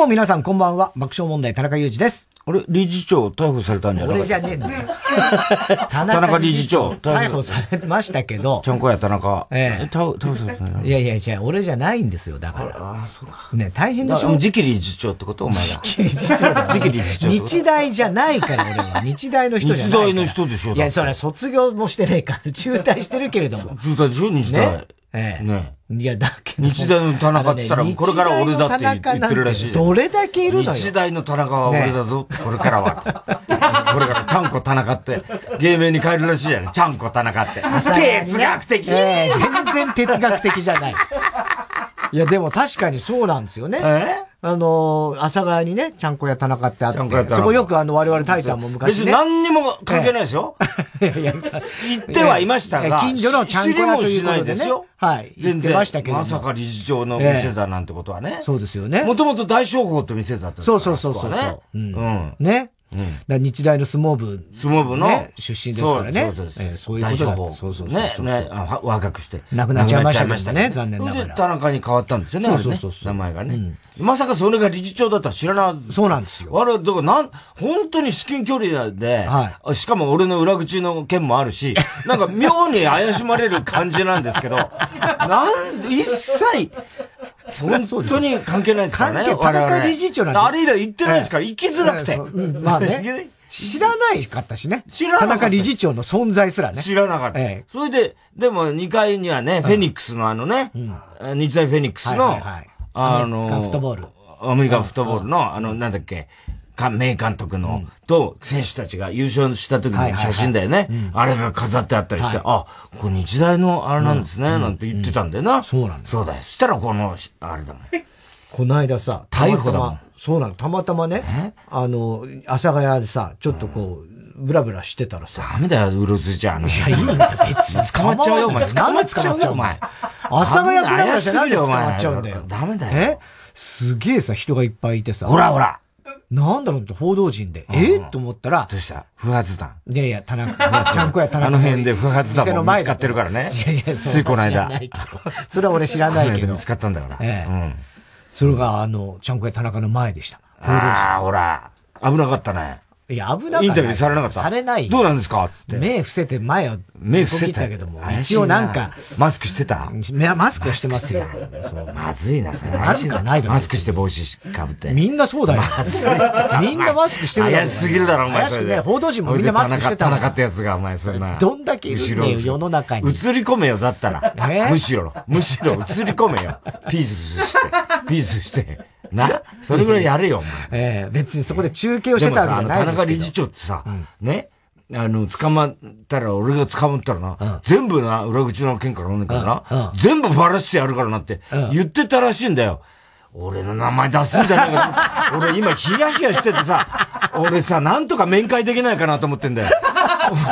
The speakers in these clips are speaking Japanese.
も皆さんこんばんは。爆笑問題田中裕二です。あれ、理事長逮捕されたんじゃない俺じゃねえんだよ。田中理事長逮捕されましたけど。ちゃんこや田中。ええ。逮捕されたいやいや、じゃ俺じゃないんですよ、だから。ああ、そうか。ね、大変でしょ次期理事長ってこと？お前が。次期理事長次期理事長。日大じゃないから、俺は。日大の人じゃない。日大の人でしょ。いや、それ卒業もしてねえから、中退してるけれども。中退でしょ、日大。ね。ええ。ねいや、だけど。日大の田中って言ったら、これから俺だって言ってるらしい。どれだけいるのよ。日大の田中は俺だぞ、これからは。これから、ちゃんこ田中って、芸名に変えるらしいやね。ちゃんこ田中って。哲学的ええ、全然哲学的じゃない。いや、でも確かにそうなんですよね。え？あの、阿佐ヶ谷にね、ちゃんこ屋田中ってあって、そこよくあの我々タイタンも昔ね。別に何にも関係ないですよ。いや いや、言ってはいましたが、近所のちゃんこ屋ということでね。はい。全然。ましたけど。まさか理事長の店だなんてことはね。そうですよね。もともと大商法って店だったそうそうそうそう。うん。ね。うん、日大の相撲部、相撲部の、出身ですからね。そうそうそう。いうことだそうそうね、ね、若くして。亡くなっちゃいましたね、残念ながら。で、田中に変わったんですよね、そうそう名前がね。まさかそれが理事長だったら知らなそうなんですよ。あれ、だからなん、本当に至近距離で、はい、しかも俺の裏口の件もあるし、なんか妙に怪しまれる感じなんですけど、なん、一切、本当に関係ないですからね。関係、田中理事長なんて。あれ以来行ってないですから、行きづらくて。まあね。知らないかったしね。知らなかった。田中理事長の存在すらね。知らなかった。ええ、それで、でも2階にはね、フェニックスのあのね、うん、日大フェニックスの、あの、アメリカンフットボール。アメリカンフットボールの、あの、なんだっけ、名監督の、と、選手たちが優勝した時の写真だよね。あれが飾ってあったりして、あ、これ日大のあれなんですね、なんて言ってたんだよな。そうなんだ。そうだよ。したらこの、あれだもん。この間さ、逮捕だもん。そうなの。たまたまね、あの、阿佐ヶ谷でさ、ちょっとこう、ブラブラしてたらさ。ダメだよ、うろずじゃん。いや、いいんだ、別に。捕まっちゃうよ、お前。捕まっちゃうよ、お前。阿佐ヶ谷ブラブラしてなんで捕まっちゃうんだよ。ダメだよ。えすげえさ、人がいっぱいいてさ。ほらほら。なんだろうって報道陣で、えと思ったら。どうした？不発弾。いやいや、田中、ちゃんこや田中。あの辺で不発弾も見つかってるからね。いやいや、ついこの間。それは俺知らないけど。見つかったんだから。ええ。うん。それが、あの、ちゃんこや田中の前でした。ああ、ほら。危なかったね。いや、危なかった。インタビューされなかったされないどうなんですか？つって。目伏せて前を。目伏せたけども。一応なんか。マスクしてた？マスクしてますよ。まずいな、それ。マスクないマスクして帽子かぶって。みんなそうだよ。まずい。みんなマスクしてる怪しすぎるだろ、お前。怪しくね。報道陣もみんなマスクしてた。田中ってやつが、お前、そんな。どんだけいるね世の中に。映り込めよ、だったら。むしろ、むしろ映り込めよ。ピースして、ピースして。な、それぐらいやれよ、お前。ええ別にそこで中継をしてたわけじゃない田中理事長ってさ、ね、あの、捕まったら、俺が捕まったらな、全部な、裏口の件から飲んでからな、全部バラしてやるからなって言ってたらしいんだよ。俺の名前出すんじゃないか。俺今ヒヤヒヤしててさ、俺さ、なんとか面会できないかなと思ってんだよ。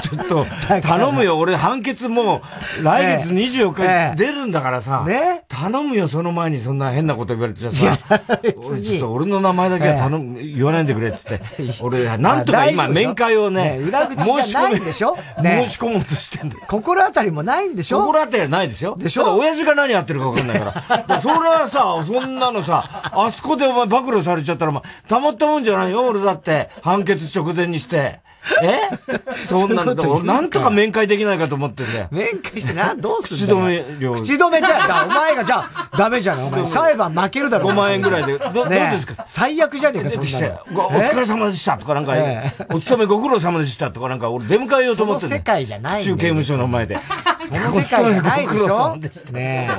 ちょっと、頼むよ。俺判決もう、来月24日出るんだからさ、ね、頼むよ、その前にそんな変なこと言われてさ、俺ちょっと俺の名前だけは頼む、言わないでくれっつって、俺、なんとか今面会をね、裏口じゃないんでしょ？申し込もうとしてんだよ。心当たりもないんでしょ？心当たりはないですよ。でしょ？親父が何やってるか分かんないから。それはさ、そんなのさ、あそこでお前暴露されちゃったら、お前、たまったもんじゃないよ、俺だって。判決直前にして。え？そんなんだ、なんとか面会できないかと思ってんだよ。面会してな、どうする口止め料。口止めじゃ、お前がじゃあ、ダメじゃん、お前。裁判負けるだろ。5万円ぐらいで。ど、どうですか？最悪じゃねえか、そんなお疲れ様でしたとかなんか、お勤めご苦労様でしたとかなんか、俺出迎えようと思ってる。世界じゃない。中刑務所の前で。その世界じゃないでしょね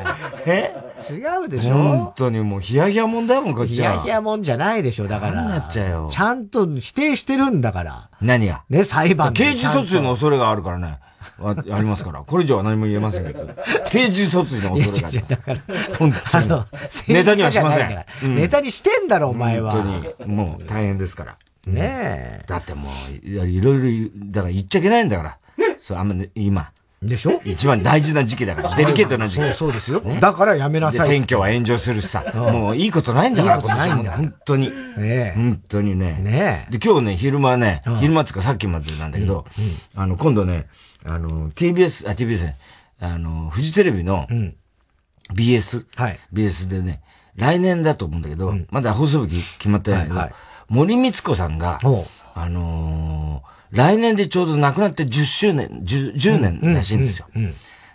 え。違うでしょ？本当にもうヒヤヒヤもんだよ、もうこっちは。ヒヤヒヤもんじゃないでしょ、だから。なっちゃうよ。ちゃんと否定してるんだから。何が？ね、裁判刑事訴追の恐れがあるからね。あありますから。これ以上は何も言えませんけど。刑事訴追の恐れがある。だから、本当に。ネタにはしません。ネタにしてんだろ、お前は。本当に。もう大変ですから。ねえ。だってもう、いろいろ、だから言っちゃいけないんだから。そう、あんま、今。でしょ？一番大事な時期だから。デリケートな時期。そうそうですよ。だからやめなさい。選挙は炎上するしさ。もういいことないんだから、今年も。本当に。ね本当にね。ねで、今日ね、昼間ね、昼間っていうかさっきまでなんだけど、あの、今度ね、あの、TBS、あ、TBS ね、あの、フジテレビの、BS。はい。BS でね、来年だと思うんだけど、まだ放送日決まってないけど、森光子さんが、あの来年でちょうど亡くなって10周年、10, 10年らしいんですよ。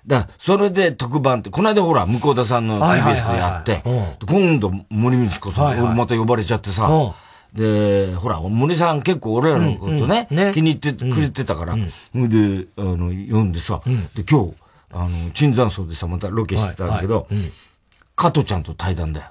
だそれで特番って、この間ほら、向田さんの TBS でやって、今度森光子さん、また呼ばれちゃってさ、で、ほら、森さん結構俺らのことね、気に入ってくれてたから、で、あの、読んでさ、で、今日、あの、椿山荘でさ、またロケしてたんだけど、加トちゃんと対談だよ。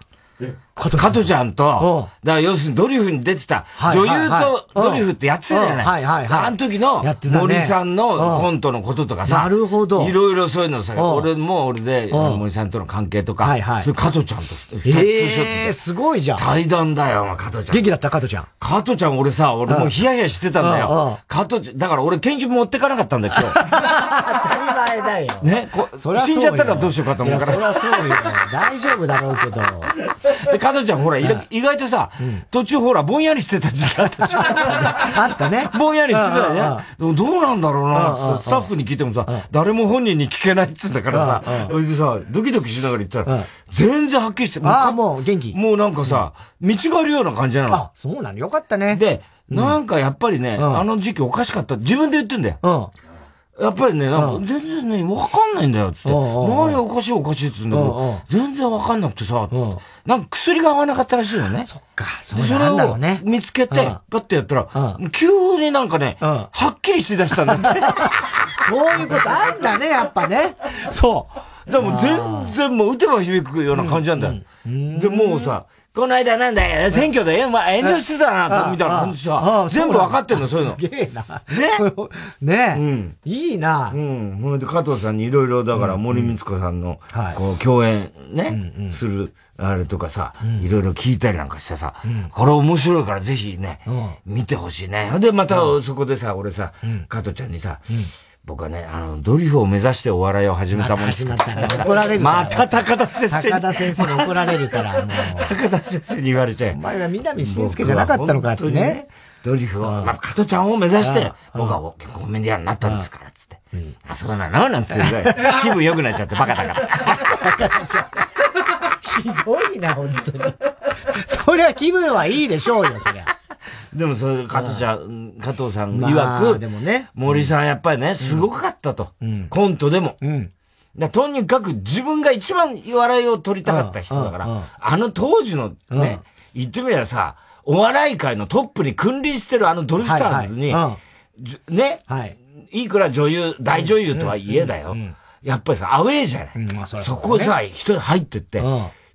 加トちゃんと、だから要するにドリフに出てた、女優とドリフってやってたじゃない。はいはいはい。あの時の森さんのコントのこととかさ、なるほど。いろいろそういうのさ、俺も俺で森さんとの関係とか、はいはい。それ加トちゃんと二つショット。すごいじゃん。対談だよ、加トちゃん。元気だった加トちゃん。加トちゃん俺さ、俺もうヒヤヒヤしてたんだよ。加トちゃん、だから俺研究持ってかなかったんだよ、今 日。当たり前だよ。ね、こ死んじゃったらどうしようかと思うから。そりゃそうよ。大丈夫だろうけど。加トちゃんほら、意外とさ、途中ほら、ぼんやりしてた時期あったじゃん。あったね。ぼんやりしてたよね。でもどうなんだろうな、スタッフに聞いてもさ、誰も本人に聞けないっつうんだからさ、それでさ、ドキドキしながら言ったら、全然はっきりして、ああ、もう元気。もうなんかさ、見違えるような感じなの。あ、そうなのよかったね。で、なんかやっぱりね、あの時期おかしかった。自分で言ってんだよ。やっぱりね、なんか全然ね、わかんないんだよ、つって。何おかしいおかしいっつうんだけど、全然わかんなくてさ、なんか薬が合わなかったらしいよね。そっか、それを見つけて、パッてやったら、急になんかね、はっきりしだしたんだって。そういうことあんだね、やっぱね。そう。でも全然もう打てば響くような感じなんだよ。で、もうさ、この間なんだよ、選挙で、まあ、炎上してたな、みたいな感じさ、全部わかってんの、そういうの。すげえな。ね。ね。うん。いいな。うん。ほんで、加藤さんにいろいろ、だから、森光子さんの、こう、共演、ね、する、あれとかさ、いろいろ聞いたりなんかしてさ、これ面白いからぜひね、見てほしいね。で、また、そこでさ、俺さ、加藤ちゃんにさ、僕はね、あの、ドリフを目指してお笑いを始めたもんですから。怒られるまた高田先生高田先生に怒られるから、もう。高田先生に言われちゃう。お前は南晋介じゃなかったのかってね。ドリフを、まあ、加トちゃんを目指して、僕はコメディアンになったんですから、つって。あ、そうなの？なんつって、気分良くなっちゃってバカだから。ひどいな、本当に。そりゃ気分はいいでしょうよ、そりゃ。でもそれ、加藤ちゃん、加藤さん曰く、でもね、森さんやっぱりね、すごかったと。コントでも。だとにかく自分が一番笑いを取りたかった人だから、あの当時のね、言ってみればさ、お笑い界のトップに君臨してるあのドリフターズに、ね、い。くら女優、大女優とはいえだよ。やっぱりさ、アウェーじゃない。そこさ、一人入ってって、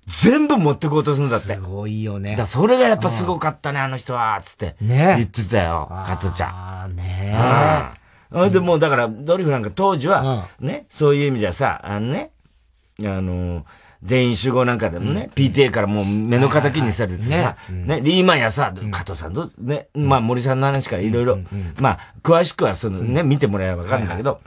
全部持ってこうとするんだって。すごいよね。だそれがやっぱすごかったね、あの人は、つって。ね。言ってたよ、加藤ちゃん。ああ、ねえ。で、もうだから、ドリフなんか当時は、ね、そういう意味じゃさ、あのね、あの、全員集合なんかでもね、PTA からもう目の敵にされてさ、ね、リーマンやさ、加藤さんと、ね、まあ森さんの話からいろいろ、まあ、詳しくはそのね、見てもらえばわかるんだけど、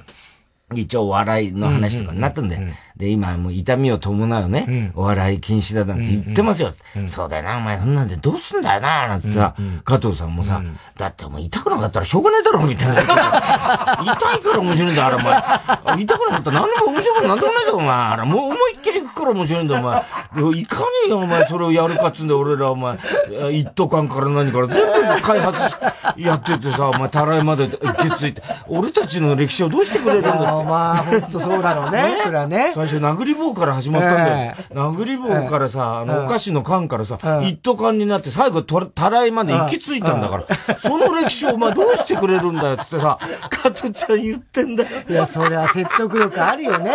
一応笑いの話とかになったんで、で、今もう痛みを伴うね、お笑い禁止だなんて言ってますよ。そうだよな、お前そんなんでどうすんだよな、なんてさ、加藤さんもさ、だってお前痛くなかったらしょうがないだろ、みたいな。痛いから面白いんだ、あれお前。痛くなかったら何でも面白くなんでもないだろ、お前。あれもう思いっきり行くから面白いんだ、お前。いかねえよ、お前、それをやるかっつんで、俺ら、お前、一斗缶から何から全部開発し、やっててさ、お前、たらいまで行き着いて、俺たちの歴史をどうしてくれるんだまあ、ほんとそうだろうね。それはね。最初、殴り棒から始まったんだよ。殴り棒からさ、あの、お菓子の缶からさ、一斗缶になって、最後、たらいまで行き着いたんだから、その歴史をお前どうしてくれるんだよ、つってさ、加トちゃん言ってんだよ。いや、それは説得力あるよね。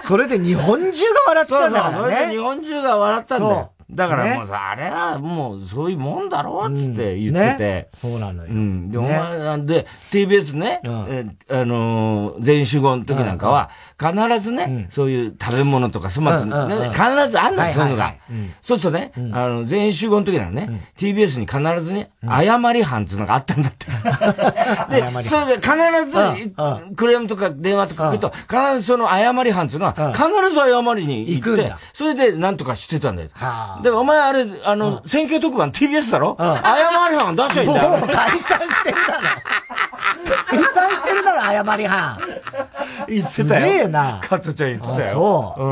それで日本中が笑ってたんだからね。それで日本中が笑ったんだよ。だからもうさ、ね、あれはもうそういうもんだろうっつって言ってて。ね、そうなのよ。うん。で、お前、で、TBS ね、うん、えあのー、全員集合の時なんかは、必ずね、うん、そういう食べ物とか粗末、ね、必ずあんだよ、そういうのが。そうするとね、あの、全員集合の時なのね、TBS に必ずね、誤り犯っていうのがあったんだって。で、それで必ず、クレームとか電話とか来ると、必ずその誤り犯っていうのは、必ず誤りに行って、それでなんとかしてたんだよ。で、お前あれ、あの、選挙特番 TBS だろ？謝り犯出しゃいいんだよ。もう解散してんだろ。解散してるだろ、謝り班。言ってたよ。すげえな。カツちゃん言ってたよ。そう。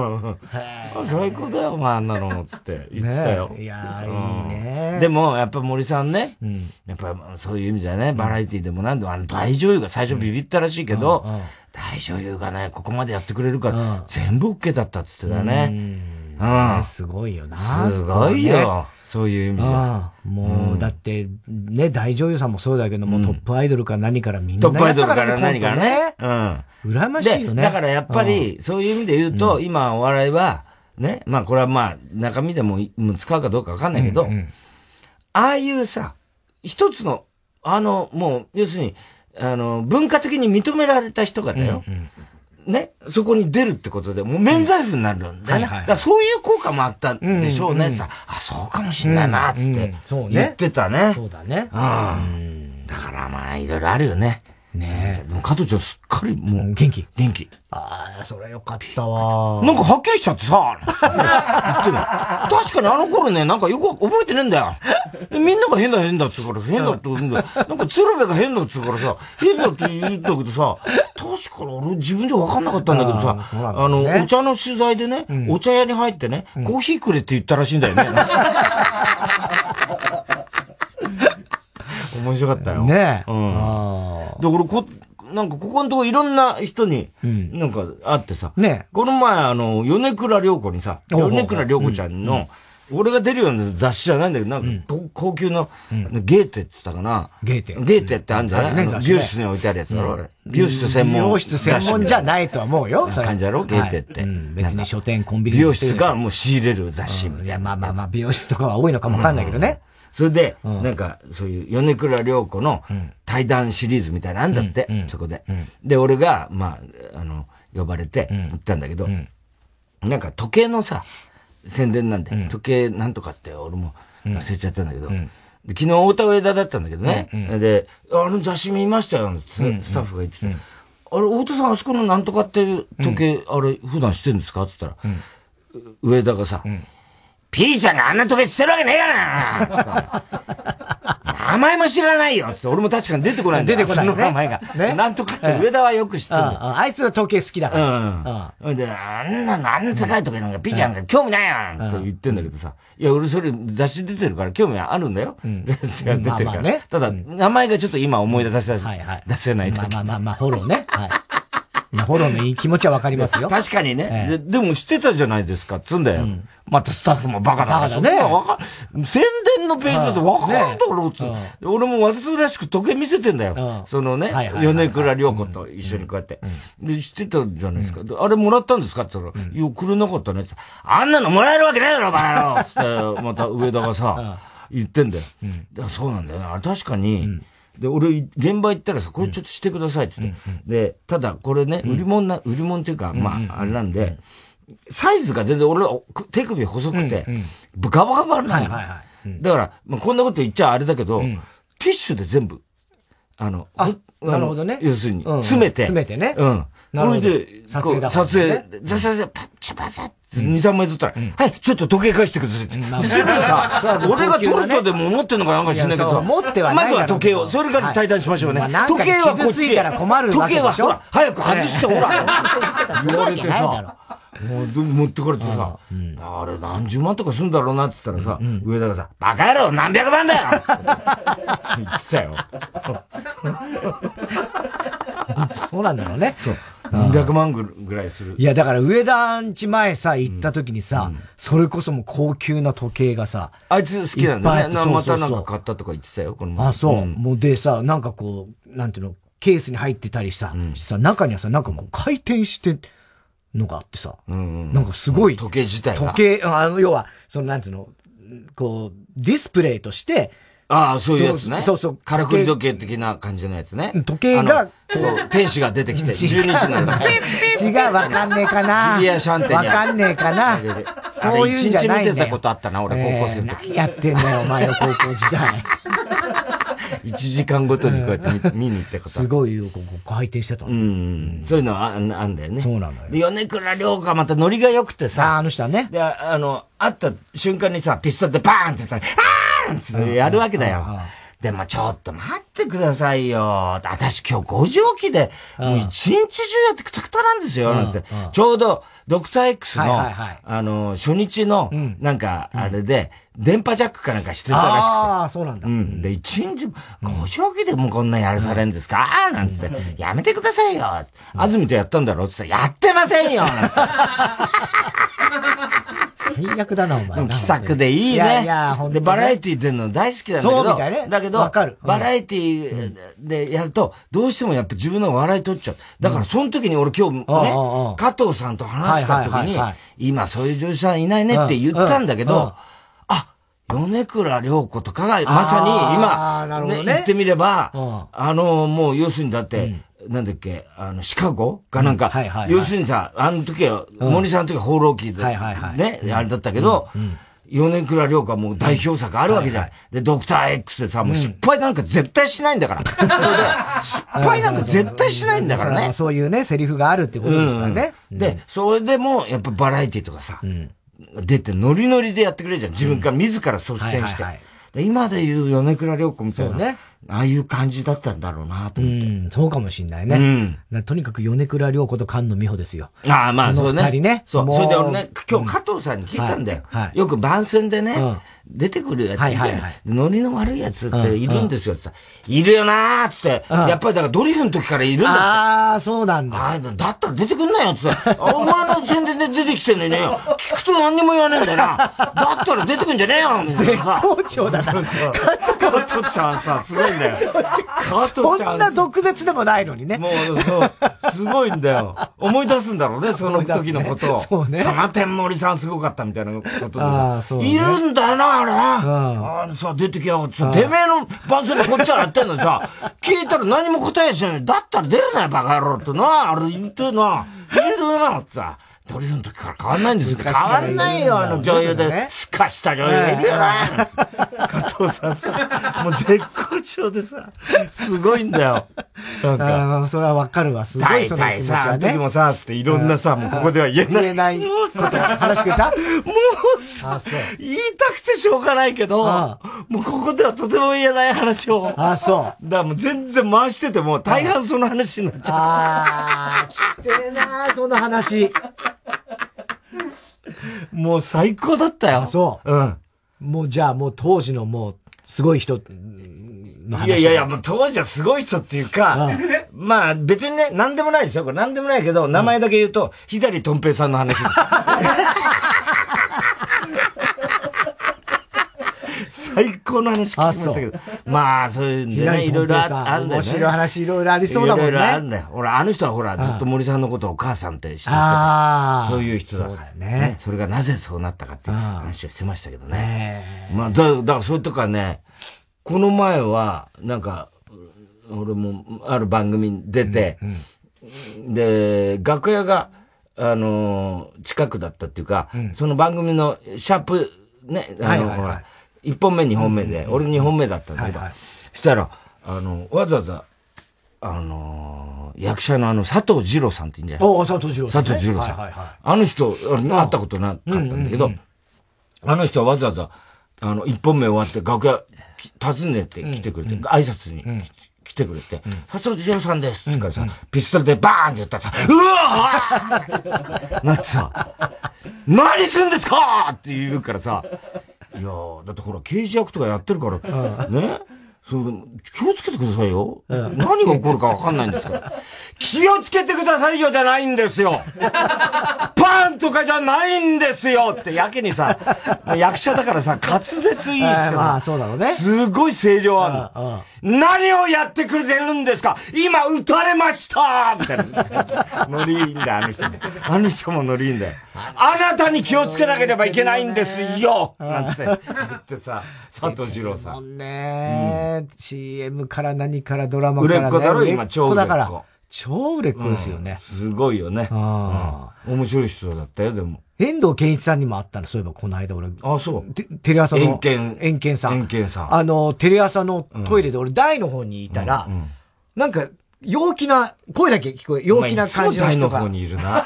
うん。最高だよ、お前あんなの、つって言ってたよ。いやいいね。でも、やっぱ森さんね、やっぱそういう意味じゃね、バラエティでも何でも、あの大女優が最初ビビったらしいけど、大女優がね、ここまでやってくれるから、全部 OK だったっつってたね。うん。すごいよな。すごいよ。そういう意味じゃ。もう、だって、ね、大女優さんもそうだけども、トップアイドルから何からみんな。トップアイドルから何からね。うん。羨ましいよね。だからやっぱり、そういう意味で言うと、今お笑いは、ね、まあこれはまあ、中身でも使うかどうかわかんないけど、ああいうさ、一つの、あの、もう、要するに、あの、文化的に認められた人がだよ。ね、そこに出るってことで、もう免罪符になるんだよね。だそういう効果もあったんでしょうね。あ、そうかもしんないな、つって。言ってたね。そうだね。うん。だからまあ、いろいろあるよね。ねえ。加藤ちゃんすっかりもう。元気元気。ああ、それよかったわ。なんかはっきりしちゃってさ、言ってね。確かにあの頃ね、なんかよく覚えてねえんだよ。みんなが変だ変だっつうから、変だって言うんだよ。なんか鶴瓶が変だっつうからさ、変だって言うんだけどさ、確かに俺自分じゃ分かんなかったんだけどさ、あの、お茶の取材でね、お茶屋に入ってね、コーヒーくれって言ったらしいんだよね。面白かったよ。ねえ。うん。だからこ、なんかここのとこいろんな人に、なんかあってさ、ねこの前あの、米倉涼子にさ、米倉涼子ちゃんの、俺が出るような雑誌じゃないんだけど、なんか、高級の、ゲーテって言ったかな。ゲーテ。ゲーテってあるんじゃない？美容室に置いてあるやつだろ、俺。美容室専門。美容室専門じゃないとは思うよ。感じだろ？ゲーテって。別に書店、コンビニ美容室がもう仕入れる雑誌いや、まあまあまあ、美容室とかは多いのかもわかんないけどね。それで、なんか、そういう米倉涼子の対談シリーズみたいなのあんだって、そこで。で、俺が、まあ、あの、呼ばれて、行ったんだけど、なんか時計のさ、宣伝なんで、時計なんとかって俺も忘れちゃったんだけど、で昨日大田上田だったんだけどね、で、あの雑誌見ましたよ、スタッフが言ってて、あれ、太田さんあそこのなんとかっていう時計、あれ、普段してんですか？って言ったら、上田がさ、ピーちゃんがあんな時計してるわけねえからな名前も知らないよつって、俺も確かに出てこないんだよ。出てこない、ね。その名前が。ね。なんとかって上田はよく知ってる。あいつは時計好きだから。うん。で、あんなの、あんな高い時計なんかピーちゃんが興味ないよって言ってんだけどさ。いや、俺それ雑誌出てるから興味あるんだよ。雑誌が出てるから。ただ、名前がちょっと今思い出せ、出せない。まあまあまあまあ、フォローね。はい。まあ、フォローのいい気持ちはわかりますよ。確かにね。ででもしてたじゃないですか、つんだよ。またスタッフもバカだから。バカだね。わか宣伝のページだとわかるだろうつ、俺もわざとらしく時計見せてんだよ。そのね、米倉涼子と一緒にこうやって。で、知ってたじゃないですか。あれもらったんですかって言ったら、いや、くれなかったねって。あんなのもらえるわけないだろ、バカ野郎つって、また上田がさ、言ってんだよ。そうなんだよね。あれ確かに、で、俺、現場行ったらさ、これちょっとしてくださいって言って。で、ただ、これね、売り物な、売り物っていうか、まあ、あれなんで、サイズが全然俺、手首細くて、ガバガバなの。だから、まあ、こんなこと言っちゃあれだけど、ティッシュで全部、あの、あ、なるほどね。要するに、詰めて。詰めてね。うん。なるほど。で、撮影だ撮影、ザザザ、パッチャパチャ2、3枚取ったら、はい、ちょっと時計返してくださいって。それさ、俺が取るとでも思ってんのかなんか知んないけどさ、持ってはまずは時計を、それから対談しましょうね。時計はこっち。時計はほら、早く外して ほら。言われてさ。もう、持ってかれてさ、あれ何十万とかすんだろうなって言ったらさ、上田がさ、バカ野郎何百万だよ 言ってたよ。そうなんだろうね。そう。何百万ぐらいする。いや、だから上田んち前さ、行った時にさ、それこそもう高級な時計がさ、あいつ好きなんだね。またなんか買ったとか言ってたよ、この前。あ、そう。もうでさ、なんかこう、なんていうの、ケースに入ってたりさ、さ、中にはさ、なんかこう回転して、のがあってさ、なんかすごい、時計自体が。時計、あの、要は、その、なんていうの、こう、ディスプレイとして、ああ、そういうやつね。そうそう。からくり時計的な感じのやつね。時計が、こう、天使が出てきて、12時なんだ。違う、わかんねえかな。ビリアシャンテわかんねえかな。そういうんじゃないんだよ。見てたことあったな、俺、高校生の時。やってんだよ、お前の高校時代。1時間ごとにこうやって見に行ったことすごいよ、ここ回転してた。うん。そういうのはああんだよね。そうなんだよ。で、米倉涼がまたノリが良くてさ。あ、あの人はね。で、あの、会った瞬間にさ、ピストルでパーンって言ったら、あーンってやるわけだよ。でもちょっと待ってくださいよ。私今日5時起きで、もう一日中やってくたくたなんですよ。なんて。ちょうど、ドクター X の、あの、初日の、なんか、あれで、電波ジャックかなんかしてたらしくて。ああ、そうなんだ。うん。で、一日、5時起きでもこんなやらされんですか、ああなんつって、やめてくださいよ。安住とやったんだろ？つって、やってませんよなんつって。最悪だな、お前。気さくでいいね。いやいや、ほんで、バラエティ出るの大好きなんだけど、そうみたいね。だけど、わかる。バラエティでやると、どうしてもやっぱ自分の笑い取っちゃう。だからその時に俺今日ね、加藤さんと話した時に、今そういう女優さんいないねって言ったんだけど、あ、米倉涼子とかが、まさに今、ね、言ってみれば、あの、もう要するにだって、なんだっけ、あの、シカゴ？かなんか、要するにさ、あの時は、森さんの時は放浪記で、ね、あれだったけど、米倉涼子はもう代表作あるわけじゃん。で、ドクター X でさ、もう失敗なんか絶対しないんだから。それで、失敗なんか絶対しないんだからね。そういうね、セリフがあるってことですからね。で、それでも、やっぱバラエティとかさ、出てノリノリでやってくれるじゃん。自分から自ら率先して。今で言う米倉涼子みたいな。ね。ああいう感じだったんだろうなと思って。うん、そうかもしんないね。うん。とにかく米倉涼子と菅野美穂ですよ。ああ、まあそうね。二人ね。そう。それで俺ね、今日加藤さんに聞いたんだよ。はい。よく番宣でね、出てくるやつはいはいはい。ノリの悪いやつっているんですよっているよなーつって、やっぱりだからドリフの時からいるんだって。ああ、そうなんだ。あだったら出てくんなよつって。お前の宣伝で出てきてんのにね、聞くと何にも言わねえんだよな。だったら出てくんじゃねえよみたいなさ。絶好調だな。加藤ちゃんさ、すごいんだよ。そんな毒舌でもないのにね。もう、そう、すごいんだよ。思い出すんだろうね、その時のことを。そうね。その天森さんすごかったみたいなことでさ。いるんだよな、あれな。あのさ、出てきやがってさ、てめえの番宣でこっちはやってんのにさ、聞いたら何も答えしない。だったら出るなよ、バカ野郎ってな、あれ言ってな、いるな、ってさ。ドリフの時から変わんないんですよ。変わんないよ、あの女優で、すかした女優いるよな。加藤さんさ、もう絶好調でさ、すごいんだよ。なんか。それはわかるわ、すごいその気持ちは、ね。大体さ、時もさ、つっていろんなさ、もうここでは言えない。言えない。もうさ、話くれた？もうさ、言いたくてしょうがないけど、もうここではとても言えない話を。あ、そう。だからもう全然回してても、大半その話になっちゃう。ああ、聞きてえなその話。もう最高だったよ。あ、そう。うん。もうじゃあもう当時のもう、すごい人の話。いやいやいや、もう当時はすごい人っていうか、まあ別にね、なんでもないですよ。これなんでもないけど、名前だけ言うと、左とん平さんの話です。最高の話聞きましたけど。まあ、そういうね、いろいろあんだよね。面白い話いろいろありそうだもんね。いろいろあんだよ。ほら、あの人はほら、ずっと森さんのことをお母さんってしててそういう人だから。ね。それがなぜそうなったかっていう話をしてましたけどね。まあ、だだからそういうとかね、この前は、なんか、俺もある番組に出て、で、楽屋が、あの近くだったっていうか、その番組のシャープ、ね、あの、ほら、一本目、二本目で、俺二本目だったんだけど、したら、あの、わざわざ、あの役者のあの、佐藤二郎さんって言うんじゃない？お佐藤二郎さん。佐藤二郎さん。あの人、会ったことなかったんだけど、あの人はわざわざ、あの、一本目終わって楽屋、訪ねて来てくれて、挨拶に来てくれて、佐藤二郎さんですって言からさ、ピストルでバーンって言ったらさ、うわ なってさ、何すんですかって言うからさ、いやだってほら、刑事役とかやってるから、ねそう、気をつけてくださいよ。何が起こるかわかんないんですから。気をつけてくださいよじゃないんですよ。パンとかじゃないんですよってやけにさ、役者だからさ、滑舌いいしさ、まあそうだろうね。すごい声量あるの。何をやってくれてるんですか？今撃たれましたみたいな。ノリいいんだ、あの人も。あの人もノリいいんだよ。あなたに気をつけなければいけないんですよなんて言ってさ、佐藤二郎さん。ね、うん、CM から何からドラマから、ね。売れっ子だろ、今、超売れっ子。超売れっ子ですよね。すごいよね。ああ、面白い人だったよ、でも。遠藤健一さんにもあったの、そういえばこの間俺。あ、そうテレ朝の。遠見。遠見さん。遠見さん。あの、テレ朝のトイレで俺台の方にいたら、なんか、陽気な、声だけ聞こえ、陽気な感じの人が。台の方にいるな。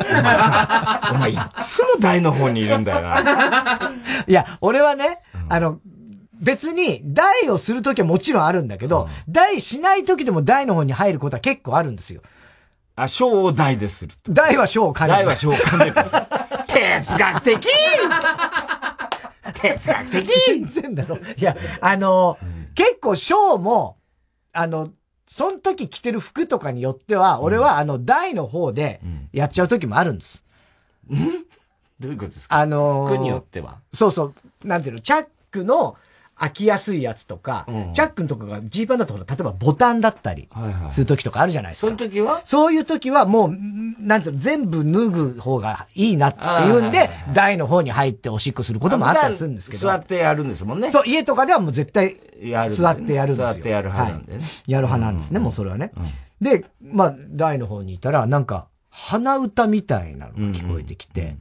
お前さ、お前いつも台の方にいるんだよな。いや、俺はね、あの、別に、台をするときはもちろんあるんだけど、台しないときでも台の方に入ることは結構あるんですよ。あ、小を台でする。台は小を兼ねる。台は小を兼ねる。哲学的哲学的全然だろ。いや、あの、うん、結構小も、あの、その時着てる服とかによっては、俺はあの、台の方でやっちゃう時もあるんです。うん、どういうことですか？あのー、服によっては？そうそう。なんていうの、チャックの、開きやすいやつとか、うん、チャックのとかがジーパンだと例えばボタンだったりする時とかあるじゃないですか。はいはい、その時は？そういう時はもう、なんていうの、全部脱ぐ方がいいなっていうんで、台の方に入っておしっこすることもあったりするんですけど。座ってやるんですもんね。そう、家とかではもう絶対、座ってやるんですよ。座ってやる派なんでね。はい、やる派なんですね、もうそれはね。うん、で、まあ、台の方にいたら、なんか、鼻歌みたいなのが聞こえてきて、うんうん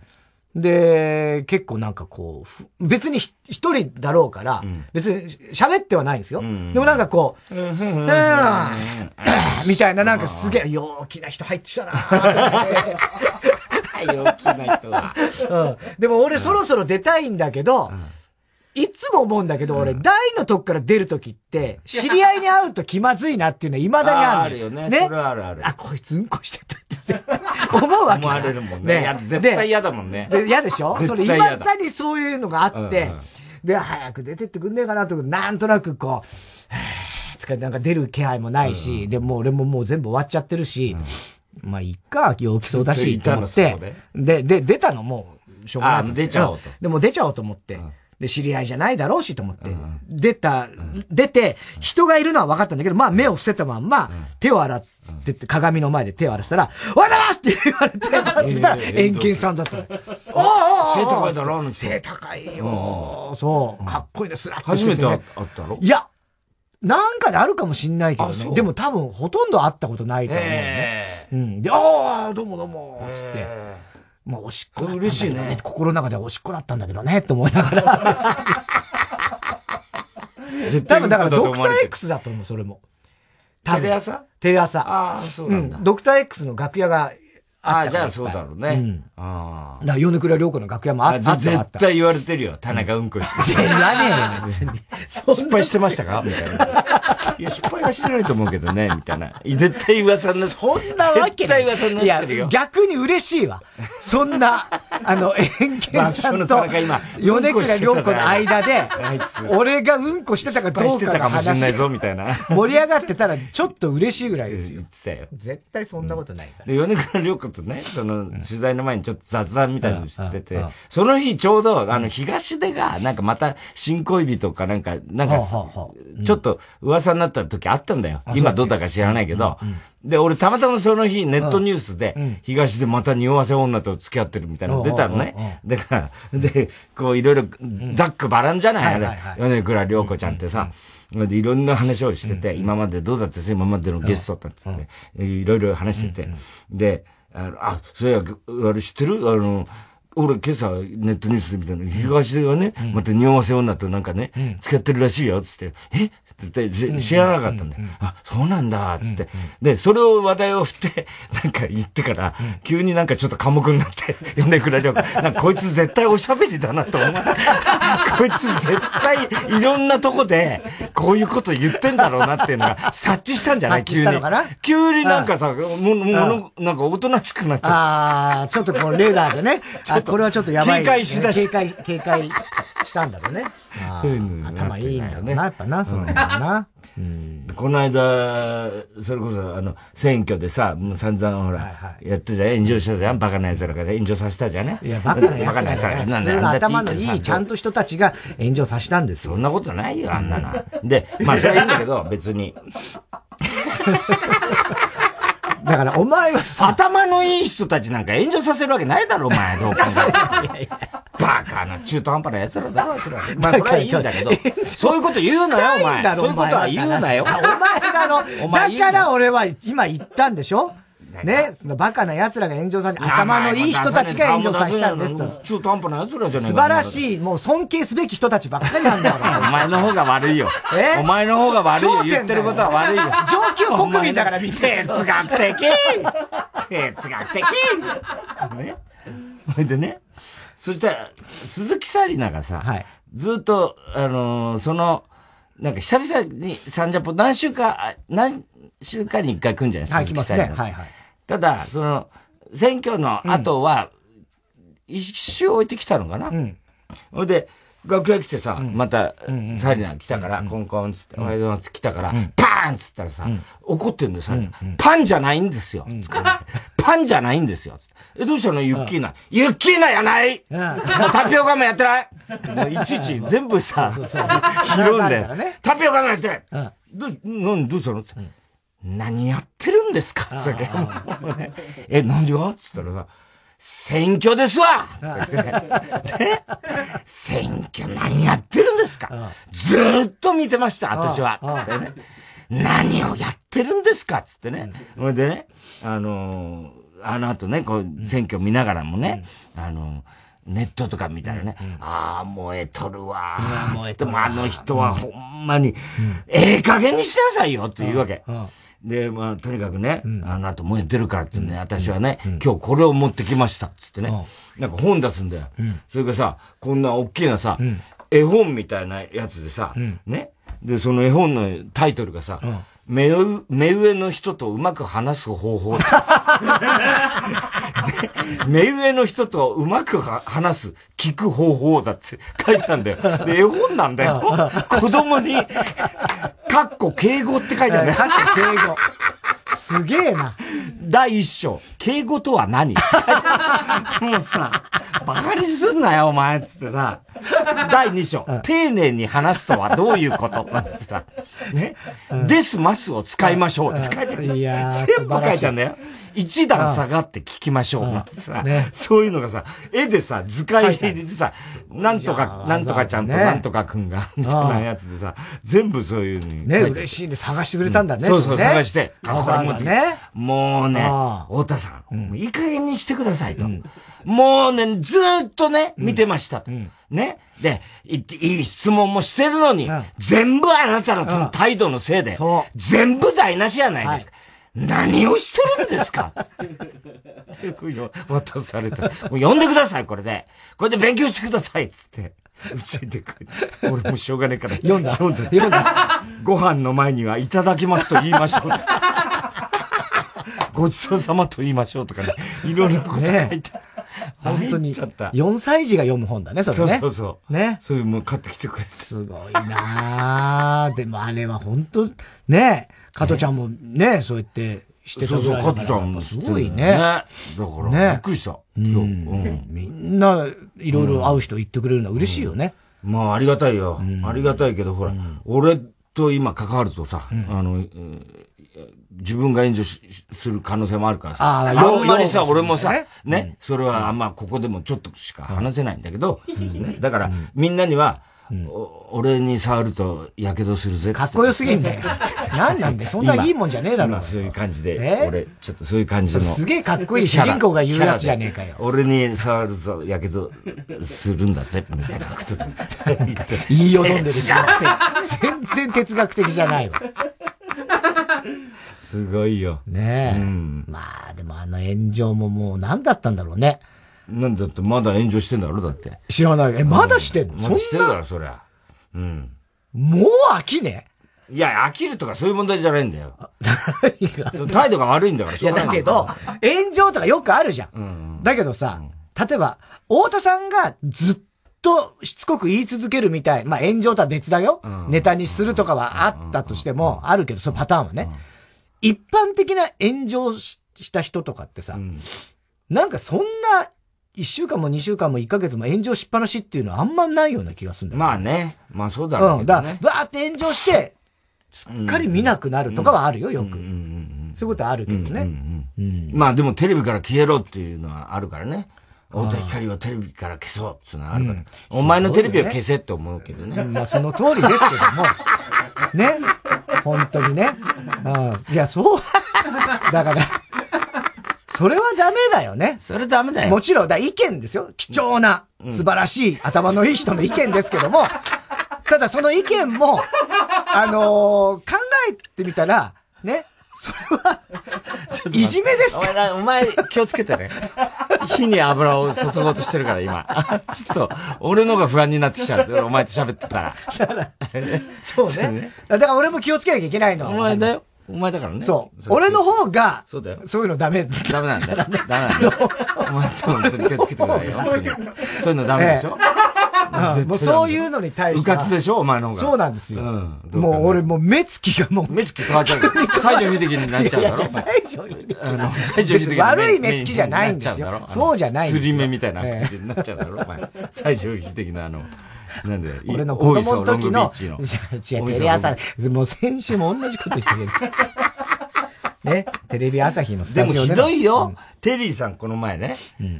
で、結構なんかこう、別に一人だろうから、別に喋ってはないんですよ。でもなんかこう、みたいななんかすげえ陽気な人入ってきたな 陽気な人だ。うん。でも俺そろそろ出たいんだけど、いつも思うんだけど、俺、大のとこから出るときって、知り合いに会うと気まずいなっていうのは未だにある。あるよね。ね。それあるある。あ、こいつうんこしてたって 思うわけ。思われるもんね。ね絶対嫌だもんね。で、嫌でしょ？それ未だにそういうのがあって、で、早く出てってくんねえかなと、なんとなくこう、つかなんか出る気配もないし、でも俺ももう全部終わっちゃってるし、まあ、いっか、陽気そうだし、と思って、で、で、出たのもう、しょうがない。出ちゃおうと。でも出ちゃおうと思って。で、知り合いじゃないだろうしと思って、出た、出て、人がいるのは分かったんだけど、まあ目を伏せたまんま、手を洗ってて、鏡の前で手を洗ってたら、おはようございますって言われて、待ってたら、遠近さんだったの。おお背高いだろ背高いよ。そう。かっこいいですら初めて会ったろ？いや、なんかであるかもしんないけどね。でも多分ほとんど会ったことないと思うね。うん。で、ああ、どうもどうも、つって。まあ、おしっこだったんだけど、ね、嬉しいね。心の中ではおしっこだったんだけどね、って思いながら。多分だからドクター X だと思う、それも。テレ朝？テレ朝。ああ、そうなんだ、うん。ドクター X の楽屋がああ、じゃあそうだろうね。うん。ああ。だ米倉涼子の楽屋もあった。絶対言われてるよ。田中うんこして。言わねえよ、別に。失敗してましたか？みたいな。いや、失敗はしてないと思うけどね、みたいな。絶対噂になってそんなわけ絶対噂になってるよ。逆に嬉しいわ。そんな、あの、遠見さんと、米倉涼子の間で、俺がうんこしてたかどうかの話。ないぞ、みたいな。盛り上がってたら、ちょっと嬉しいぐらいですよ。よ絶対そんなことないから。で、米倉涼子とね、その、取材の前にちょっと雑談みたいなのしてて、その日ちょうど、あの、東出が、なんかまた、新恋人かなんか、なんか、ちょっと噂になった時あったんだよ。今どうだか知らないけど。で、俺たまたまその日ネットニュースで、東でまた匂わせ女と付き合ってるみたいなの出たのね。だから、で、こういろいろ、ざっくばらんじゃないあれ。米倉涼子ちゃんってさ。で、いろんな話をしてて、今までどうだった？今までのゲストだっつって、いろいろ話してて。で、あの、あ、そういや、あれ知ってる？あの、俺今朝ネットニュースで見たの、東出がね、また匂わせ女となんかね、付き合ってるらしいよ、つって、え？つって、知らなかったんだよ。あ、そうなんだ、つって。で、それを話題を振って、なんか言ってから、急になんかちょっと寡黙になって、米倉涼子、なんかこいつ絶対おしゃべりだなと思って、こいつ絶対いろんなとこで、こういうこと言ってんだろうなっていうのが察知したんじゃない？急に。急になんかさ、も、もの、なんかおとなしくなっちゃった。ああ、ちょっとこうレーダーでね。ちょっとこれはちょっとやばい、警戒しだし。警戒、警戒したんだろうね。そういうの頭いいんだろうな、やっぱな、その辺な。うん、この間、それこそ、あの、選挙でさ、もう散々ほら、はいはい、やってじゃん、炎上したじゃん、バカな奴らが炎上させたじゃね。いや、バカな奴らが、ね、普通の頭のいい、ちゃんと人たちが炎上させたんですよ。そんなことないよ、あんなの。で、まあ、それはいいんだけど、別に。だからお前はさ。頭のいい人たちなんか炎上させるわけないだろ、お前。どう考えてバカな中途半端な奴らだろ、あいつら。まあ、それはいいんだけど。そういうこと言うなよ、お前。そういうことは言うなよ。お前がの、だから俺は今言ったんでしょ？ね、そのバカな奴らが炎上させ、頭のいい人たちが炎上させたんですと。中途半端な奴らじゃねえ素晴らしい、もう尊敬すべき人たちばっかりなんだよ。お前の方が悪いよ。え？お前の方が悪いよ。言ってることは悪いよ。上級国民だから見て。哲学的哲学的ね？それでね、そしたら、鈴木紗理奈がさ、はい、ずっと、あのー、その、なんか久々にサンジャポ何週か、何週間に一回来るんじゃない？ですか。はい、来ますね。はいはい。ただ、その、選挙の後は、一周置いてきたのかな？うん。ほ、んで、楽屋来てさ、また、サリナ来たから、コンコンつって、おはようございますって来たから、パーンっつったらさ、怒ってんですよ、パンじゃないんですよ。パンじゃないんですよ。え、どうしたの？ユッキーナ。ユッキーナやない？タピオカもやってない？もういちいち全部さ、拾うんだよ。タピオカもやってない。どう、なんどうしたの？何やってるんですか？つって。え、何が？つったらさ、選挙ですわ！ね、選挙何やってるんですか？ずーっと見てました、私は。つってね。何をやってるんですか？つってね。ほ、んでね、あのー、あの後ね、こう、選挙見ながらもね、うん、あのー、ネットとか見たらね、ああ、燃えとるわ燃えとるわ。あの人はほんまに、ええ加減にしなさいよって言うわけ。で、まあ、とにかくね、うん、あの後燃えてるからってね、うん、私はね、うん、今日これを持ってきました、つってね。なんか本出すんだよ。それがさ、こんな大きなさ、絵本みたいなやつでさ、ね。で、その絵本のタイトルがさ、目目上の人とうまく話す方法。目上の人とうまく話す、聞く方法だって書いてあるんだよ。で、絵本なんだよ。子供に、かっこ敬語って書いてあるね。かっこ敬語。すげえな。第一章、敬語とは何？もうさ、バカにすんなよ、お前つってさ。第二章、丁寧に話すとはどういうこと？つってさ。ね？です、ますを使いましょうって書いてある。いや全部書いてあるんだよ。一段下がって聞きましょう。ってさ、そういうのがさ、絵でさ、図解入りでさ、なんとか、なんとかちゃんとなんとかくんが、みたいなやつでさ、全部そういうに。ね、嬉しいんで探してくれたんだね。そうそう、探して。これもね。もうね、太田さん、いい加減にしてくださいと。もうね、ずっとね、見てました。ね。で、いい質問もしてるのに、全部あなたの態度のせいで、全部台無しやないですか。何をしてるんですか？って渡された。もう読んでください、これで。これで勉強してください、つって。うちでこう俺もしょうがねえから。読んだ読んだ。読んだ。ご飯の前にはいただきますと言いましょう。ごちそうさまと言いましょうとかね。いろんなこと書いて。本当に。4歳児が読む本だね、それね。そうそう。ね。そういうも買ってきてくれすごいなでもあれは本当ね加トちゃんもね、そうやってしてそうそう、加トちゃんもすごいね。だから、ね、びっくりした。今日。みんな、いろいろ会う人言ってくれるのは嬉しいよね。まあ、ありがたいよ。ありがたいけど、ほら、俺と今関わるとさ、あの、自分が援助する可能性もあるからさ。ああ、んまりさ、俺もさ、ね、それはあんまここでもちょっとしか話せないんだけど、だから、みんなには、俺に触ると火傷するぜかっこよすぎん だよ。何なんでそんないいもんじゃねえだろ。そういう感じで、俺、ちょっとそういう感じの。すげえかっこいい主人公が言うやつじゃねえかよ。俺に触ると火傷するんだぜ、みたいなことで。言いよどんでるし。全然哲学的じゃないわ。すごいよ。ねえ。うん、まあ、でもあの炎上ももう何だったんだろうね。なんだってまだ炎上してんだろだって。知らない。え、まだしてんの、まだしてるから、そりゃ。うん。もう飽きね？いや、飽きるとかそういう問題じゃないんだよ。態度が悪いんだから、いや、だけど、炎上とかよくあるじゃん。うん、だけどさ、例えば、太田さんがずっとしつこく言い続けるみたい。まあ、炎上とは別だよ。ネタにするとかはあったとしても、あるけど、そのパターンはね。一般的な炎上した人とかってさ、なんかそんな一週間も二週間も一ヶ月も炎上しっぱなしっていうのはあんまないような気がするんだよ、ね。まあね。まあそうだろうね。うん。だから、バーって炎上して、すっかり見なくなるとかはあるよ、よく。そういうことあるけどね。まあでもテレビから消えろっていうのはあるからね。太田光をテレビから消そうっていうのはあるから。お前のテレビを消せって思うけどね。まあその通りですけども。ね。本当にね。うん。いや、そう。だから、それはダメだよね。それダメだよ。もちろん、だ意見ですよ。貴重な、素晴らしい、頭のいい人の意見ですけども、ただその意見も、あのー、考えてみたら、ね、それは、いじめですか？お前、お前気をつけてね。火に油を注ごうとしてるから、今。ちょっと、俺のが不安になってきちゃう。お前と喋ってたら。だから、そうね。だから俺も気をつけなきゃいけないの。お前だよ。お前だからね。そう。俺の方が、そうだよ。そういうのダメ。ダメなんだよ。ダメなんだよ。お前と本当に気をつけてくださいよ。そういうのダメでしょ？もうそういうのに対して。うかつでしょお前の方が。そうなんですよ。もう俺もう目つきがもう。目つき変わっちゃう。西城秀樹になっちゃうだろ。西城秀樹。あの、西城秀樹。悪い目つきじゃないんですよ。そうじゃないんですよ。すり目みたいな感じになっちゃうだろ、お前。西城秀樹のあの、なんで 俺の子供の時の、違う、テレ朝、もう先週も同じこと言ってる。ね、テレビ朝日のスタジオで。でもひどいよ。テリーさんこの前ね、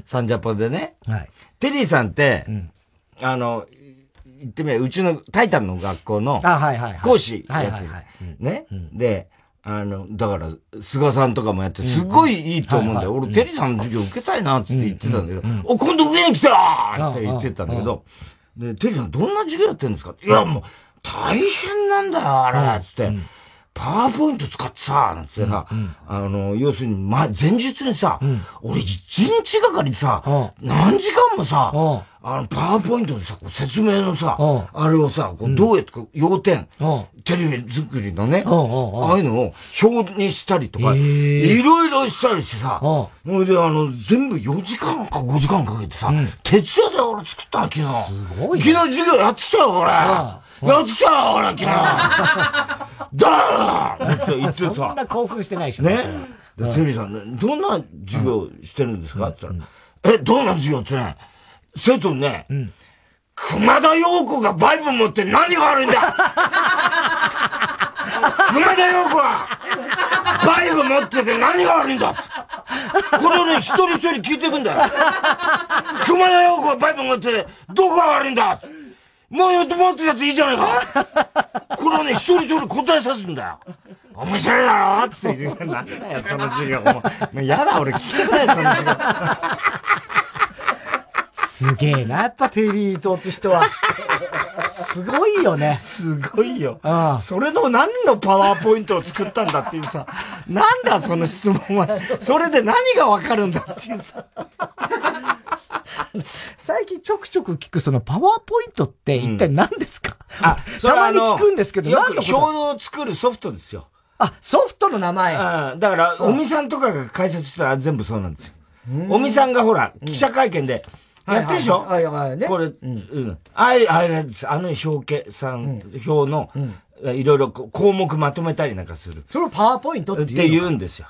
サンジャポでね。テリーさんって、あの、言ってみれば、うちのタイタンの学校の講師やってる。ね？で、あの、だから、菅さんとかもやって、すごいいいと思うんだよ。俺、テリーさんの授業受けたいなって言ってたんだけど、お、今度上に来たらって言ってたんだけど、で、テリーさんどんな授業やってるんですか？いや、もう、大変なんだよ、あれ、つって。パワーポイント使ってさ、なんつってさ、うんうん、あの、要するに、ま、前日にさ、うん、俺一日がかりでさ、何時間もさ、あの、パワーポイントでさ、こう説明のさ、あれをさ、こうどうやって、要点、テレビ作りのね、ああいうのを表にしたりとか、いろいろしたりしてさ、それであの、全部4時間か5時間かけてさ、徹夜で俺作った昨日。すごい、ね、昨日授業やってきたよ、俺。やってきたよ、俺、昨日。だーって言ってさ。そんな興奮してないでしょ。ね。で、テリーさん、どんな授業してるんですか？って言ったら、え、どんな授業ってね、生徒にね、熊田陽子がバイブ持って何が悪いんだ？熊田陽子は、バイブ持ってて何が悪いんだ？これをね、一人一人聞いていくんだよ。熊田陽子がバイブ持ってて、どこが悪いんだ？もうよっと持ってたやついいじゃないか。これをね、一人一人答えさすんだよ。面白いだろって言って、なんだよ、その授業。もう、やだ、俺聞きたくない、その授業。すげえな、やっぱテリーとって人は。すごいよね。すごいよ。ああそれの何のパワーポイントを作ったんだっていうさ、なんだその質問は。それで何がわかるんだっていうさ。最近ちょくちょく聞くそのパワーポイントって一体何ですか、うん、あ、たまに聞くんですけど、よく表を作るソフトですよ。あ、ソフトの名前。うん。だから、おみさんとかが解説したら全部そうなんですよ。おみさんがほら、記者会見で、やってでしょ？はいはいはい。これ、うん。あれ、あれです。あの表計算、表の、いろいろ項目まとめたりなんかする。それをパワーポイントって言うんですよ。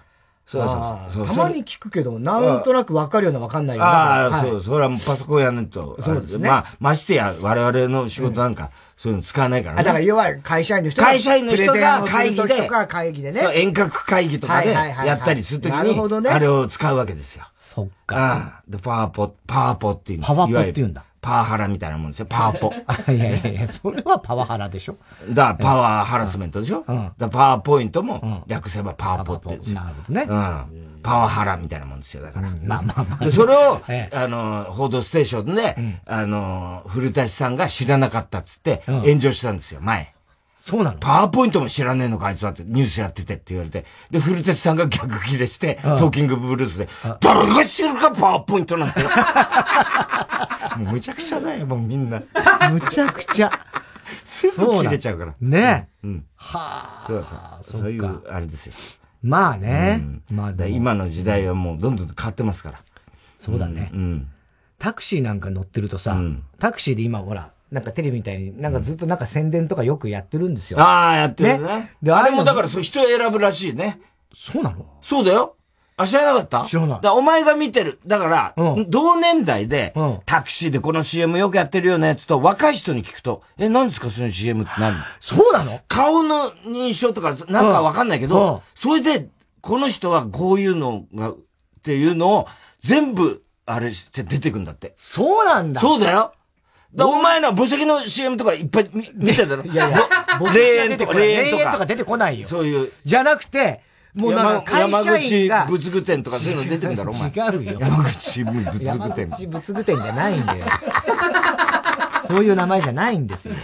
そうそうそう。たまに聞くけど、なんとなくわかるようなわかんないような。ああ、そう、それはもうパソコンやんないと。そうですね。まあ、ましてや、我々の仕事なんか、そういうの使わないからね。だから、いわゆる会社員の人が。会社員の人が会議で。会議でね。遠隔会議とかでやったりするときに、あれを使うわけですよ。そっか。で、パワポ、パワポっていうパワポって言うんだ。パワハラみたいなもんですよ。パワポ。いやいやいや、それはパワハラでしょ。だからパワーハラスメントでしょ。うん、だパワーポイントも略せばパワポって言うんですよ。なるほどね。うん。パワハラみたいなもんですよ、だから。まあまあまあ。それを、あの、報道ステーションで、あの、古舘さんが知らなかったっつって、炎上したんですよ、前。そうなの？パワーポイントも知らねえのか、あい？つはって、ニュースやっててって言われて。で、古舘さんが逆切れして、トーキングブルースで、誰が知るか、パワーポイントなんて。もうむちゃくちゃだよ、もうみんな。むちゃくちゃ。すぐ切れちゃうから。ねえ。うん。はあ。そうそう。そういう、あれですよ。まあね。うん、まあ今の時代はもうどんどん変わってますから。そうだね。うん。タクシーなんか乗ってるとさ、うん、タクシーで今ほら、なんかテレビみたいに、なんかずっとなんか宣伝とかよくやってるんですよ。ああ、やってるね。ねで、あれもだからそう人選ぶらしいね。そうなの？そうだよ。あ、知らなかった？知らない。だお前が見てる。だから、うん、同年代で、うん、タクシーでこの CM よくやってるよね、つと、若い人に聞くと、え、何ですかその CM って何？そうなの？顔の認証とか、なんかわかんないけど、うん、それで、この人はこういうのが、っていうのを、全部、あれして出てくんだって。そうなんだ。そうだよ。だお前の墓石の CM とかいっぱい見見てたろいやいや、霊園とか、霊園とか。とか出てこないよ。そういう。じゃなくて、もうなんか会社員が。山口仏具店とかそういうの出てくんだろ、お前。違うよ。山口仏具店。山口仏具店じゃないんだよ。そういう名前じゃないんですよ。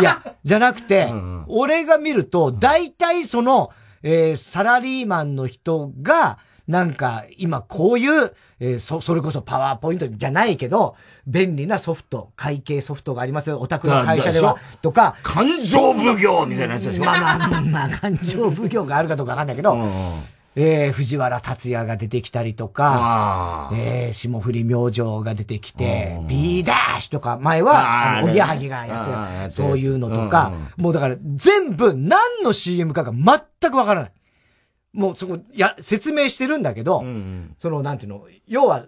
いや、じゃなくて、俺が見ると、大体その、えー、サラリーマンの人が、なんか、今こういう、えー、そ、それこそパワーポイントじゃないけど、便利なソフト、会計ソフトがありますよ。お宅の会社では。とか。感情奉行みたいなやつでしょ？まあまあ、まあ、感情奉行があるかどうかわかんないけど、うんえー、藤原達也が出てきたりとか、えー、霜降り明星が出てきて、ビーダッシュとか、前は、おぎやはぎがやってる、そういうのとか、もうだから全部何の CM かが全くわからない。もうそこ、や、説明してるんだけど、うんうん、その、なんていうの、要は、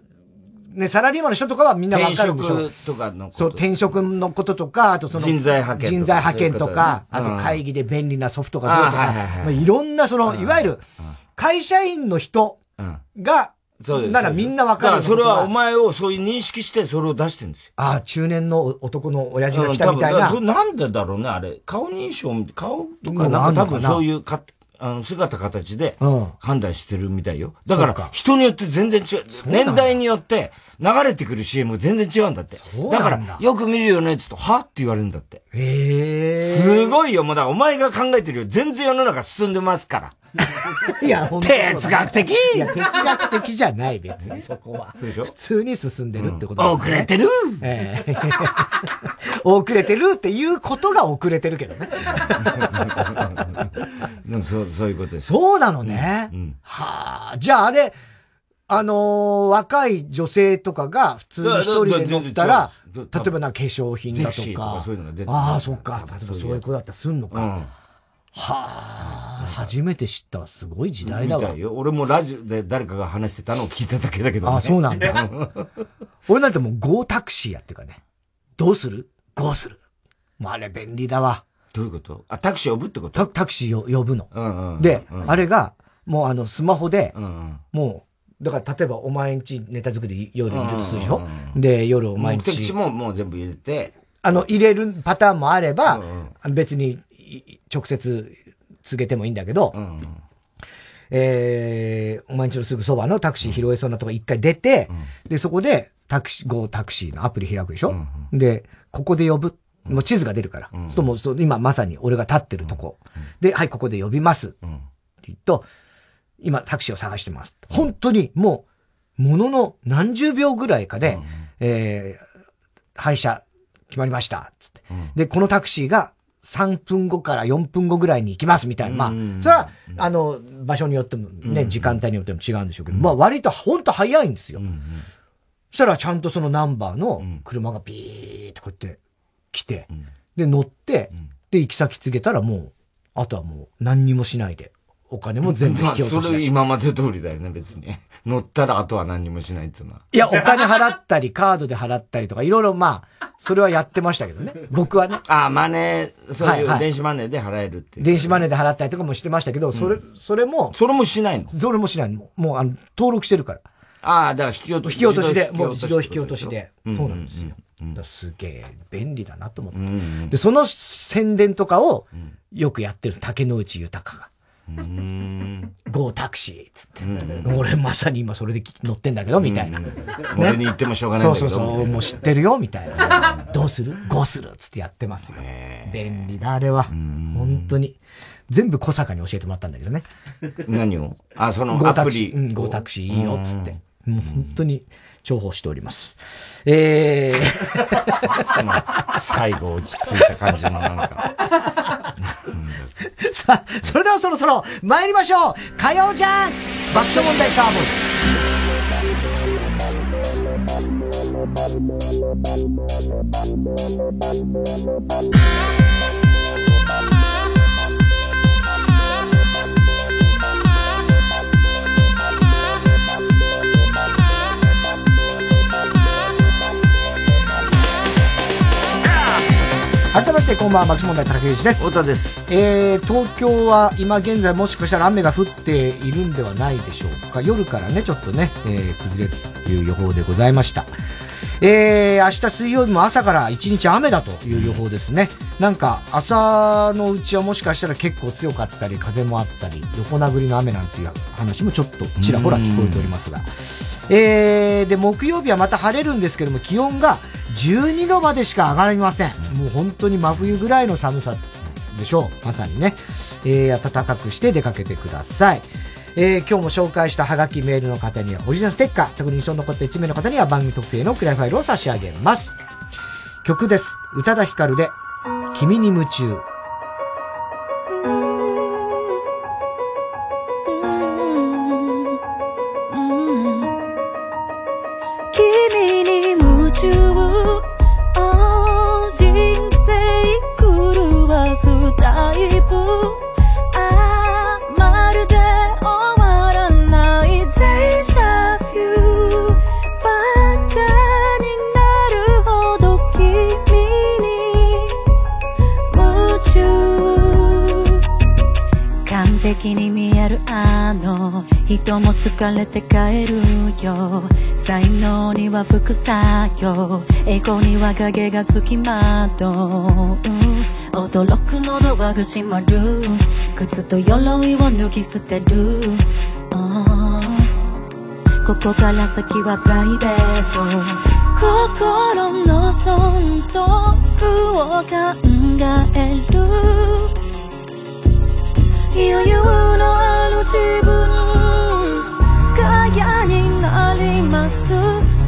ね、サラリーマンの人とかはみんなわかるんでしょ。転職とかのそう、転職のこととか、あとその、人材派遣人材派遣とか、あと会議で便利なソフトがどうとか、まあ、いろんなその、いわゆる、会社員の人が、そうです。ならみんなわかる。だからそれはお前をそういう認識してそれを出してるんですよ。ああ、中年の男の親父が来たみたいな。なんでだろうね、あれ。顔認証、顔とかなんか多分そういうか、あの、姿形で、判断してるみたいよ。だから、人によって全然違う。年代によって、流れてくる CM が全然違うんだって。だから、よく見るよねって言うと、はって言われるんだって。へえ。すごいよ、もうだからお前が考えてるより全然世の中進んでますから。いや、哲学的いや、哲学的じゃない、別に そこは。普通に進んでるってことだ、ね、遅れてるええ 遅れてるっていうことが遅れてるけどね。でもそう、そういうことです。そうなのね。うんうん、はあ、じゃああれ、あのー、若い女性とかが普通に一人で乗ったら、例えばな化粧品だとか。かああ、そっか。例えばそういうことだったらすんのか。うん、はあ、初めて知ったわ。すごい時代だわ。俺もラジオで誰かが話してたのを聞いただけだけどね。ああ、そうなんだ。俺なんてもうゴータクシーやっていうかね。どうする？ゴーする。もうあれ便利だわ。どういうこと？あ、タクシー呼ぶってこと？タクシー呼ぶの。で、あれが、もうあの、スマホで、もう、だから例えばお前んちネタ作り夜いるとするでしょ、で、夜お前んち。目的地ももう全部入れて。あの、入れるパターンもあれば、あの別に直接告げてもいいんだけど、えー、お前んちのすぐそばのタクシー拾えそうなとこ一回出て、で、そこでタクシー、ゴータクシーのアプリ開くでしょ、で、ここで呼ぶ。もう地図が出るから。うん、そうもう今まさに俺が立ってるとこ。うん、で、はい、ここで呼びます。うん、って言うと、今タクシーを探してます。本当にもう、ものの何十秒ぐらいかで、うん、えー、配車決まりました。つって、で、このタクシーが3分後から4分後ぐらいに行きますみたいな。まあ、それは、あの、場所によってもね、時間帯によっても違うんでしょうけど、まあ割と本当早いんですよ。そしたらちゃんとそのナンバーの車がビーってこうやって来て、で、乗って、で、行き先告げたらもう、あとはもう何にもしないで、お金も全部引き落としそれ今まで通りだよね、別に。乗ったらあとは何にもしないっていうのは。いや、お金払ったり、カードで払ったりとか、いろいろまあ、それはやってましたけどね。僕はね。ああ、マネー、そういう電子マネーで払えるっていう、電子マネーで払ったりとかもしてましたけど、それ、それも。それもしないの？それもしないの。もう、あの、登録してるから。ああ、だから引き落とし。引き落としで、もう自動引き落としで。そうなんですよ。だすげえ便利だなと思って、うんうん、で、その宣伝とかをよくやってる竹野内豊が。ゴータクシーっつって、うん、俺まさに今それで乗ってんだけど、みたいな。ね、俺に言ってもしょうがないんだけど。そうそうそう、もう知ってるよ、みたいな。どうする？ゴーするっつってやってますよ。便利だ、あれは。本当に。全部小坂に教えてもらったんだけどね。何を？あ、そのアプリ。うん、ゴータクシーいいよ、っつって。もう本当に重宝しております。えー、その、最後落ち着いた感じのなんか。さあ、それではそろそろ参りましょう火曜じゃん爆笑問題カーボイ。改めてこんばんは、松本大竹内です。太田です。えー、東京は今現在もしかしたら雨が降っているんではないでしょうか。夜からね、ちょっとね、えー、崩れるという予報でございました。えー、明日水曜日も朝から一日雨だという予報ですね。なんか、朝のうちはもしかしたら結構強かったり、風もあったり、横殴りの雨なんていう話もちょっとちらほら聞こえておりますが。えー、で、木曜日はまた晴れるんですけども、気温が12度までしか上がりません。もう本当に真冬ぐらいの寒さでしょう。まさにね。えー、暖かくして出かけてください。えー、今日も紹介したハガキメールの方にはオリジナルステッカー、特に印象に残った1名の方には番組特製のクライファイルを差し上げます。曲です。宇多田ヒカルで、君に夢中。の人も疲れて帰るよ。才能には副作用。栄光には影がつきまとう驚くのドアが閉まる。靴と鎧を脱ぎ捨てる、ここから先はプライベート。心の損得を考える。余裕のある自分。嫌になります。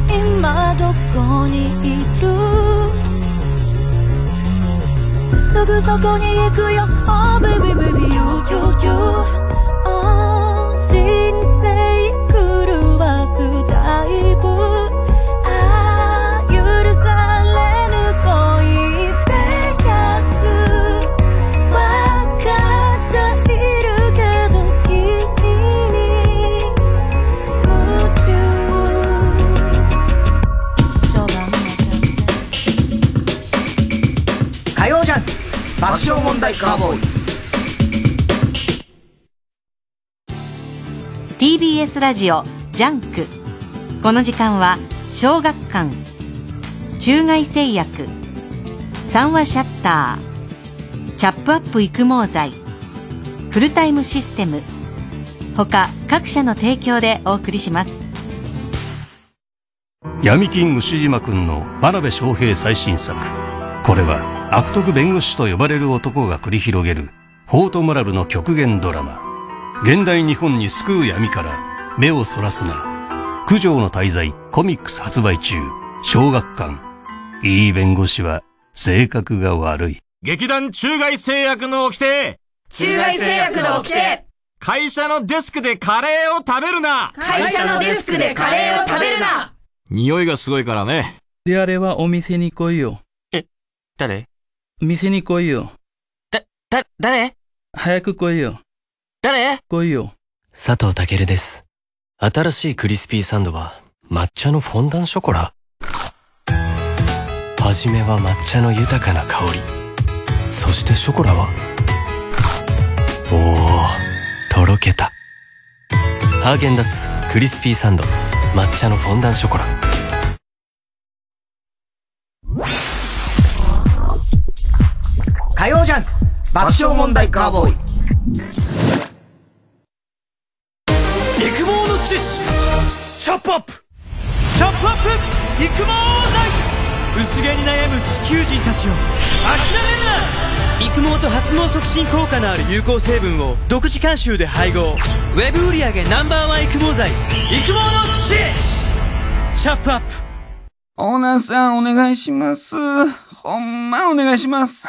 今どこにいる？すぐそこに行くよ。Oh baby baby you you you 爆笑問題カーボーイ。TBS ラジオ JUNK。この時間は小学館。中外製薬。三和シャッター。チャップアップ育毛剤。フルタイムシステム。他各社の提供でお送りします。闇金ウシジマくんの真鍋昌平最新作。これは悪徳弁護士と呼ばれる男が繰り広げるフォートモラルの極限ドラマ。現代日本に救う闇から目をそらすな。九条の滞在コミックス発売中。小学館。いい弁護士は性格が悪い。劇団中外製薬の掟。中外製薬の掟。会社のデスクでカレーを食べるな。会社のデスクでカレーを食べるな。匂いがすごいからね。であればお店に来いよ。え、誰？店に来いよ。だ、だ、誰？早く来いよ。誰？来いよ。佐藤健です。新しいクリスピーサンドは抹茶のフォンダンショコラはじめは抹茶の豊かな香り。そしてショコラはおー、とろけた。ハーゲンダッツクリスピーサンド抹茶のフォンダンショコラ。火曜ジャン爆笑問題カーボーイ。育毛の知識チャップアップ。チャップアップ。育毛剤薄毛に悩む地球人たちを。諦めるな。育毛と発毛促進効果のある有効成分を独自監修で配合。ウェブ売上 Ｎｏ.1 育毛剤育毛の知識チャップアップ。オーナーさんお願いします。ほんまお願いします。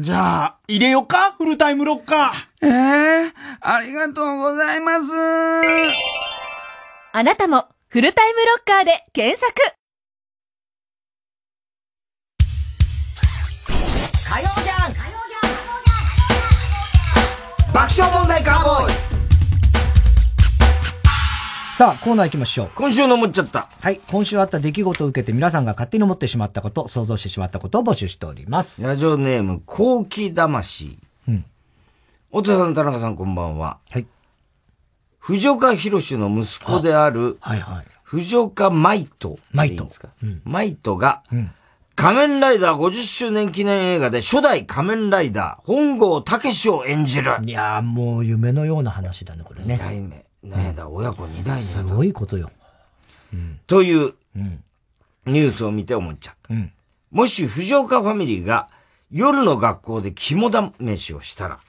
じゃあ、入れよか？フルタイムロッカー。ええー、ありがとうございます。あなたも、フルタイムロッカーで検索火曜じゃん爆笑問題カーボーイさあ、コーナー行きましょう。今週の思っちゃった。はい。今週あった出来事を受けて皆さんが勝手に思ってしまったこと、想像してしまったことを募集しております。ラジオネーム、コウキ魂。うん。お父さん、田中さん、こんばんは。はい。藤岡弘の息子である、はいはい。藤岡舞斗。舞斗。舞斗が、仮面ライダー50周年記念映画で初代仮面ライダー、本郷武史を演じる。いやーもう夢のような話だね、これね。二代目。ねだ、親子二代目。すごいことよ。という、ニュースを見て思っちゃった。もし藤岡ファミリーが夜の学校で肝試しをしたら、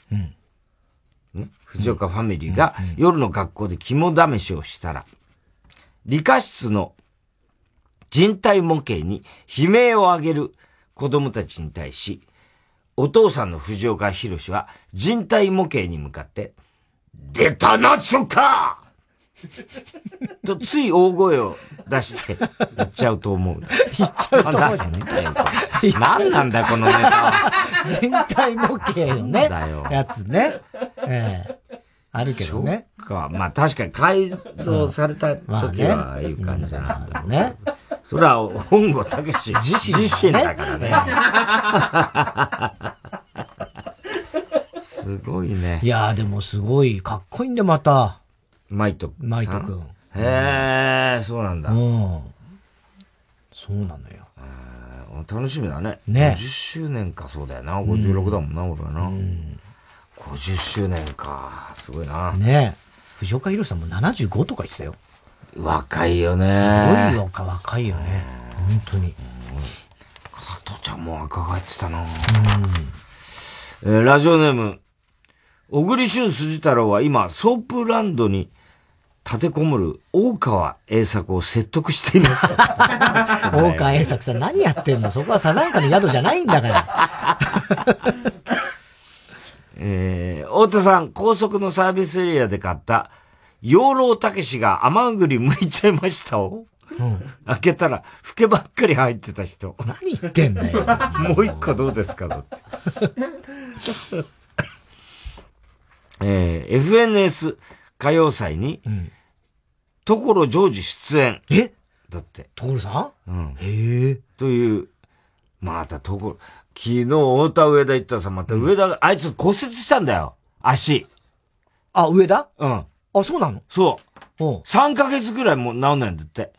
ね、藤岡ファミリーが夜の学校で肝試しをしたら、理科室の人体模型に悲鳴を上げる子供たちに対し、お父さんの藤岡弘は人体模型に向かって、出たな、ちょかと、つい大声を出して言っちゃうと思う。言っちゃうと思う。何なんだよ、このネタは。人体模型よね。だよやつね。ええあるけどね。か。まあ確かに改造された時は、ああいう感じなんだね。それは本郷武史自身自身ねだからね。すごいね。いやーでもすごい、かっこいいんでまた。マイト。マイトくん。へえ、そうなんだ。うん。そうなのよ。楽しみだね。ね50周年か、そうだよな。56だもんな、俺はな。50周年か。すごいな。ねえ。藤岡弘さんも75とか言ってたよ。若いよね。すごい若若いよね。本当に。加トちゃんも若返ってたな。えーラジオネーム、小栗旬筋太郎は今、ソープランドに立てこもる大川栄作を説得しています。大川栄作さん何やってんの？そこはさざんかの宿じゃないんだから。えー、太田さん、高速のサービスエリアで買った、養老たけしが甘栗剥いちゃいましたを、開けたら、ふけばっかり入ってた人。何言ってんだよ。もう一個どうですかだって。えー、FNS 歌謡祭に、所ジョージ出演。え？だって。所さん？うん。へえ。という、また所、昨日、太田上田行ったらさ、また上田が、あいつ骨折したんだよ。足。あ、上田？うん。あ、そうなの？そう。うん。3ヶ月ぐらいもう治んないんだって。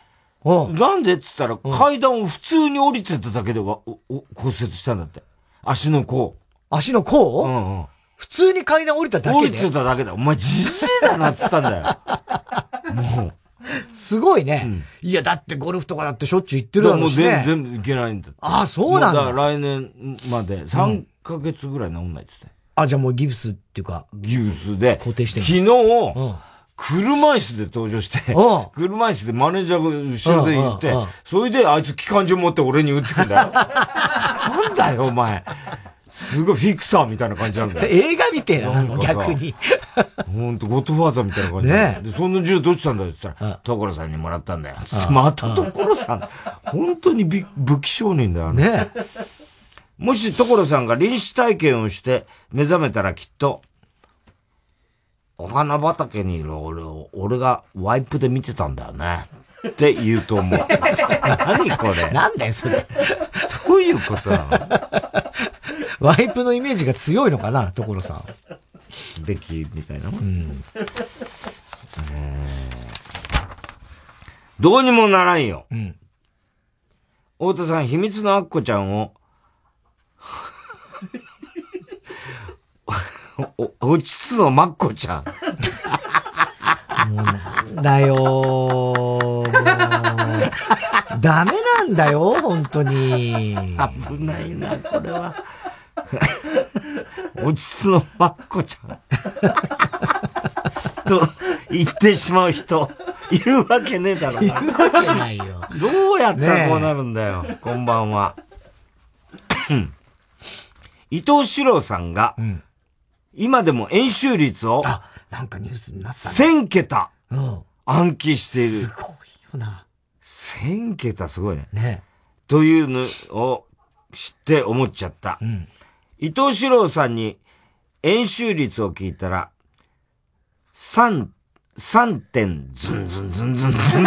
なんでっつったら、階段を普通に降りてただけでわおお骨折したんだって。足の甲。足の甲？うんうん。普通に階段降りただけで降りてただけだ。お前じじいだなっつったんだよ。もう。すごいね。いや、だってゴルフとかだってしょっちゅう行ってるだろもううしね。全全部いけないんだって。あそうなんだもから来年まで3ヶ月ぐらい治んないっつって。あ、じゃあもうギブスっていうか。ギブスで。固定して昨日、車椅子で登場して、車椅子でマネージャーが後ろで行ってうんうんうん、それであいつ機関銃持って俺に撃ってくんだよ。なんだよ、お前。すごいフィクサーみたいな感じなんだよ。映画みてえな、なんかかさ逆に。ほんと、ゴッドファーザーみたいな感じねで、その銃どうしたんだよって言ったら、所さんにもらったんだよ。つってまた所さん。本当にび武器商人だよ、ねもし所さんが臨死体験をして目覚めたらきっと、お花畑にいる俺を、俺がワイプで見てたんだよね。って言うと思う。何これなんだよ、それ。どういうことなの？ワイプのイメージが強いのかな、所さん。べきみたいな。うん。どうにもならんよ。うん。太田さん、秘密のアッコちゃんを、お、お落ちつのマッコちゃん。だよーもうダメなんだよ、本当に。危ないな、これは。落ちつのマッコちゃん。と言ってしまう人、いるわけねえだろな。いるわけないよ。どうやったらこうなるんだよ、こんばんは。伊藤四郎さんが、今でも演習率を、なんかニュースになったね。1000桁うん。暗記している。すごいよな。1000桁すごいね。ねというのを知って思っちゃった。ん伊藤四郎さんに演習率を聞いたら、3、3点ズンズンズンズンズンズン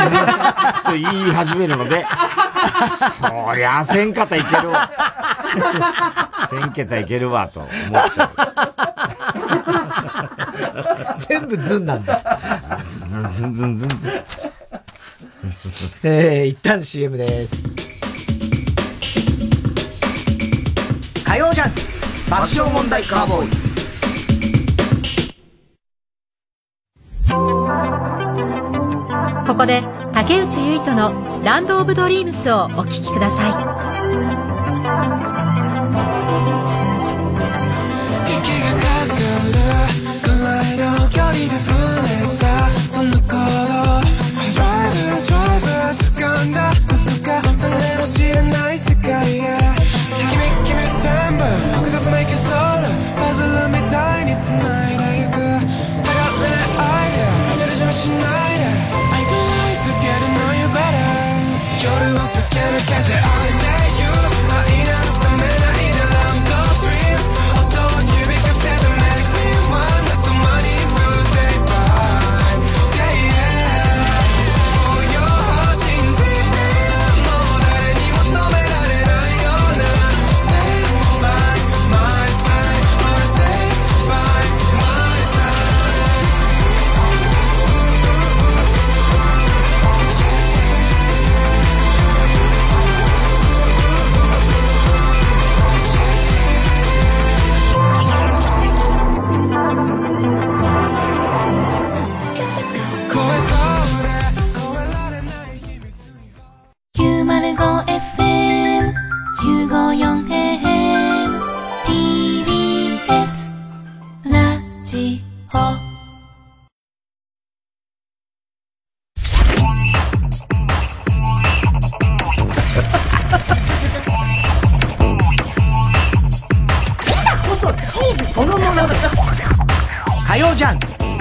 と言い始めるので、そりゃ1000桁いけるわ。1000桁いけるわと思っちゃう。全部ズンなんだ。ズンズンズンズン。えー、一旦 CM です。火曜ジャンク爆笑問題カーボーイ。ここで竹内結人のランドオブドリームスをお聴きくださ息がかかる。くらいの距離で触れ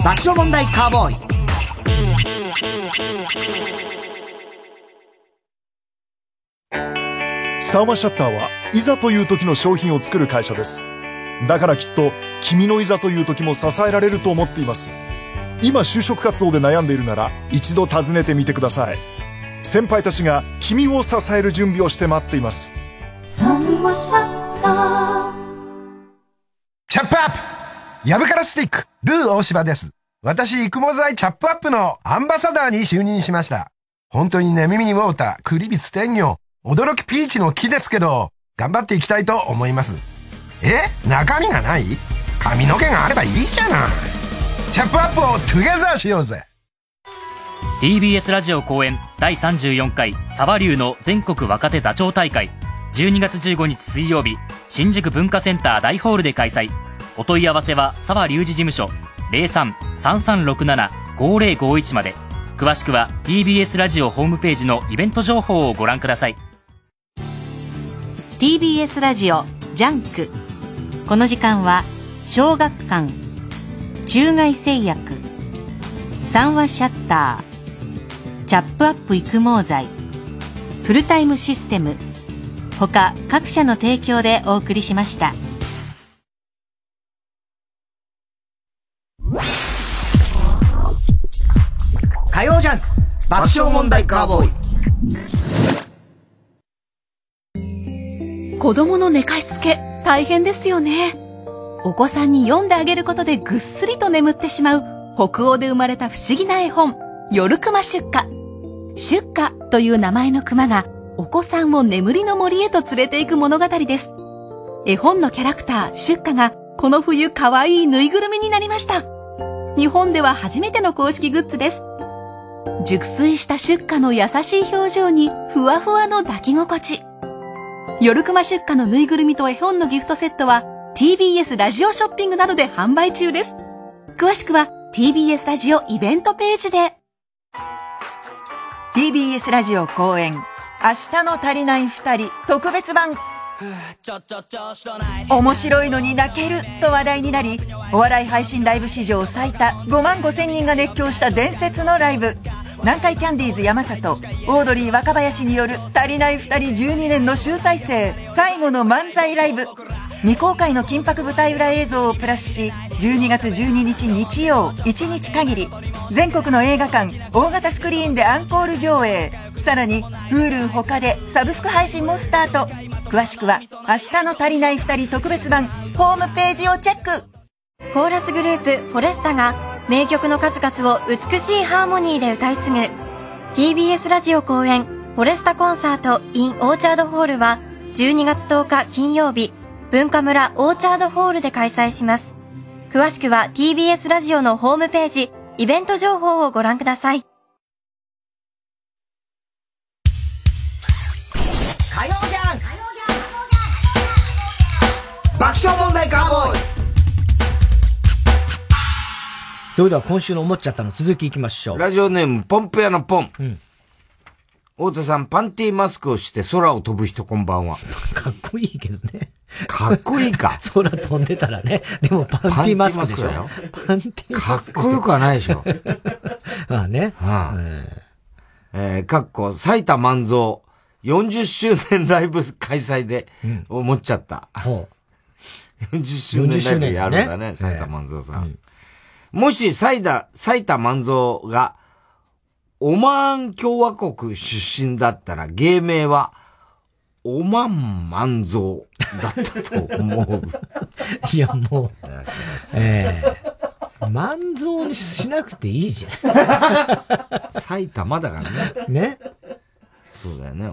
爆笑問題カーボーイサーマシャッターはいざという時の商品を作る会社です。だからきっと君のいざという時も支えられると思っています。今就職活動で悩んでいるなら一度訪ねてみてください。先輩たちが君を支える準備をして待っています。チャップアップヤブカラスティック、ルー大柴です。私、育毛剤チャップアップのアンバサダーに就任しました。本当にね、耳にウォーター、クリビス天魚、驚きピーチの木ですけど、頑張っていきたいと思います。え？中身がない？髪の毛があればいいじゃない。チャップアップをトゥゲザーしようぜ。TBS ラジオ公演第34回サバ流の全国若手座長大会12月15日水曜日新宿文化センター大ホールで開催お問い合わせは沢竜二事務所03-3367-5051まで。詳しくは TBS ラジオホームページのイベント情報をご覧ください。TBS ラジオ JUNK。この時間は小学館中外製薬三和シャッターチャップアップ育毛剤フルタイムシステム他各社の提供でお送りしました。爆笑問題カーボーイ。子供の寝かしつけ大変ですよね。お子さんに読んであげることでぐっすりと眠ってしまう北欧で生まれた不思議な絵本夜熊出荷。出荷という名前の熊がお子さんを眠りの森へと連れて行く物語です。絵本のキャラクター出荷がこの冬可愛いぬいぐるみになりました。日本では初めての公式グッズです。熟睡した出荷の優しい表情にふわふわの抱き心地夜熊出荷のぬいぐるみと絵本のギフトセットは TBS ラジオショッピングなどで販売中です。詳しくは TBS ラジオイベントページで。TBS ラジオ公演、明日の足りない二人特別版。面白いのに泣けると話題になり、お笑い配信ライブ史上最多5万5千人が熱狂した伝説のライブ。南海キャンディーズ山里、オードリー若林による足りない2人12年の集大成、最後の漫才ライブ。未公開の金箔舞台裏映像をプラスし、12月12日日曜、1日限り、全国の映画館、大型スクリーンでアンコール上映。さらに、Hulu 他でサブスク配信もスタート。詳しくは、明日の足りない二人特別版、ホームページをチェックコーラスグループフォレスタが名曲の数々を美しいハーモニーで歌い継ぐ TBS ラジオ公演フォレスタコンサート in オーチャードホールは12月10日金曜日文化村オーチャードホールで開催します詳しくは TBS ラジオのホームページイベント情報をご覧ください火曜じゃん爆笑問題カーボーイそれでは今週の思っちゃったの続きいきましょう。ラジオネーム、ポンプ屋のポン。太田さん、パンティーマスクをして空を飛ぶ人こんばんは。かっこいいけどね。かっこいいか。空飛んでたらね。でもパンティーマスクでしょ。パンティーマスクかっ。こよくはないでしょ。まあね。えー、かっこ、埼玉万蔵、40周年ライブ開催で、思っちゃった。40周年ライブやるんだね、埼玉万蔵さん。もし、埼玉、埼玉万蔵が、オマーン共和国出身だったら、芸名は、オマン万蔵だったと思う。いや、もう、ええ万蔵にしなくていいじゃん。埼玉だからね。ね。そうだよね。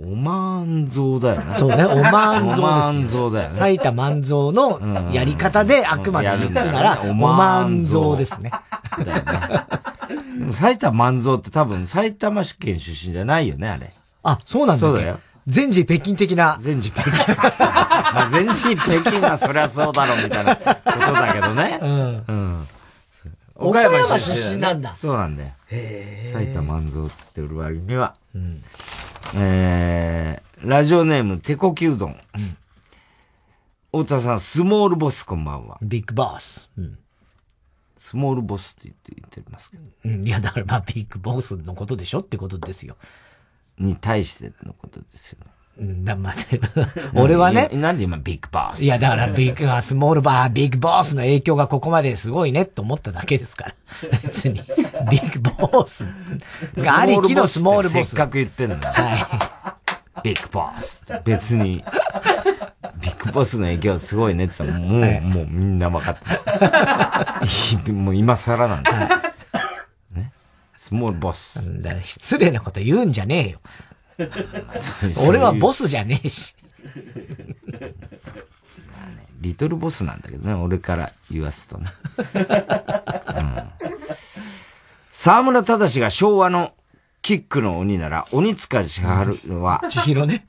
オマーン像だよね。そうね、オマーン像ですよ。オマーン像だよね。埼玉万蔵のやり方であくまで言うなら、オマーン像ですね。でも埼玉万蔵って多分埼玉県出身じゃないよね、あれ。あ、そうなんだそうだよ。全治北京的な。全治北京。まあ全治北京はそりゃそうだろうみたいなことだけどね。うん。うん。岡山出身なんだ。そうなんだよ。へ埼玉万蔵つってる割には。えー、ラジオネーム、手こきうどん。太田さん、スモールボスこんばんは。ビッグボス。うん。スモールボスって言って言ってますけど。うん、いや、だからまあ、ビッグボスのことでしょってことですよ。に対してのことですよね。まあ、俺はね。なんで今ビッグボスいや、だからビッグ、スモールバー、ビッグボスの影響がここまですごいねって思っただけですから。別に、ビッグボスがありきのスモールボス。せっかく言ってんの。はい。ビッグボス別に、ビッグボスの影響すごいねって言ったら、もう、はいもうみんな分かってます。もう今更なんです。ね。スモールボス。だ失礼なこと言うんじゃねえよ。俺はボスじゃねえし。リトルボスなんだけどね、俺から言わすとね。うん、沢村忠が昭和のキックの鬼なら、鬼塚千春は、千尋ね。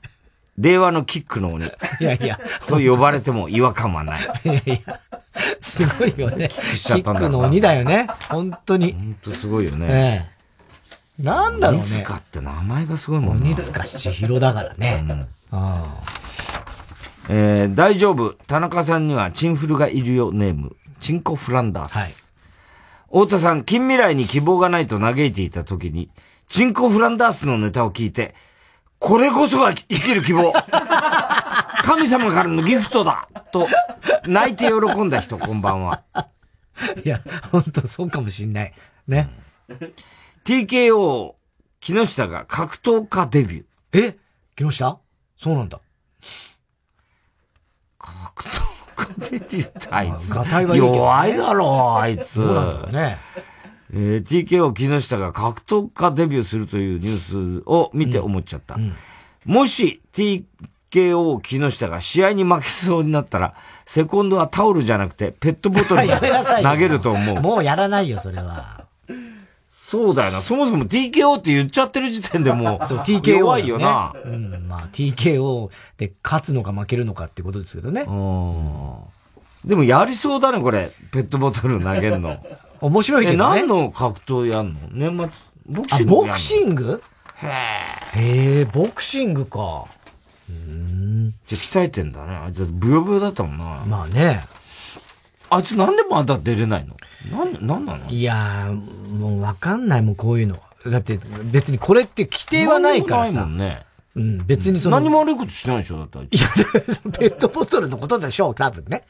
令和のキックの鬼。いやいや。と呼ばれても違和感はない。いやいや。すごいよね。キックしちゃったんだキックの鬼だよね。本当に。本当すごいよね。ええ。なんだろうね。鬼塚って名前がすごいもんね。鬼塚千尋だからね。うん、あえー、大丈夫。田中さんにはチンフルがいるよネーム。チンコフランダース。はい。太田さん、近未来に希望がないと嘆いていた時に、チンコフランダースのネタを聞いて、これこそが生きる希望 神様からのギフトだと、泣いて喜んだ人、こんばんは。いや、本当そうかもしんない。ね。TKO、木下が格闘家デビュー。え？木下？そうなんだ。格闘家デビューってあいつ。弱いだろう、あいつ。そうなんだよね。えー、TKO 木下が格闘家デビューするというニュースを見て思っちゃった。うんうん、もし TKO 木下が試合に負けそうになったら、セコンドはタオルじゃなくてペットボトル で投げると思う。もうやらないよ、それは。そうだよな。そもそも TKO って言っちゃってる時点でもう、そう TKO 弱いよな。ね、うん、まあ TKO で勝つのか負けるのかってことですけどね。でもやりそうだね、これ。ペットボトル投げるの。面白いけどね。何の格闘やんの？年末、ボクシングボクシング？へえ。へえ、ボクシングか。うん。じゃ鍛えてんだね。あいつブヨブヨだったもんな。まあね。あいつなんでまだ出れないの？なん、なんなの？いやー、もうわかんないもん、こういうの。だって別にこれって規定はないからさ。ないもんね。うん、別にその。何も悪いことしないでしょだって。いや、ペットボトルのことでしょう、多分ね。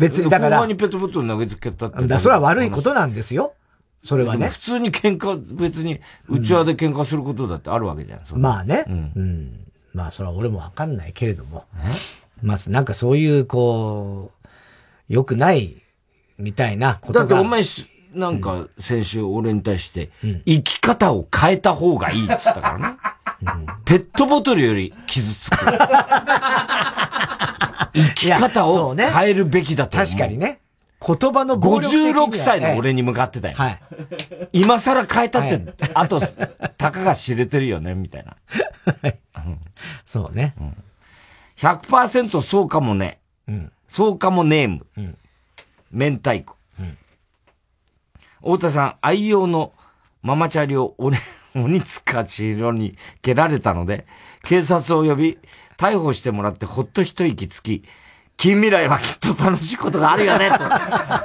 別にだから。後にペットボトル投げつけたって。だそれは悪いことなんですよ。それはね。普通に喧嘩、別に、うちわで喧嘩することだってあるわけじゃん。うん、まあね、うん。うん。まあ、それは俺もわかんないけれども。まず、なんかそういう、こう、良くない、みたいなことが。だってお前、なんか先週俺に対して、生き方を変えた方がいいっつったからね。ペットボトルより傷つく。生き方を変えるべきだと思う。確かにね。言葉の暴力的には56歳の俺に向かってたよ。今更変えたって、あと、たかが知れてるよね、みたいな。そうね。100%そうかもね。そうかもネーム。明太子。太田さん、愛用のママチャリを鬼、鬼塚千尋に蹴られたので、警察を呼び、逮捕してもらってほっと一息つき、近未来はきっと楽しいことがあるよね、と、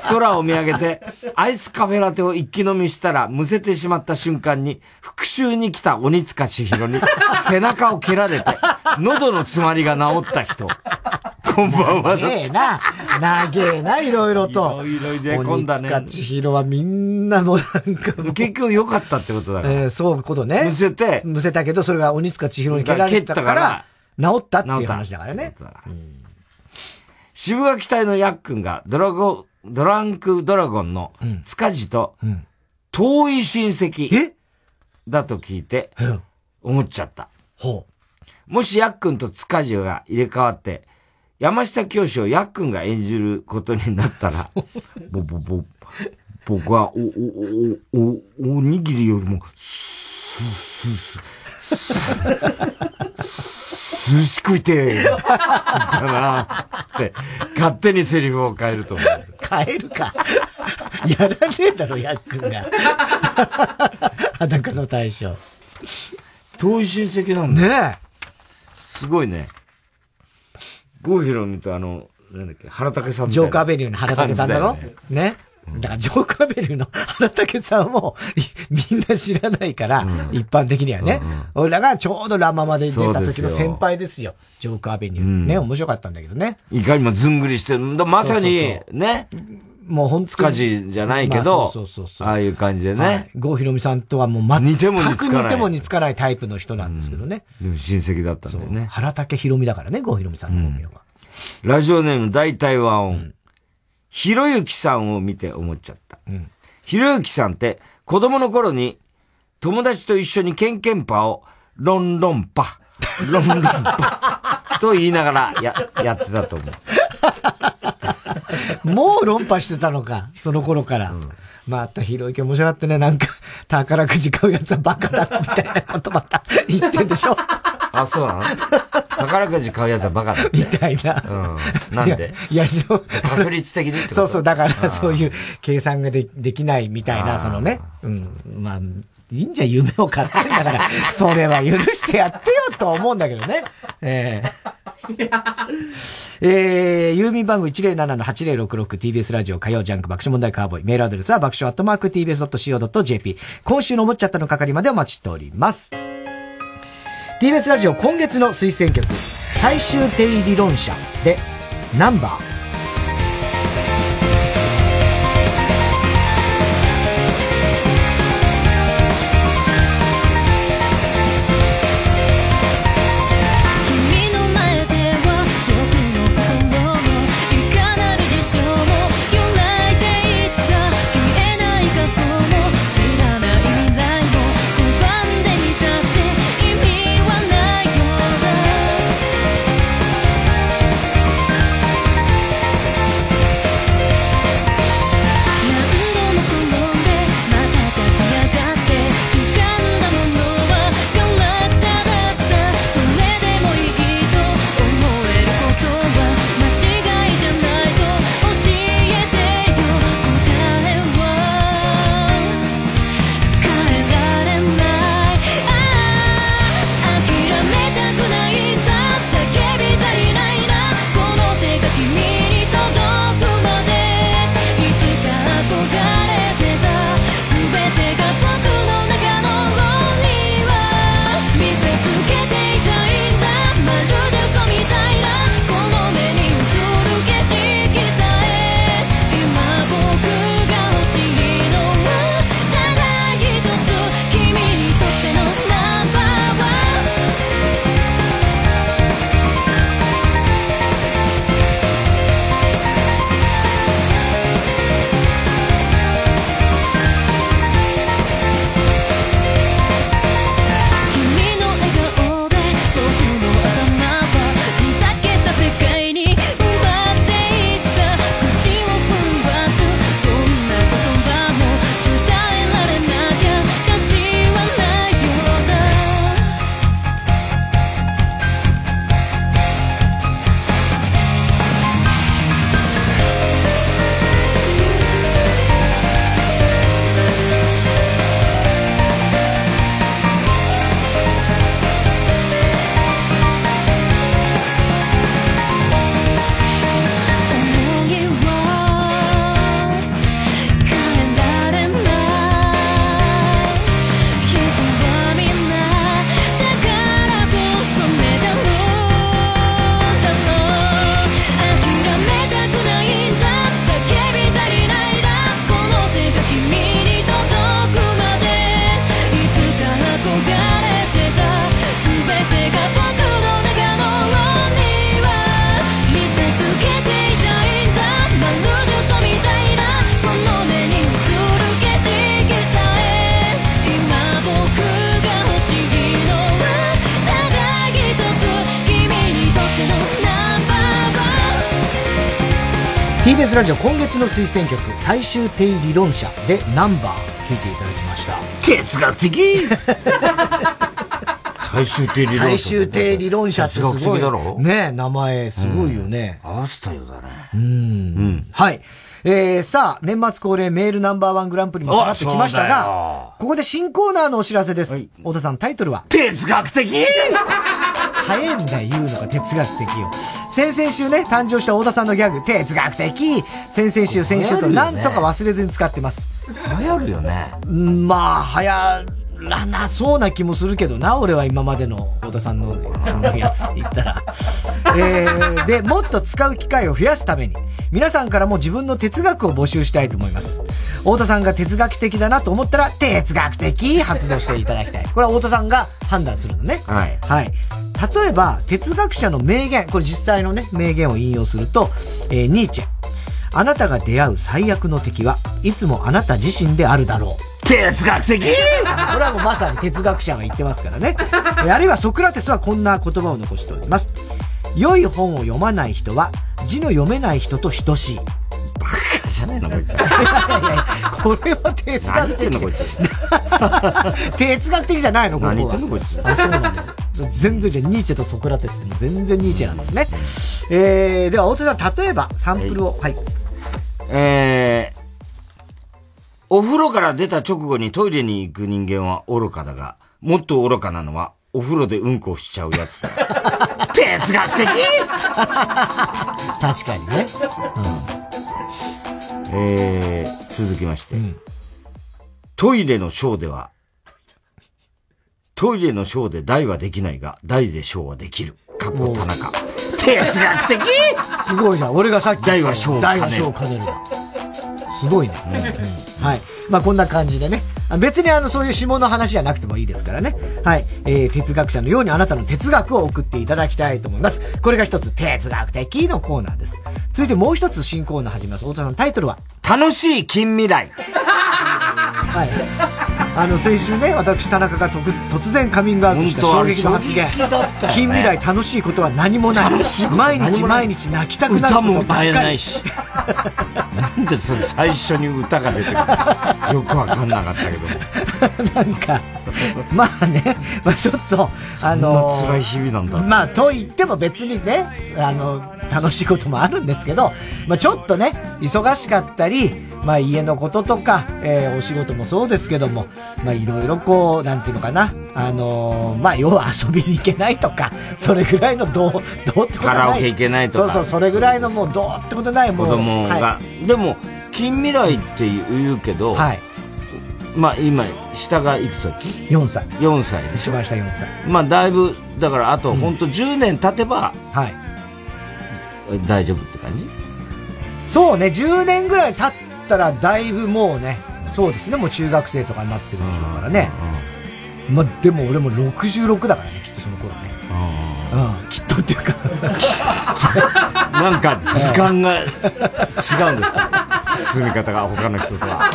空を見上げて、アイスカフェラテを一気飲みしたら、むせてしまった瞬間に、復讐に来た鬼塚千尋に、背中を蹴られて、喉の詰まりが治った人。こんばんは。長えな。長えな、いろいろと。いろいろ入れ込んだね鬼塚千尋はみんなもうなんか。結局良かったってことだから。えーそういうことね。むせて。むせたけど、それが鬼塚千尋に蹴られたから、治ったっていう話だからね。渋垣隊のヤックンがドラゴン、ドランクドラゴンの塚地と遠い親戚だと聞いて思っちゃった。もしヤックンと塚地が入れ替わって山下教師をヤックンが演じることになったら、ぼ、ぼ、ぼ、僕はお、お、お、お、おにぎりよりも、す、す、す、す、寿司食いてえだなって、勝手にセリフを変えると思う。変えるか。やらねえだろ、ヤックンが。裸の大将。遠い親戚なんだねすごいね。郷ひろみとあの、なんだっけ、原武さんみたいなジョーカーベリューの原武さんだろ？ねね。だから、ジョーカーベリューの原武さんも、い みんな知らないから、一般的にはね。俺らがちょうどラマまで出た時の先輩ですよ。ジョーカーベリュー。うんね、面白かったんだけどね。いかにもずんぐりしてるんだ。まさにね。もう本当塚地じゃないけまあどそうそうそう、ああいう感じではいね。郷ひろみさんとはもう全く似ても似つかない似ても似つかないタイプの人なんですけどね。でも親戚だったんだよね。原武ひろみだからね、郷ひろみさんの本名は。ラジオネーム大体和音。ひろゆきさんを見て思っちゃった。ひろゆきさんって子供の頃に友達と一緒にケンケンパをロンロンパ、ロンロンパと言いながらや、やってたと思う。もう論破してたのか、その頃から。またひろゆき面白かったね。なんか、宝くじ買うやつはバカだみたいなことまた言ってんでしょ あ、そうなの？宝くじ買うやつはバカだ。みたいな。うん。なんで？いや、そう確率的にってこと？そうそう、だかあらーそういう計算がでできないみたいな、そのね。うん。まあ、いいんじゃん夢を買ってんだから、それは許してやってよと思うんだけどね。ええ えー、郵便番号 107-8066TBS ラジオ火曜ジャンク爆笑問題カーボーイ。メールアドレスは爆笑アットマーク TBS.CO.JP。今週の思っちゃったの係までお待ちしております。TBS ラジオ今月の推薦曲、最終定理論者で、ナンバー。ラジオ今月の推薦曲最終定理論者でナンバー聴いていただきました。哲学的最終定理論者最終定理論者ってすごい。だろ？ね名前すごいよね、合わせたようだね。うん。はい。えー、さあ、年末恒例メールナンバーワングランプリもかかってきましたが、ここで新コーナーのお知らせです。太田さん、タイトルは？哲学的早いんだよ、言うのが哲学的よ。先々週ね、誕生した太田さんのギャグ、哲学的先々週、先週となんとか忘れずに使ってます。流行るよね。うんまあ、流行らなそうな気もするけどな、俺は今までの太田さんのそのやつで言ったら。えー、で、もっと使う機会を増やすために、皆さんからも自分の哲学を募集したいと思います。太田さんが哲学的だなと思ったら、哲学的発動していただきたい。これは太田さんが判断するのね。はい。はい。例えば、哲学者の名言、これ実際のね、名言を引用すると、えーニーチェ。あなたが出会う最悪の敵はいつもあなた自身であるだろう。哲学的 これはもうまさに哲学者が言ってますからね。えあるいはソクラテスはこんな言葉を残しております。良い本を読まない人は字の読めない人と等しい。バカじゃないのこいつ。いやいやいやこれは哲学何言ってんの的こいつ。哲学的じゃないのここは何言ってんのこいつあ、そうなんだよ。全然じゃあニーチェとソクラテスって全然ニーチェなんですね。えー、では、大津さん、例えばサンプルを、はい。えー、お風呂から出た直後にトイレに行く人間は愚かだが、もっと愚かなのは、お風呂でうんこしちゃうやつだ。哲学的確かにね。えー、続きまして、トイレのショーでは、トイレのショーで大はできないが、大でショーはできる。過去田中。哲学的すごいじゃん。俺がさっき大は小大は小兼ねるだ。すごいね。うんはい。まあこんな感じでね。あ別にあの、そういう下の話じゃなくてもいいですからね。はい。えー、哲学者のようにあなたの哲学を送っていただきたいと思います。これが一つ、哲学的のコーナーです。続いてもう一つ新コーナー始めます。大田さん、タイトルは楽しい近未来。はい。あの、先週ね、私、田中が突突然カミングアウトした衝撃の発言。近未来楽しいことは何もない。毎日毎日泣きたくなる歌もことばっかり。歌えないし。なんでそれ最初に歌が出てくるのよくわかんなかったけど。なんか、まあね、まあちょっと、あのそんな辛い日々なんだまあ、と言っても別にね、あの、楽しいこともあるんですけど、まあちょっとね、忙しかったり、まあ家のこととか、えーお仕事もそうですけども、まあいろいろこう、なんていうのかな、あのーまあ要は遊びに行けないとか、それぐらいのどう、どうってことない。カラオケ行けないとかそうそう、それぐらいのもうどうってことないもう。子供が、はでも、近未来って言うけど、はいまあ今、下がいくつだっけい、4歳。4歳でしょ。一番下4歳。まあだいぶ、だからあと本当10年経てば、はい。大丈夫って感じ？そうね、10年ぐらい経ったらだいぶもうね、そうですね、もう中学生とかになってるでしょうからね。まあ、でも俺も66だからね、きっとその頃ね。うん、きっとっていうか。なんか時間が違うんですか？進み方が他の人とは。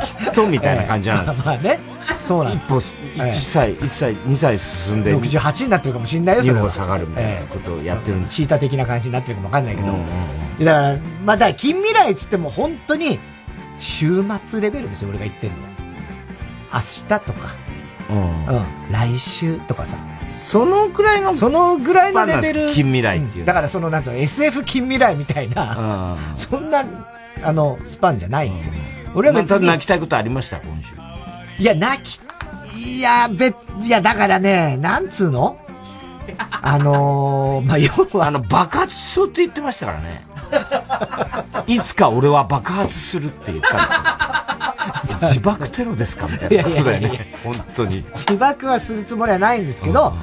きっとみたいな感じなんですまあね、そうなん一歩、1歳、1歳、2歳進んで、68になってるかもしんないよ、それ2は歩下がるみたいなことをやってるんです。チーター的な感じになってるかもわかんないけど。だから、まあ、だ近未来っつっても本当に、週末レベルですよ、俺が言ってるの。明日とか、うんうん、来週とかさ。そのぐらいの、そのぐらいのレベル。近未来っていう。だからその、なんつうの、SF 近未来みたいな、そんな、あの、スパンじゃないんですよ。俺は別に。泣きたいことありました、今週。いや、泣き、いや、別、いや、だからね、なんつうの？あのー、まあ、要は。あの、爆発しそうって言ってましたからね。いつか俺は爆発するって言ったんですよ。自爆テロですかみたいなことだよいやいやいやね。本当に。自爆はするつもりはないんですけど、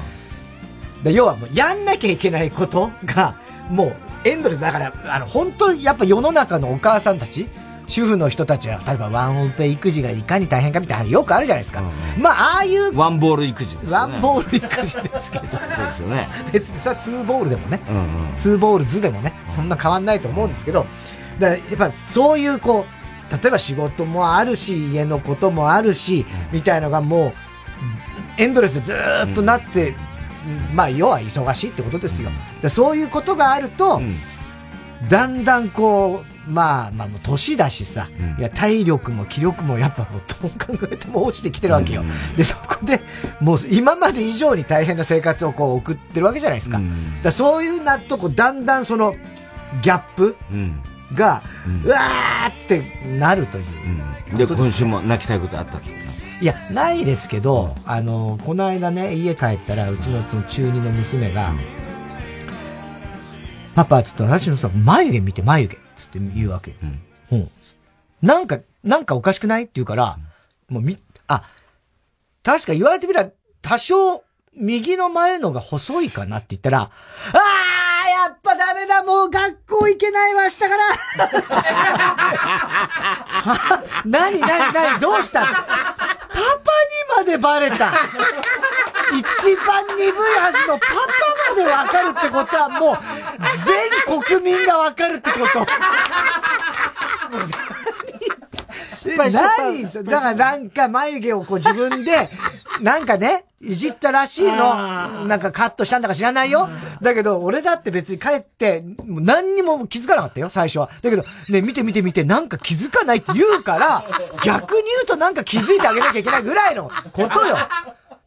で要はもうやんなきゃいけないことが、もうエンドレスだから、あの、本当やっぱ世の中のお母さんたち、主婦の人たちは、例えばワンオペ育児がいかに大変かみたいなのよくあるじゃないですか。まあ、ああいう、ワンボール育児ですよね。ワンボール育児ですけど。そうですよね。別にさ、ツーボールでもね、うんうん。ツーボール図でもね、そんな変わんないと思うんですけど、だやっぱそういうこう、例えば仕事もあるし、家のこともあるし、みたいのがもう、エンドレスでずーっとなって、まあ、要は忙しいってことですよ。でそういうことがあると、だんだんこう、まあまあもう年だしさ、いや体力も気力もやっぱもうどう考えても落ちてきてるわけよ。で、そこで、もう今まで以上に大変な生活をこう送ってるわけじゃないですか。だそういうなとこ、だんだんその、ギャップが、うわーってなるという。で、今週も泣きたいことあったいや、ないですけど、あの、この間ね、家帰ったら、うちのその中二の娘が、パパ、ちょっと私のさ、眉毛見て、眉毛。つって言うわけ。うん。なんか、なんかおかしくない？って言うから、もうみ、あ、確か言われてみれば、多少、右の前のが細いかなって言ったら、あーやっぱダメだもう学校行けないわ、下から。は何何何どうした？パパにまでバレた。一番鈍いはずのパパまでわかるってことはもう全国民がわかるってこと失敗した。だからなんか眉毛をこう自分で、なんかね、いじったらしいの。なんかカットしたんだか知らないよ。だけど、俺だって別に帰って、もう何にも気づかなかったよ、最初は。だけど、ね、見て見て見て、なんか気づかないって言うから、逆に言うとなんか気づいてあげなきゃいけないぐらいのことよ。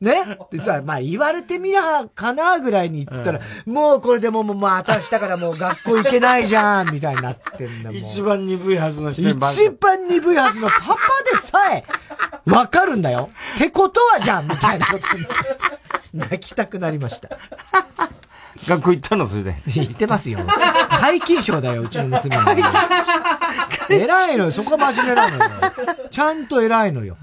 ね？でさ、まあ言われてみなかなぐらいに言ったら、うん、もうこれでももう、まあ明日からもう学校行けないじゃん、みたいになってんだもん。一番鈍いはずの人一番鈍いはずのパパでさえ、わかるんだよ。ってことはじゃんみたいなことに。泣きたくなりました。学校行ったのそれで。行ってますよ。皆勤賞だよ、うちの娘は。偉いのよ、そこは真面目なのよ。ちゃんと偉いのよ。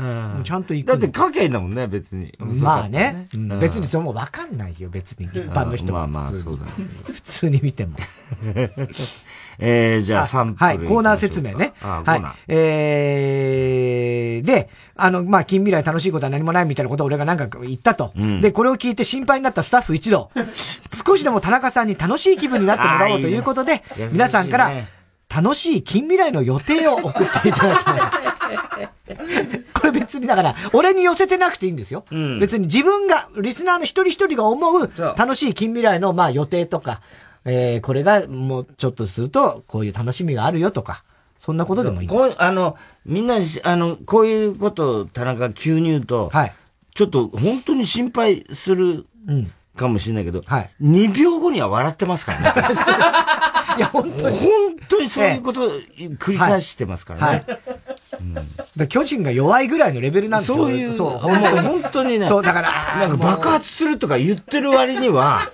ちゃんと行く。だって書けんだもんね、別に。まあね。別にそれもわかんないよ、別に。一般の人は。まあまあ、そうだ、普通に見ても。えー、じゃあサンプル。はい、コーナー説明ね。はい。えー、で、あの、まあ、近未来楽しいことは何もないみたいなことを俺がなんか言ったと。うん、で、これを聞いて心配になったスタッフ一同。少しでも田中さんに楽しい気分になってもらおうということで、いいね、皆さんから、楽しい近未来の予定を送っていただきます。これ別にだから、俺に寄せてなくていいんですよ。うん、別に自分が、リスナーの一人一人が思う楽しい近未来のまあ予定とか、えー、これがもうちょっとすると、こういう楽しみがあるよとか、そんなことでもいいです。こう、あの、みんな、あの、こういうことを田中急に言うと、はい。ちょっと本当に心配する、かもしれないけど、はい。2秒後には笑ってますからね。いや、本当に。本当にそういうことを繰り返してますからね。はいうん、巨人が弱いぐらいのレベルなんですよ。そういう、そう、本当に。本当にね。そう、だから、なんか爆発するとか言ってる割には、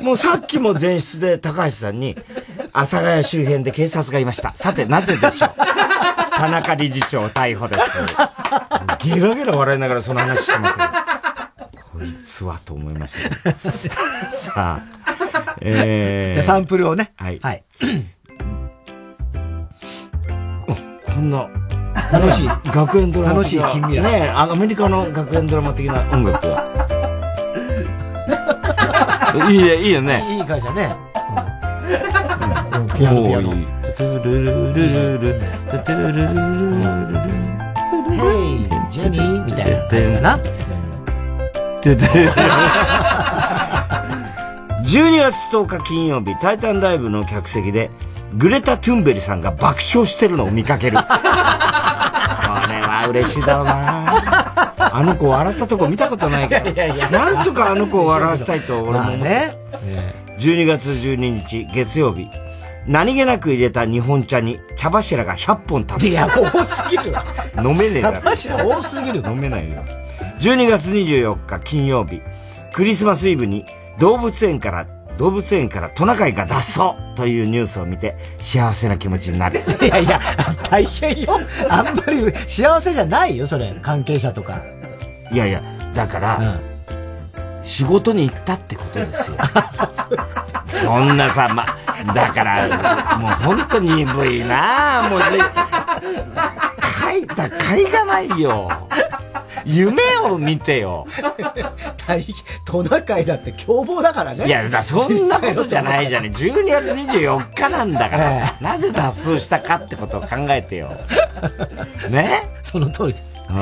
もうさっきも前室で高橋さんに、阿佐ヶ谷周辺で警察がいました。さて、なぜでしょう？田中理事長逮捕です。ゲラゲラ笑いながらその話してますこいつはと思いました。さあ、えー、じゃあサンプルをね。はい。はい。こんな、楽しい、学園ドラマ楽しい近未来。ねアメリカの学園ドラマ的な。音楽が。いいね、いいよね。いい会社ね。うん。ピアノ、ピアノ。トゥルルルルル、トゥルルルルルル。ヘイ、ジェニーみたいな感じかな。12月10日金曜日、タイタンライブの客席で、グレタ・トゥンベリさんが爆笑してるのを見かける。これは嬉しいだろうなあの子笑ったとこ見たことないから。いやいやなんとかあの子を笑わせたいと俺も。ね。12月12日月曜日。何気なく入れた日本茶に茶柱が100本立つ。いや、多すぎる。飲めねえだろ。茶柱多すぎる。飲めないよ。12月24日金曜日。クリスマスイブに動物園から動物園からトナカイが脱走というニュースを見て幸せな気持ちになる。いやいや、大変よ。あんまり幸せじゃないよ、それ。関係者とか。いやいや、だから、うん、仕事に行ったってことですよ。そんなさ、ま、だから、もう本当に鈍いなもう、書いた甲斐がないよ。夢を見てよ。トナカイだって凶暴だからね。いや、だそんなことじゃないじゃね。12月24日なんだから、ええ、なぜ脱走したかってことを考えてよ。ね？その通りです。うん。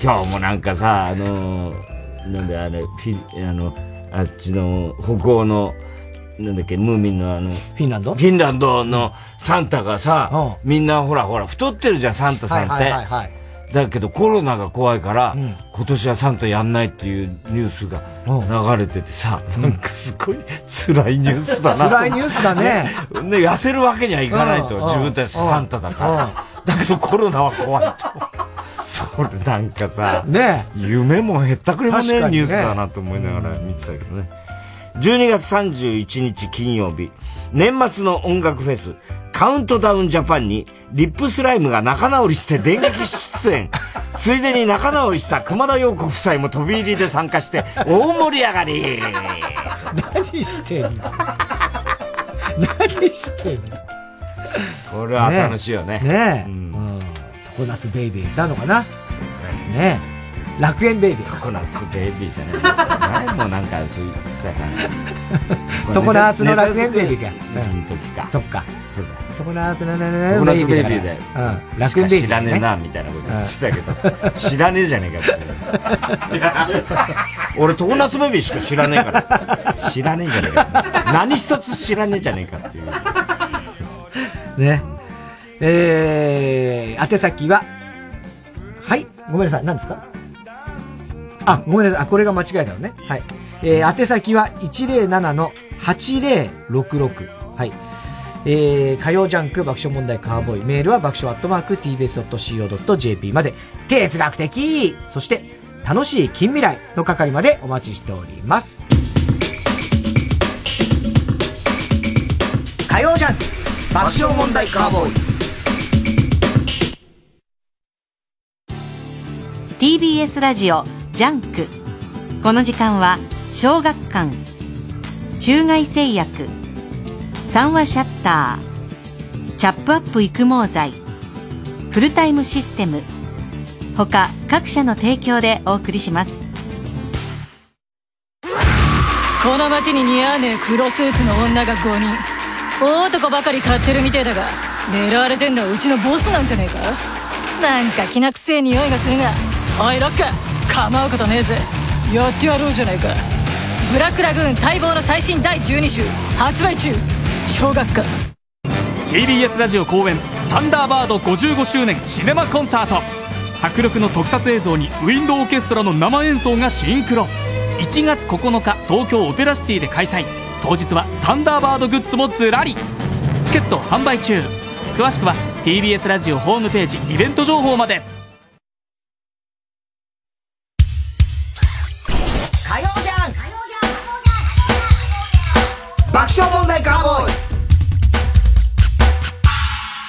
今日もなんかさ、あのー、なんであれ、フィあの、あっちの北欧のなんだっけ、ムーミンのあの、フィンランド？フィンランドのサンタがさ、みんなほらほら、太ってるじゃん、サンタさんって。はいはいはいはいだけどコロナが怖いから、今年はサンタやんないっていうニュースが流れててさ、なんかすごい辛いニュースだな。辛いニュースだね。ね、痩せるわけにはいかないと、うん自分たちサンタだから。だけどコロナは怖いと。それなんかさ、ね夢もへったくれもねニュースだなと思いながら見てたけどね。12月31日金曜日、年末の音楽フェス、カウントダウンジャパンに、リップスライムが仲直りして電撃出演。ついでに仲直りした熊田陽子夫妻も飛び入りで参加して、大盛り上がり何してんの？何してんの？これは楽しいよね。ねえ。うん。常夏ベイビーいたのかな？ねえ。楽園ベイビー。常夏ベイビーじゃない。前もなんかそう言ってたから。常夏の楽園ベイビーか。うん。時か。そっか。そうだ。常夏のベイビーで。うん。楽園ベイビー。知らねえな、みたいなこと言ってたけど。知らねえじゃねえかって。俺、常夏ベイビーしか知らねえから。知らねえじゃねえか。何一つ知らねえじゃねえかっていう。ね。えー、宛先は、はい、ごめんなさい、何ですか？あ、ごめんなさい、あ、これが間違いだよね。はい。えー、宛先は107-8066。はい。えー、火曜ジャンク爆笑問題カーボーイ。メールは爆笑アットマーク tbs.co.jp まで。哲学的そして、楽しい近未来の係までお待ちしております。火曜ジャンク爆笑問題カーボーイ。TBS ラジオ JUNK。この時間は小学館。中外製薬。三和シャッター。チャップアップ育毛剤。フルタイムシステム。他各社の提供でお送りします。この街に似合わねえ黒スーツの女が5人。大男ばかり買ってるみてえだが狙われてんのはうちのボスなんじゃねえか？なんか気なくせえ匂いがするが。おいロック構うことねえぜ。やってやろうじゃないか。ブラックラグーン待望の最新第12集発売中。小学館 TBS ラジオ公演サンダーバード55周年シネマコンサート。迫力の特撮映像にウィンドウオーケストラの生演奏がシンクロ。1月9日東京オペラシティで開催。当日はサンダーバードグッズもずらり。チケット販売中。詳しくは TBS ラジオホームページイベント情報まで。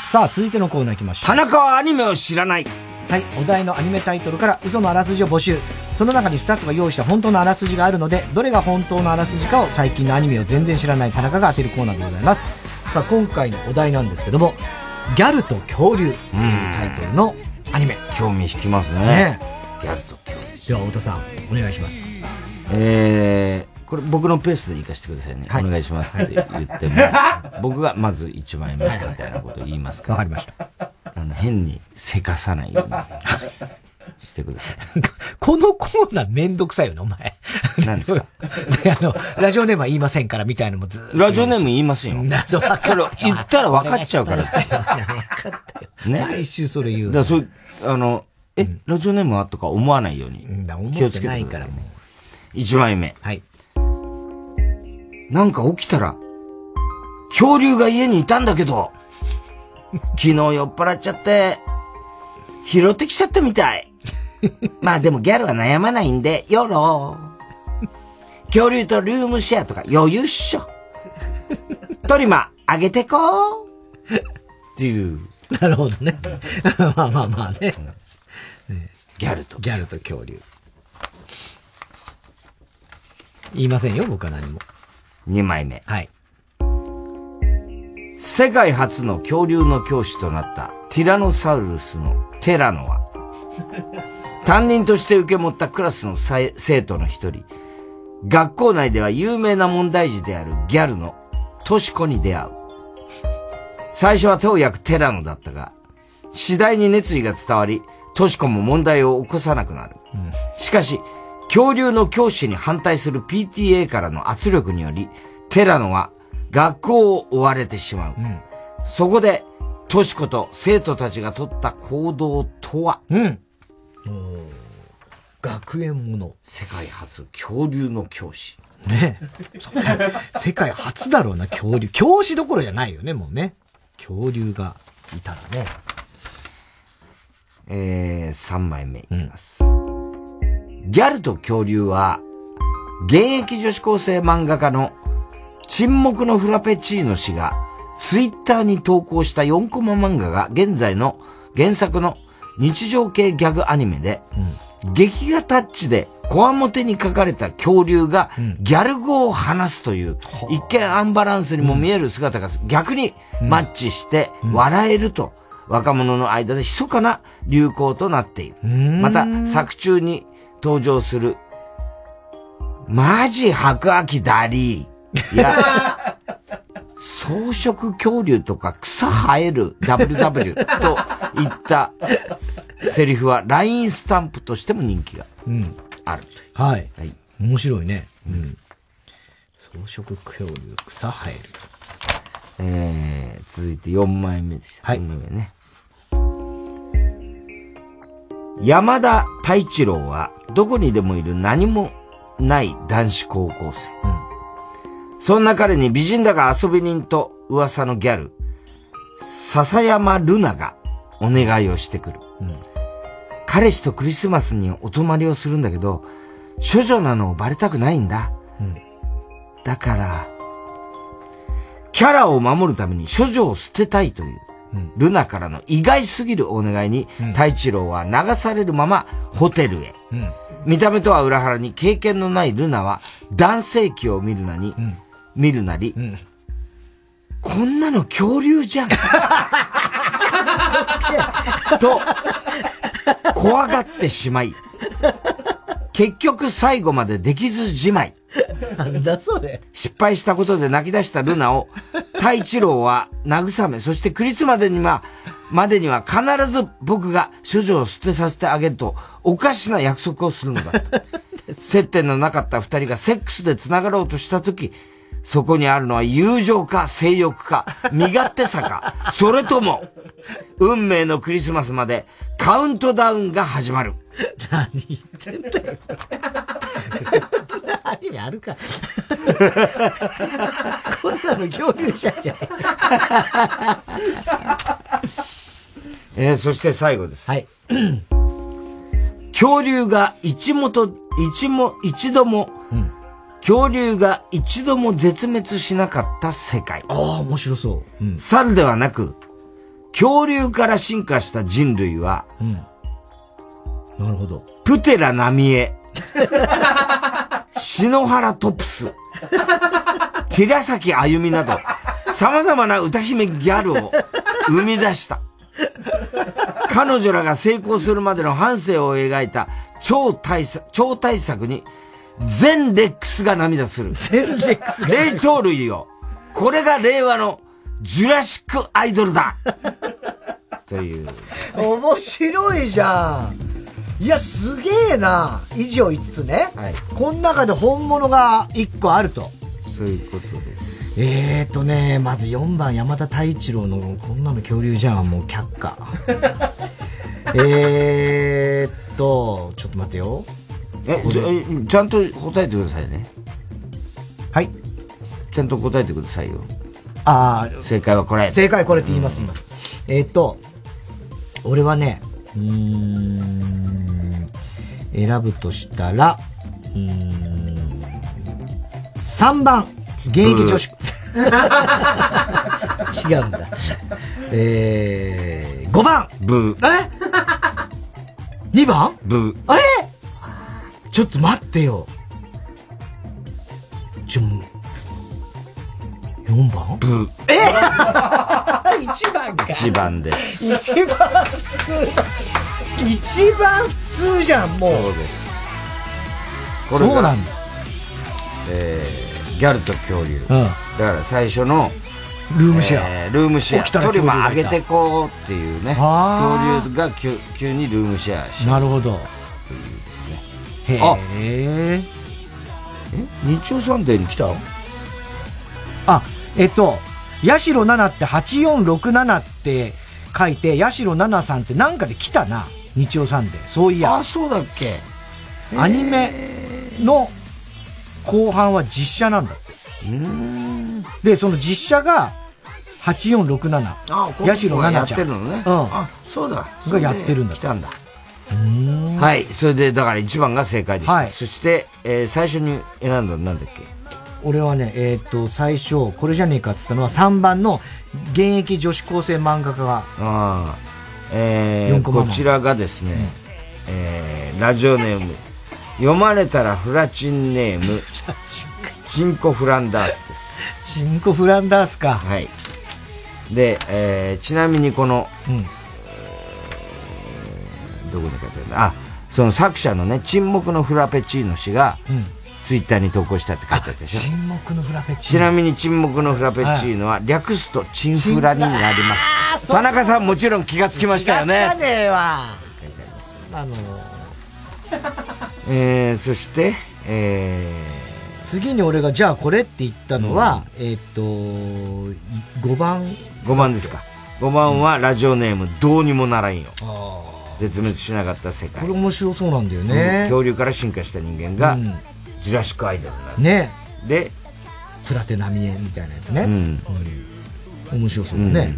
さあ、続いてのコーナー行きましょう。田中はアニメを知らない。はい、お題のアニメタイトルから嘘のあらすじを募集。その中にスタッフが用意した本当のあらすじがあるので、どれが本当のあらすじかを最近のアニメを全然知らない田中が当てるコーナーでございます。さあ、今回のお題なんですけども、ギャルと恐竜というタイトルのアニメ。興味引きますね。ねギャルと恐竜。では、太田さん、お願いします。えー、これ僕のペースで行かせてくださいね。はいお願いしますって言っても、僕がまず1枚目みたいなことを言いますから。わかりました。あの、変にせかさないようにしてください。このコーナーめんどくさいよね、お前。何ですか？で、あの、ラジオネームは言いませんからみたいなのもずっとラジオネーム言いますよ。謎分か言ったら分かっちゃうから。分かったよ。ね。毎週それ言うだからそういう、あの、え、ラジオネームはとか思わないように思気をつけてないください。からも1枚目。はい。なんか起きたら、恐竜が家にいたんだけど、昨日酔っ払っちゃって、拾ってきちゃったみたい。まあでもギャルは悩まないんで、よろ。恐竜とルームシェアとか余裕っしょ。トリマ、あげてこう。っていう。なるほどね。まあまあまあね。ギャルと。ギャルと恐竜。言いませんよ、僕は何も。2枚目。はい。世界初の恐竜の教師となったティラノサウルスのテラノは、担任として受け持ったクラスの生生徒の一人、学校内では有名な問題児であるギャルのトシコに出会う。最初は手を焼くテラノだったが、次第に熱意が伝わり、トシコも問題を起こさなくなる。しかし、恐竜の教師に反対する PTA からの圧力により、テラノは学校を追われてしまう。そこで、としこと生徒たちが取った行動とは、うん。学園もの。世界初恐竜の教師。ね 世界初だろうな、恐竜。教師どころじゃないよね、もうね。恐竜がいたらね。えー、3枚目いきます。ギャルと恐竜は、現役女子高生漫画家の沈黙のフラペチーノ氏が、ツイッターに投稿した4コマ漫画が現在の原作の日常系ギャグアニメで、劇画タッチでコアモテに書かれた恐竜がギャル語を話すという、一見アンバランスにも見える姿が逆にマッチして笑えると、若者の間で密かな流行となっている。また、作中に登場する、マジ白亜紀ダリーや、草食恐竜とか草生える WW といったセリフは LINE スタンプとしても人気がうん。あるという。はい。はい。面白いね。うん。草食恐竜、草生える。えー、続いて4枚目でした。はい。4枚目ね。山田太一郎はどこにでもいる何もない男子高校生。そんな彼に美人だが遊び人と噂のギャル、笹山ルナがお願いをしてくる。彼氏とクリスマスにお泊まりをするんだけど、処女なのをバレたくないんだ。だから、キャラを守るために処女を捨てたいという、ルナからの意外すぎるお願いに、太一郎は流されるままホテルへ。うん。見た目とは裏腹に経験のないルナは男性器を見るなに、見るなり、こんなの恐竜じゃん。と、怖がってしまい、結局最後までできずじまい。なんだそれ。失敗したことで泣き出したルナを、太一郎は慰め、そしてクリスマスには、までには必ず僕が処女を捨てさせてあげると、おかしな約束をするのだった。接点のなかった二人がセックスで繋がろうとしたとき、そこにあるのは友情か性欲か、身勝手さか、それとも、運命のクリスマスまでカウントダウンが始まる。何言ってんだよ。何あるか。こんなの恐竜じゃんじゃん。えー、そして最後です。はい。恐竜が一もと、一も、一度も、恐竜が一度も絶滅しなかった世界。ああ、面白そう。うん。猿ではなく、恐竜から進化した人類は、うん。なるほど。プテラナミエ、篠原トプス、寺崎あゆみなど、様々な歌姫ギャルを生み出した。彼女らが成功するまでの半生を描いた超大作、超大作に、全レックスが涙する。全レックス霊長類よ。これが令和のジュラシックアイドルだという。面白いじゃん。いや、すげえな。以上5つね。はい。この中で本物が1個あると。そういうことです。えーとね、まず4番山田太一郎のこんなの恐竜じゃん、もう却下。えーっと、ちょっと待ってよ。え、ちょちゃんと答えてくださいね。はい。ちゃんと答えてくださいよ。ああ、正解はこれ。正解これって言います、言います。えーっと、俺はね、うーん、選ぶとしたら、うーん、3番、現役女子。違うんだ。えー、5番ブー。え ?2 番？ブー。え？ちょっと待ってよ。ちょ、4番？ブー。え？一番か。一番です。一番普通。一番普通じゃん、もう。そうです。そうなんだ。えー、ギャルと恐竜。うんだから最初の、ルームシェアえールームシェア。トリマ恐竜がいた上げてこうっていうね。あ恐竜が急急にルームシェアしなるほど。あえ日曜サンデーに来た？のあ、えっと、八代奈々って8467って書いて、八代奈々さんってなんかで来たな。日曜サンデー。そういや。あ、そうだっけアニメの後半は実写なんだって。で、その実写が8467。あ、八代奈々ちゃん。やってるのね。うん。あ、そうだ。がやってるんだ。来たんだ。はい。それで、だから1番が正解でした。はいそして、えー最初に選んだのなんだっけ？俺はね、えっ、と、最初、これじゃねえかって言ったのは3番の現役女子高生漫画家が、ああ。えー、こちらがですね、えー、ラジオネーム、読まれたらフラチンネーム、チンコフランダースです。チンコフランダースか。はい。で、えー、ちなみにこの、うんえーどこに書いてあるのあ、その作者のね、沈黙のフラペチーノ氏が、うんツイッターに投稿したって書いてあったでしょ。沈黙のフラペチーノ。ちなみに沈黙のフラペチーノは略すとチンフラになります。田中さんもちろん気がつきましたよね気が。ねえわ。あの、えー、そして、え次に俺がじゃあこれって言ったのは、えっ、と、5番。ー、5番ですか。5番はラジオネームどうにもならんよ。絶滅しなかった世界。これ面白そうなんだよね。恐竜から進化した人間が、うんジュラシックアイドルになる。ねで、プラテナミエみたいなやつね。うんうん面白そうだね。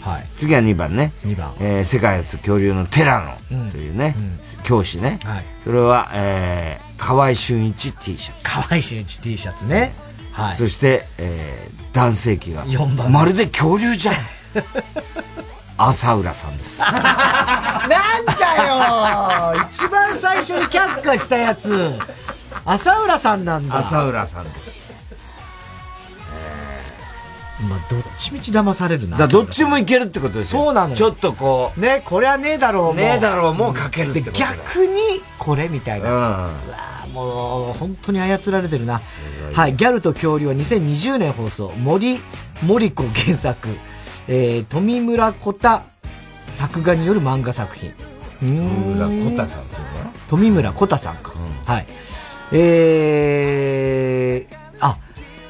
はい。次は2番ね。2番。えー世界初恐竜のテラうんノというね、教師ね。はいそれは、えー、河合俊一 T シャツ。河合俊一 T シャツね。はい。そして、えー、男性器が、四番まるで恐竜じゃん。浅浦さんです。なんだよ一番最初に却下したやつ、浅浦さんなんだ。浅浦さんです。まあ、どっちみち騙されるな。だどっちもいけるってことですよ。そうなのよちょっとこう。ね、これはねえだろう、ねえだろう、もうかけるってこと逆に、これみたいな。うわもう、本当に操られてるな。はい、ギャルと恐竜は2020年放送。森、森子原作。えー、富村小太作画による漫画作品。富村小太さんっていうの富村小太さんか。はい。えー、あ、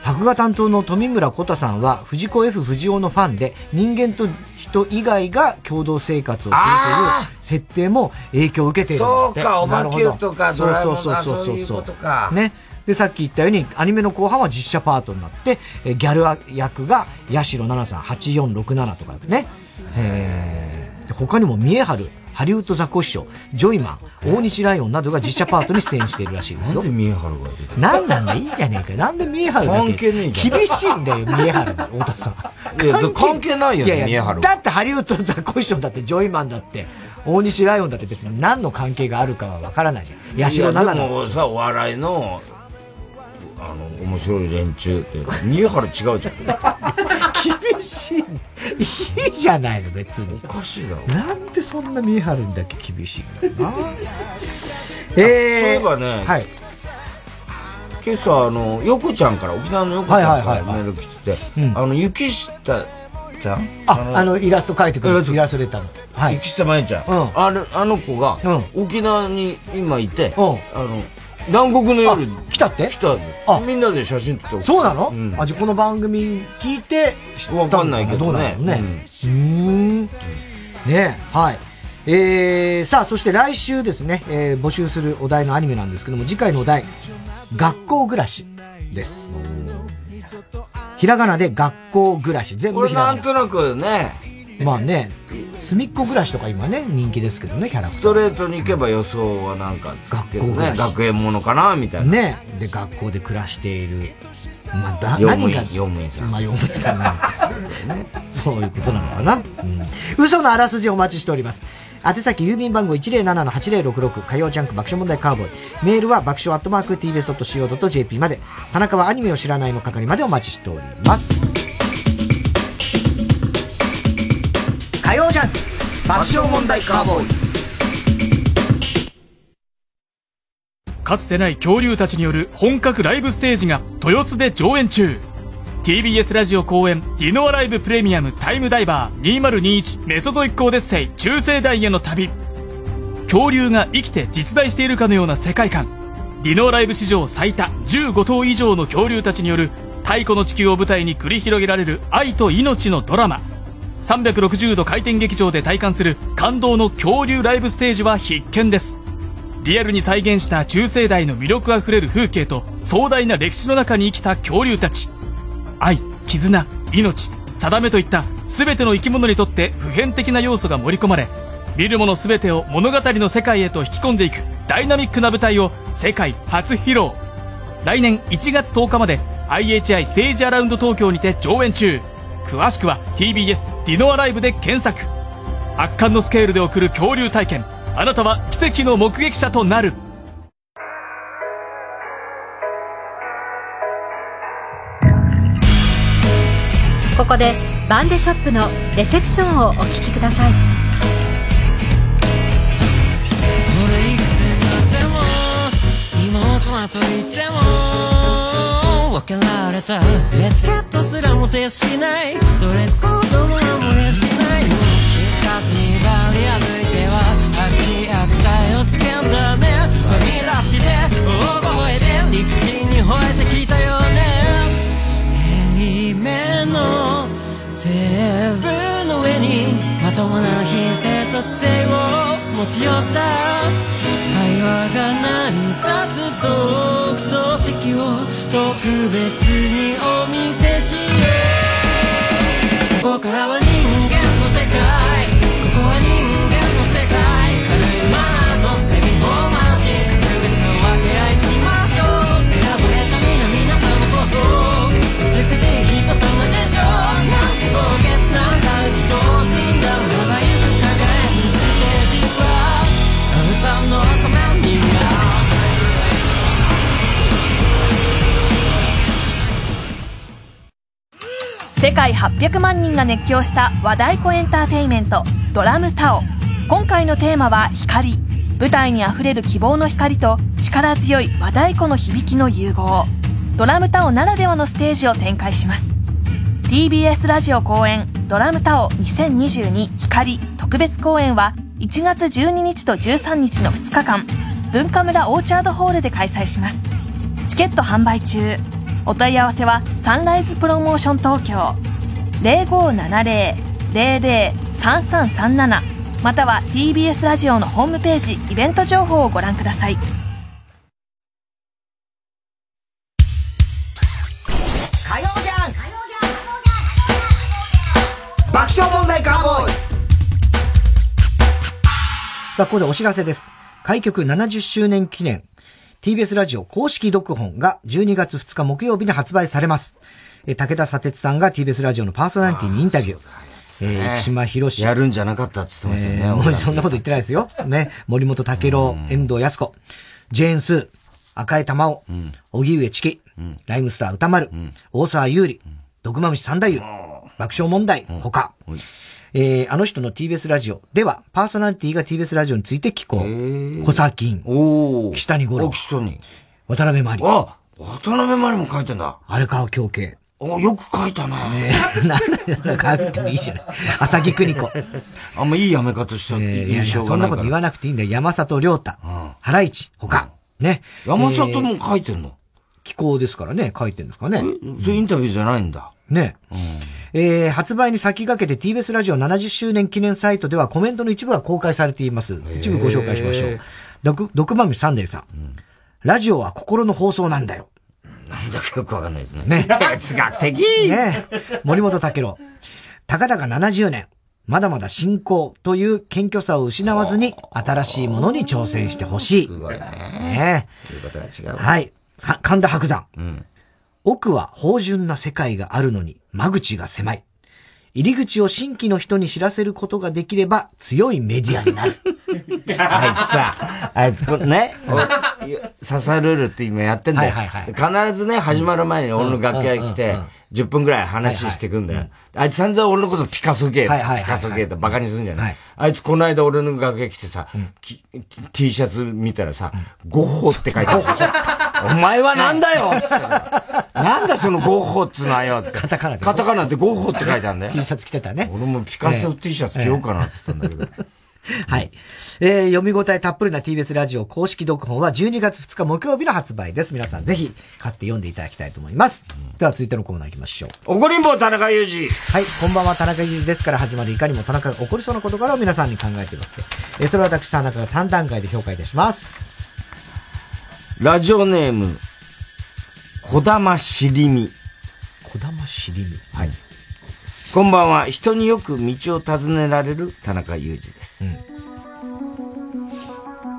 作画担当の富村小太さんは藤子 F 不二雄のファンで人間と人以外が共同生活をするという設定も影響を受けているそうかおまけとかなるほどドラえもんそうそうそうそうあそういうことかね。で、さっき言ったように、アニメの後半は実写パートになって、えーギャル役が八代奈々さん8467とかね。えーで他にも三重春、ハリウッドザコシショウ、ジョイマン、大西ライオンなどが実写パートに出演しているらしいですよ。なんで三重春が出てなんなんだ、いいじゃねえか。なんで三重春だけ？関係厳しいんだよ、三重春が、太田さん。いや関係ないよねやや三重春はだってハリウッドザコシショウだって、ジョイマンだって、大西ライオンだって別に何の関係があるかはわからないじゃん。八代奈々の。さ、お笑いの、あの、面白い連中って、三重春違うじゃん。厳しい。いいじゃないの、別に。おかしいだろ。なんでそんな三重春にだけ厳しいんだよな。えー、そういえばね、はい。今朝、あの、横ちゃんから、沖縄の横ちゃんからメール来てて、うんあの、雪下ちゃん？あ、あの、イラスト描いてくれる。イラストレターの。はい。雪下まゆちゃん。あれ、あの子が、沖縄に今いて、あの、南国の夜、来たって？来たみんなで写真撮ってそうなの、んあ、じゃあこの番組聞いてわかんないけどねどうなの？ね。うーん。ねはい。えー、さあ、そして来週ですね、えー募集するお題のアニメなんですけども、次回のお題、学校暮らしです。ひらがなで学校暮らし。全これ部ひらがな。なんとなくね、まあね、隅っこ暮らしとか今ね、人気ですけどね、キャラクター。ストレートに行けば予想はなんか学校学園ものかなみたいな。ね。で、学校で暮らしている。まあ、だ、何が、用務員さんまあ、用務員さんなんだね。そういうことなのかな。うん。嘘のあらすじお待ちしております。宛先郵便番号107-8066火曜ジャンク爆笑問題カーボーイ。メールは爆笑アットマーク tbs.co.jp まで。田中はアニメを知らないの係までお待ちしております。火曜ジャンク爆笑問題カーボーイ。かつてない恐竜たちによる本格ライブステージが豊洲で上演中。TBS ラジオ公演ディノアライブプレミアムタイムダイバー2021メソゾイックオデッセイ中世代への旅。恐竜が生きて実在しているかのような世界観。ディノアライブ史上最多15頭以上の恐竜たちによる太古の地球を舞台に繰り広げられる愛と命のドラマ。360度回転劇場で体感する感動の恐竜ライブステージは必見です。リアルに再現した中生代の魅力あふれる風景と壮大な歴史の中に生きた恐竜たち。愛絆命定めといった全ての生き物にとって普遍的な要素が盛り込まれ見るもの全てを物語の世界へと引き込んでいくダイナミックな舞台を世界初披露。来年1月10日まで IHI ステージアラウンド東京にて上演中。詳しくは TBS ディノアライブで検索。圧巻のスケールで送る恐竜体験。あなたは奇跡の目撃者となる。ここでバンデショップのレセプションをお聞きください妹と言ってもけられた。エチケットすらも徹しない。ドレスコードも守れしない。気づかずにバリ歩いては悪気悪態をつけんだね。はみ出して大声で理不尽に吠えてきたよね。平面のテーブルの上にまともな品性と知性を持ち寄った。会話が成り立つ独と席を特別にお見せしよう。ここからは人間の世界。世界800万人が熱狂した和太鼓エンターテインメントドラムタオ。今回のテーマは光。舞台にあふれる希望の光と力強い和太鼓の響きの融合。ドラムタオならではのステージを展開します。TBS ラジオ公演ドラムタオ2022光特別公演は1月12日と13日の2日間文化村オーチャードホールで開催します。チケット販売中。お問い合わせはサンライズプロモーション東京。0570-003337または TBS ラジオのホームページイベント情報をご覧ください。火曜じゃん。爆笑問題カーボーイ。さあ、ここでお知らせです。開局70周年記念、TBS ラジオ公式読本が12月2日木曜日に発売されます。え武田砂鉄さんが TBS ラジオのパーソナリティにインタビュー。えー、生島博士。やるんじゃなかったって言ってましたよね。えーもうそんなこと言ってないですよ。ね。森本武郎、遠藤康子、ジェーンスー、赤江玉緒、荻上チキ、ライムスター歌丸、大沢優里、毒まむし三太夫、爆笑問題、他。えー、あの人の TBS ラジオでは、パーソナリティが TBS ラジオについて聞こう。小沢金、岸谷五郎、岸谷、渡辺真理。あ、渡辺真理も書いてんだ。荒川京慶。お、よく書いたね。ね なんだ、書いてもいいじゃない。浅木邦子。あんまいいやめ方したいやいや印象が。そんなこと言わなくていいんだよ。山里亮太、ハライチ、他。ね。山里も書いてんの？気候ですからね、書いてんですかね。それインタビューじゃないんだ。ね。えー、発売に先駆けて TBS ラジオ70周年記念サイトではコメントの一部が公開されています。一部ご紹介しましょう。毒、毒まみサンデーさん,、ラジオは心の放送なんだよ。なんだかよくわかんないですね。ね。哲学的ね。森本武郎。たかだか70年。まだまだ進行という謙虚さを失わずに新しいものに挑戦してほしい。すごいね。ねということが違う。はい。か神田伯山。うん。奥は芳醇な世界があるのに間口が狭い。入り口を新規の人に知らせることができれば強いメディアになる。あいつさ、あいつこれね、刺さるるって今やってんだよ。はいはい必ずね、始まる前に俺の楽屋に来て、10分くらい話してくんだよ。あいつ散々俺のことピカソゲーはいはいはいはいピカソゲーってバカにするんじゃないあいつこの間俺の楽屋来てさ、き T シャツ見たらさ、ゴッホって書いてある。お前はなんだよつってなんだそのゴッホっつうのはよカタカナで。カタカナでゴッホって書いてあるんだよ。T シャツ着てたね。俺もピカソ T シャツ着ようかなって言ったんだけど。はい。えー、読み応えたっぷりな TBS ラジオ公式読本は12月2日木曜日の発売です。皆さんぜひ買って読んでいただきたいと思います。では続いてのコーナー行きましょう。怒りんぼ田中裕二。はい、こんばんは田中裕二ですから始まるいかにも田中が起こりそうな事柄を皆さんに考えてもらって、えー、それは私田中が3段階で評価いたします。ラジオネーム、小玉しりみ。小玉しりみ。はい。こんばんは。人によく道を尋ねられる田中裕二です。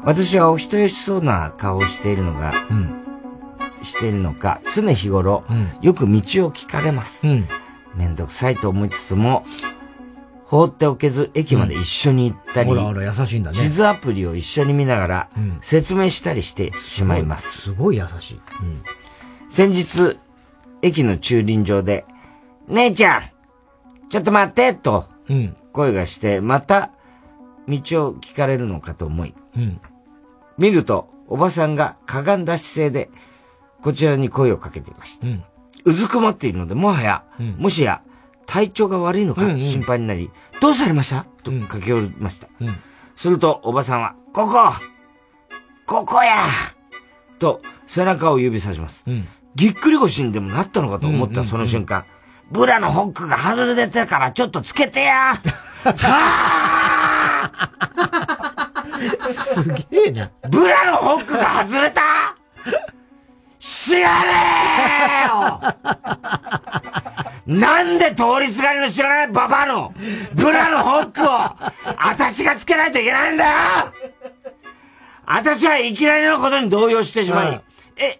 私はお人よしそうな顔をしているのが、しているのか、常日頃、よく道を聞かれます。めんどくさいと思いつつも、放っておけず駅まで一緒に行ったり、ほらほら優しいんだね。地図アプリを一緒に見ながら、説明したりしてしまいます。すごい優しい。先日、駅の駐輪場で、姉ちゃんちょっと待ってと、声がして、また、道を聞かれるのかと思い、うん。見ると、おばさんがかがんだ姿勢で、こちらに声をかけていました。うん。うずくまっているので、もはや、もしや、体調が悪いのか心配になり、どうされました？と駆け寄りました。すると、おばさんは、ここ！ここや！と、背中を指さします。ぎっくり腰にでもなったのかと思ったその瞬間、ブラのホックが外れてたからちょっとつけてや すげえな。ブラのホックが外れた？知らねえよ！なんで通りすがりの知らないババアのブラのホックを私がつけないといけないんだよ！私はいきなりのことに動揺してしまい、え、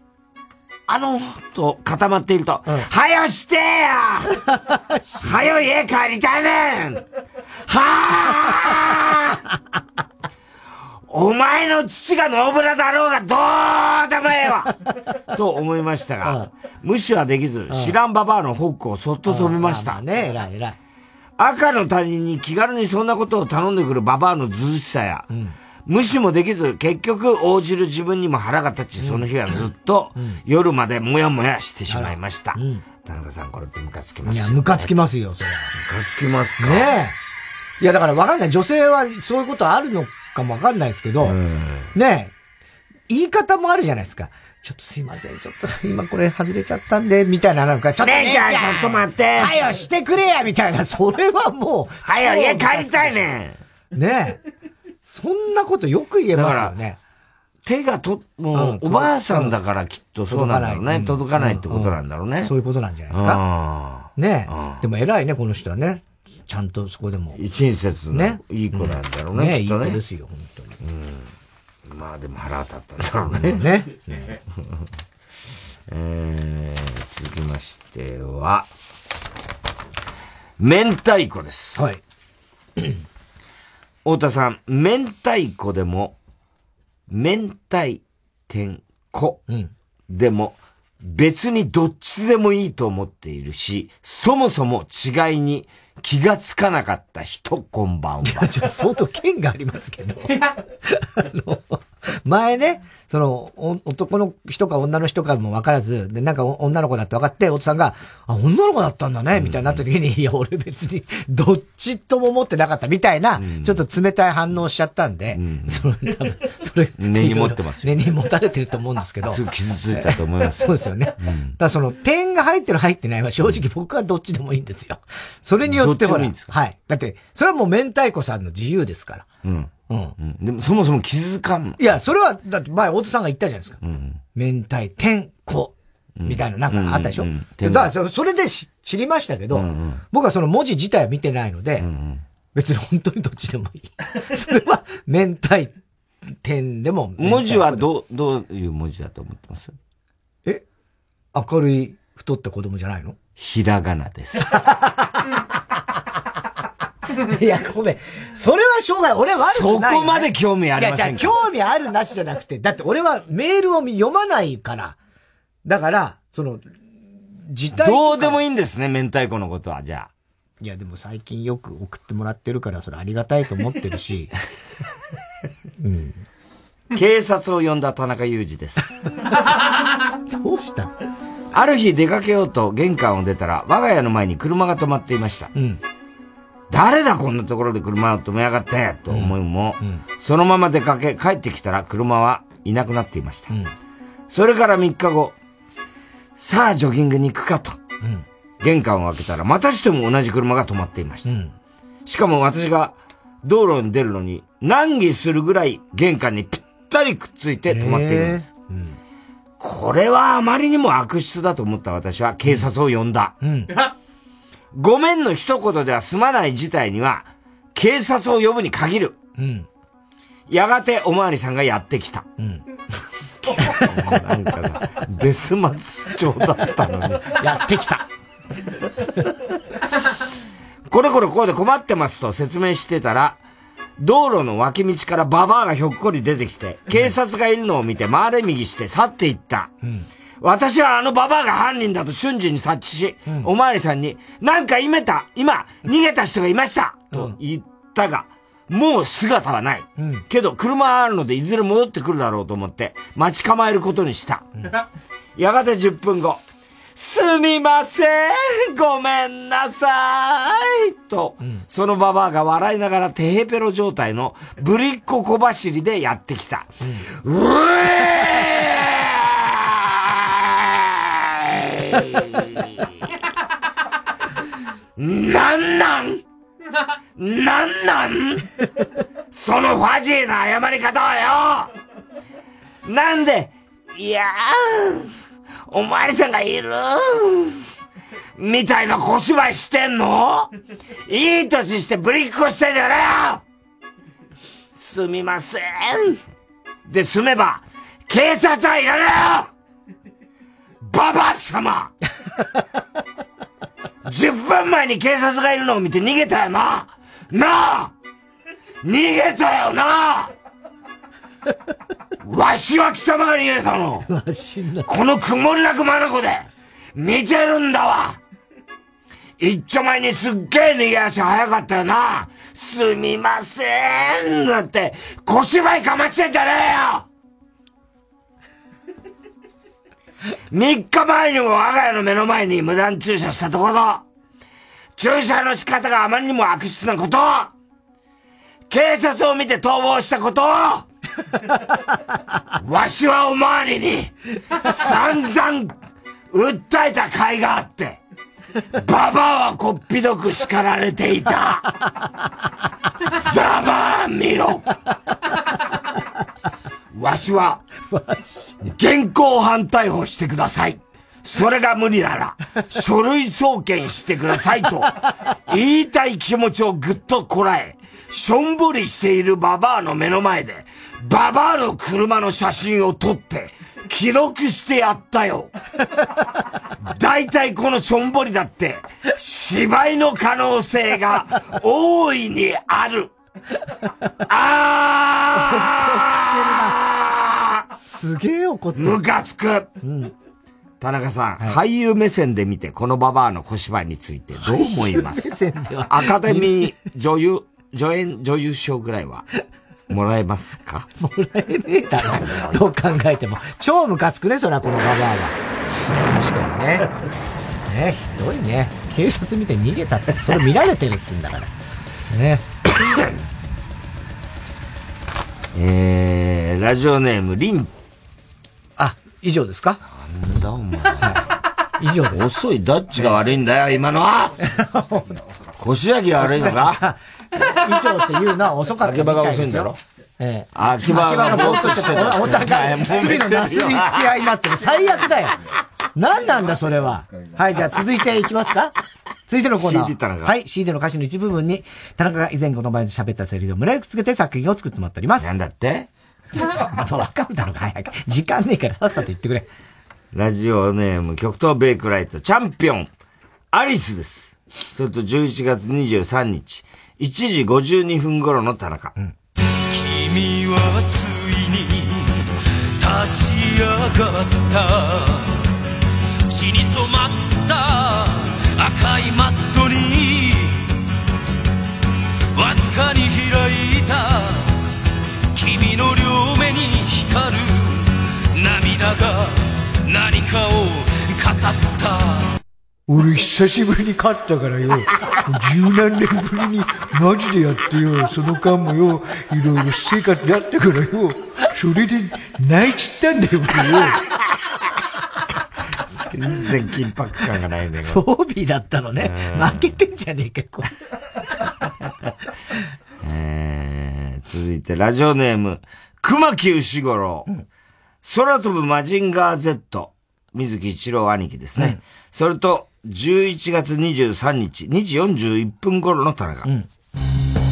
あの、と固まっていると、はよしてや！はよ家帰りたいねん！はあお前の父がノーブラだろうがどうでもええわ と思いましたが、無視はできず、知らんババアのホックをそっと止めました。ね、偉い偉い。赤の他人に気軽にそんなことを頼んでくるババアのずうしさや、無視もできず、結局応じる自分にも腹が立ち、その日はずっと夜までもやもやしてしまいました。田中さん、これってムカつきますよ、いや、ムカつきますよ、それは。ムカつきますか？ねえ。いや、だからわかんない。女性はそういうことあるのかもわかんないですけど、ねえ、言い方もあるじゃないですか。ちょっとすいません、ちょっと今これ外れちゃったんで、みたいななんか、ちょっと姉ちゃんちょっと待ってはよしてくれやみたいな、それはもう。はよ家帰りたいねん。ねえ。そんなことよく言えますよね。手がと、もう、おばあさんだからきっとそうなんだろうね。届かないってことなんだろうね。そういうことなんじゃないですか。ねえ。でも偉いね、この人はね。ちゃんとそこでも。親切な、いい子なんだろうね、ねきっとね。いい子ですよ、本当に。うん。まあでも腹立ったんだろうね。ね。えー、続きましては、明太子です。はい。太田さん、明太子でも、明太天子でも、別にどっちでもいいと思っているし、そもそも違いに気がつかなかった人、こんばんは。相当剣がありますけど。あの、前ね、その、お男の人か女の人かも分からず、で、なんかお女の子だって分かって、お父さんが、あ、女の子だったんだね、みたいになった時に、いや、俺別に、どっちとも思ってなかったみたいな、ちょっと冷たい反応しちゃったんで、その、多分、それ、根に持ってます根に持たれてると思うんですけど。すぐ傷ついたと思います。そうですよね。だその、点が入ってる入ってないは正直僕はどっちでもいいんですよ。それによってほら、はい。だって、それはもう明太子さんの自由ですから。うん。うん。でもそもそも気づかん。いや、それは、だって前、大戸さんが言ったじゃないですか。明太天子。みたいな、なんかあったでしょ、だからそ、それでし知りましたけど、僕はその文字自体は見てないので、別に本当にどっちでもいい。それは、明太天でも。文字はどう、どういう文字だと思ってます？え？明るい、太った子供じゃないの？ひらがなです。いや、ごめん。それはしょうがない。俺は悪くない、そこまで興味ありませんかいや、じゃあ興味あるなしじゃなくて、だって俺はメールを読まないから。だから、その、自体どうでもいいんですね、明太子のことは、じゃあ。いや、でも最近よく送ってもらってるから、それありがたいと思ってるし。うん。警察を呼んだ田中裕二です。どうした？ある日出かけようと玄関を出たら、我が家の前に車が止まっていました。うん。誰だこんなところで車を止めやがってと思うも、そのまま出かけ、帰ってきたら車はいなくなっていました。それから3日後、さあジョギングに行くかと。玄関を開けたら、またしても同じ車が止まっていました。しかも私が道路に出るのに難儀するぐらい玄関にぴったりくっついて止まっているんです。これはあまりにも悪質だと思った私は警察を呼んだ。ごめんの一言では済まない事態には、警察を呼ぶに限る。やがておまわりさんがやってきた。なんかが、デスマス調だったのに。やってきた。これこれこうで困ってますと説明してたら、道路の脇道からババアがひょっこり出てきて、警察がいるのを見て回れ右して去っていった。私はあのババアが犯人だと瞬時に察知し、おまわりさんに、なんか今た、今、逃げた人がいました！と言ったが、もう姿はない。けど、車はあるのでいずれ戻ってくるだろうと思って、待ち構えることにした。やがて10分後、すみませんごめんなさいと、そのババアが笑いながらテヘペロ状態のぶりっ子小走りでやってきた。うえーなんなん？なんなん？そのファジーな謝り方はよ！なんで、いやー、おまわりさんがいる？みたいな小芝居してんの？いい年してぶりっこしてんじゃねえよ！すみません。で済めば、警察はいらねえよ！ババア様 !10 分前に警察がいるのを見て逃げたよな。なあ。逃げたよな。わしは貴様が逃げたの。この曇りなく眼で。見てるんだわ。一丁前にすっげえ逃げ足早かったよな。すみません。なんて小芝居かましてんじゃねえよ3日前にも我が家の目の前に無断駐車したところ駐車の仕方があまりにも悪質なこと警察を見て逃亡したこと わしはおまわりに散々訴えた甲斐があって、ババアはこっぴどく叱られていた。ざまあ見ろわしは、現行犯逮捕してください。それが無理なら、書類送検してくださいと、言いたい気持ちをぐっとこらえ、しょんぼりしているババアの目の前で、ババアの車の写真を撮って、記録してやったよ。大体このしょんぼりだって、芝居の可能性が大いにある。あーすげえ怒ってる。ムカつく。田中さん、俳優目線で見てこのババアの小芝居についてどう思いますか？アカデミー女優、助演女優賞ぐらいはもらえますか？もらえねえだろ。どう考えても。超ムカつくね、そら、このババアは。確かにね。ね、ひどいね。警察見て逃げたって、それ見られてるっつうんだから。ね。えー、ラジオネーム、リン。あ、以上ですか？なんだお前。以上です。遅い、どっちが悪いんだよ、今のは 腰上げ悪いのか？以上っていうのは遅かったみたいですよ。秋葉が遅いんだろ？ええ。秋葉がぼーっとしてたお互い、罪のなすり付き合いになってる。最悪だよ。何なんだ、それは。はい、じゃあ続いていきますか？続いてのコーナー。CD 田中はい、CD の歌詞の一部分に、田中が以前この場で喋ったセリフを無理やりくっつけて作品を作ってもらっております。なんだって？わかるだろうが、早く。時間ねえからさっさと言ってくれ。ラジオネーム、極東ベイクライト、チャンピオン、アリスです。それと11月23日、1時52分頃の田中。君はついに立ち上がった血に染まった赤いマットにわずかに開いた君の両目に光る涙が何かを語った。俺久しぶりに勝ったからよ、十何年ぶりにマジでやってよ、その間もよ、いろいろ生活だったからよ、それで泣いちったんだよ、俺よ。全然緊迫感がないね。フォービーだったのね。負けてんじゃねえか、これ。えー、続いて、ラジオネーム、熊木牛五郎。空飛ぶマジンガー Z。水木一郎兄貴ですね。それと、11月23日、2時41分頃の田中。3、2、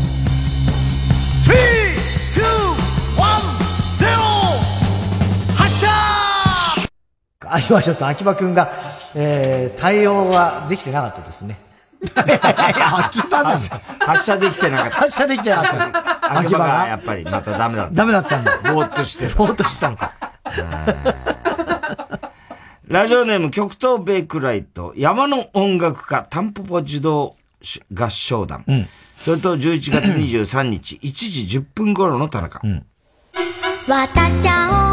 あ、今ちょっと秋葉くんが、えー、対応はできてなかったですね。いや秋葉が、発射できてなかった。発射できてなかった。秋葉がやっぱりまたダメだった。ダメだったんだ。ぼーっとしてる。ぼーっとしたのか。ラジオネーム極東ベイクライト、山の音楽家、タンポポ児童合唱団。うんそれと11月23日、1時10分頃の田中。私は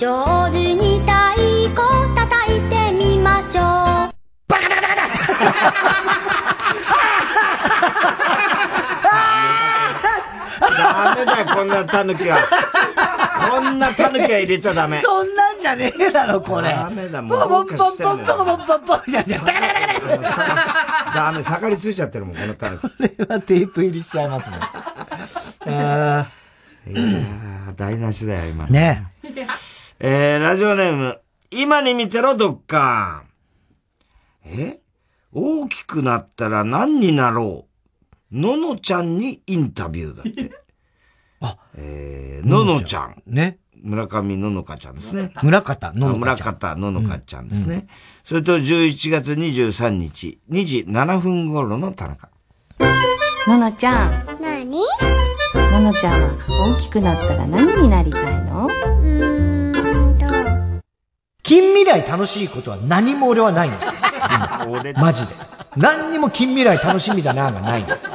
上手に太鼓叩いてみましょう。バカだカだカだダメだよこんなタヌキは。こんなタヌキは入れちゃダメ。そんなんじゃねえだろこれ。ダメだもう。ポンポンポンポンポンポンポンやダメだダりついちゃってるもんこのタヌキこれはテープ入りしちゃいますねいやー台無しだよ今ねー、ラジオネーム、今に見てろ、どっか。え？大きくなったら何になろう？ののちゃんにインタビューだって。あ、えー、ののちゃん。ね。村上ののかちゃんですね。村方ののかちゃん村方ののかちゃんですね。それと11月23日、2時7分頃の田中。ののちゃん、なにののちゃんは大きくなったら何になりたいの？近未来楽しいことは何も俺はないんですよ。俺マジで。何にも近未来楽しみだながないんですよ。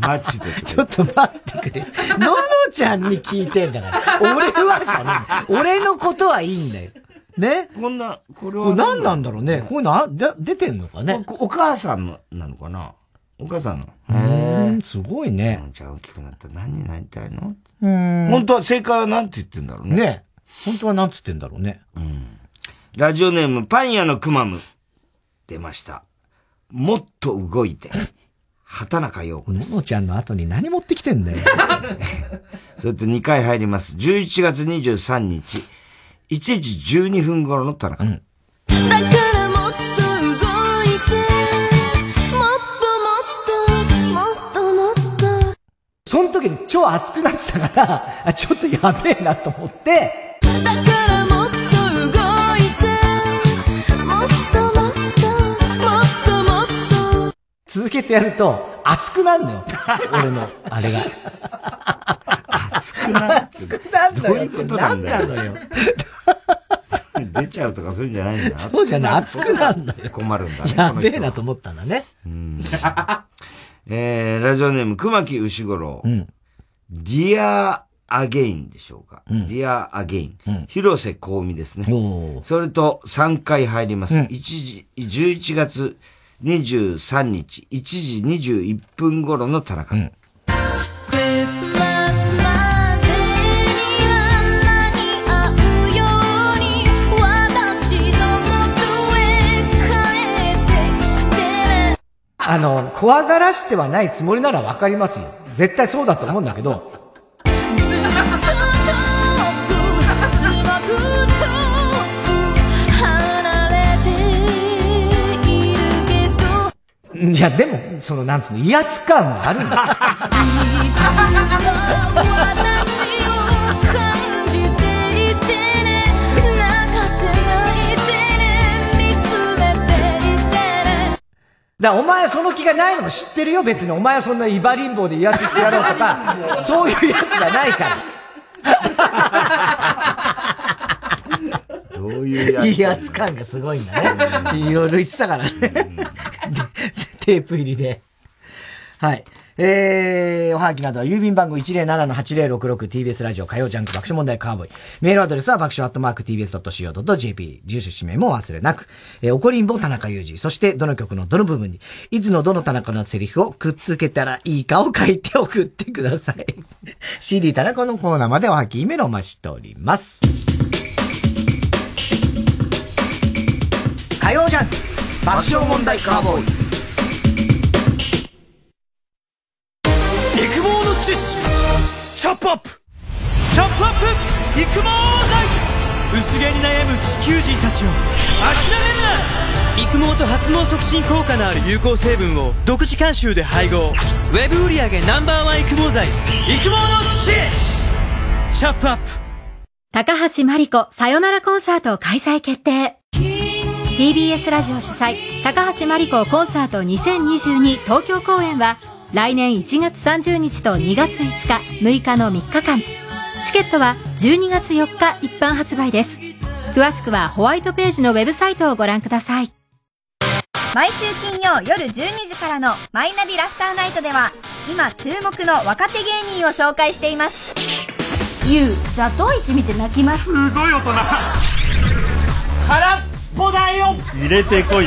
マジで。ちょっと待ってくれ。ののちゃんに聞いてんだから。俺はじゃねえ。俺のことはいいんだよ。ね？こんな、これはこれ何なんだろうね。こういうのあ、だ出てんのかね？おお母さんのなのかな？お母さんの？うーん、すごいね。じゃあ大きくなったら何になりたいの？うん本当は正解は何て言ってんだろうね。ね本当は何つってんだろうね。ラジオネームパン屋のくまむ。出ました。もっと動いて。畑中陽子です。ののちゃんの後に何持ってきてんだよ。それと2回入ります。11月23日、1時12分頃の田中。だからもっと動いてもっともっともっともっとその時に超熱くなってたから、あちょっとやべえなと思って、続けてやると、熱くなるのよ。俺の、あれが。熱くなる熱くなるのよ。どういうことなんだよよ。出ちゃうとかそういうんじゃないんだな。そうじゃない熱くなるのよ。困るんだね。やべえなと思ったんだね。えー、ラジオネーム、熊木牛五郎。 DEAR again でしょうか。 DEAR again。広瀬香美ですね。それと3回入ります。うん1時、11月23日、1時21分頃の田中。クリスマスまでには間に合うように私の元へ帰ってきてねあの、怖がらしてはないつもりならわかりますよ。絶対そうだと思うんだけど、いや、でも、その、なんつうの、威圧感はあるんだ。いつも私を感じていてね泣かせないでね見つめていてねだからお前その気がないのも知ってるよ、別に。お前はそんなイバリンボで威圧してやろうとか、そういうやつじゃないから。どういうやつ威圧感がすごいんだね。いろいろ言ってたからね。テープ入りで。はい。えー、おはがきなどは郵便番号 107-8066TBS ラジオ火曜ジャンク爆笑問題カーボーイ。メールアドレスは爆笑アットマーク TBS.CO.JP。住所氏名も忘れなく。えー、怒りんぼ田中裕二。そして、どの曲のどの部分に、いつのどの田中のセリフをくっつけたらいいかを書いて送ってください。CD 田中のコーナーまでおはきメールをお待ちしております。火曜ジャンク爆笑問題カーボーイ。育毛の知識チョップアップ。チョップアップ育毛剤。薄毛に悩む地球人たちを。諦めるな。育毛と発毛促進効果のある有効成分を独自監修で配合。ウェブ売上 Ｎｏ.1 育毛剤。育毛の知識チョップアップ。高橋真理子さよならコンサート開催決定。TBS ラジオ主催高橋真理子コンサート2022東京公演は来年1月30日と2月5日6日の3日間。チケットは12月4日一般発売です。詳しくはホワイトページのウェブサイトをご覧ください。毎週金曜夜12時からの「マイナビラフターナイト」では今注目の若手芸人を紹介しています。ゆう座頭市見て泣きます。すごい大人。空っぽだよ。入れてこい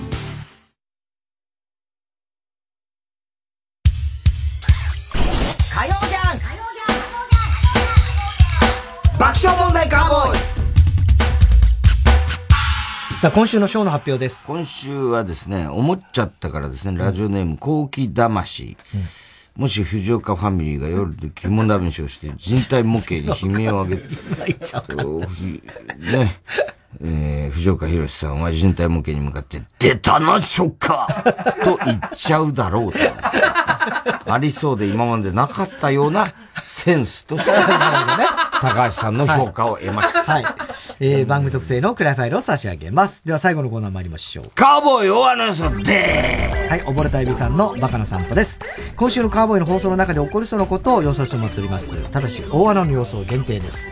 さあ、今週のショーの発表です。今週はですね、思っちゃったからですね、ラジオネーム、後期魂。もし藤岡ファミリーが夜で肝試しをして人体模型に悲鳴を上げて、ね、えー、藤岡弘さんは人体模型に向かって、出たな、ショッカーと言っちゃうだろうと。ありそうで今までなかったようなセンスとして、高橋さんの評価を得ました。はい。えー、番組特製のクライファイルを差し上げます。では最後のコーナー参りましょう。カーボーイ大穴のさではい、溺れたエビさんのバカな散歩です。今週のカーボーイの放送の中で起こりそうなことを予想してもらっております。ただし、大穴の予想限定です。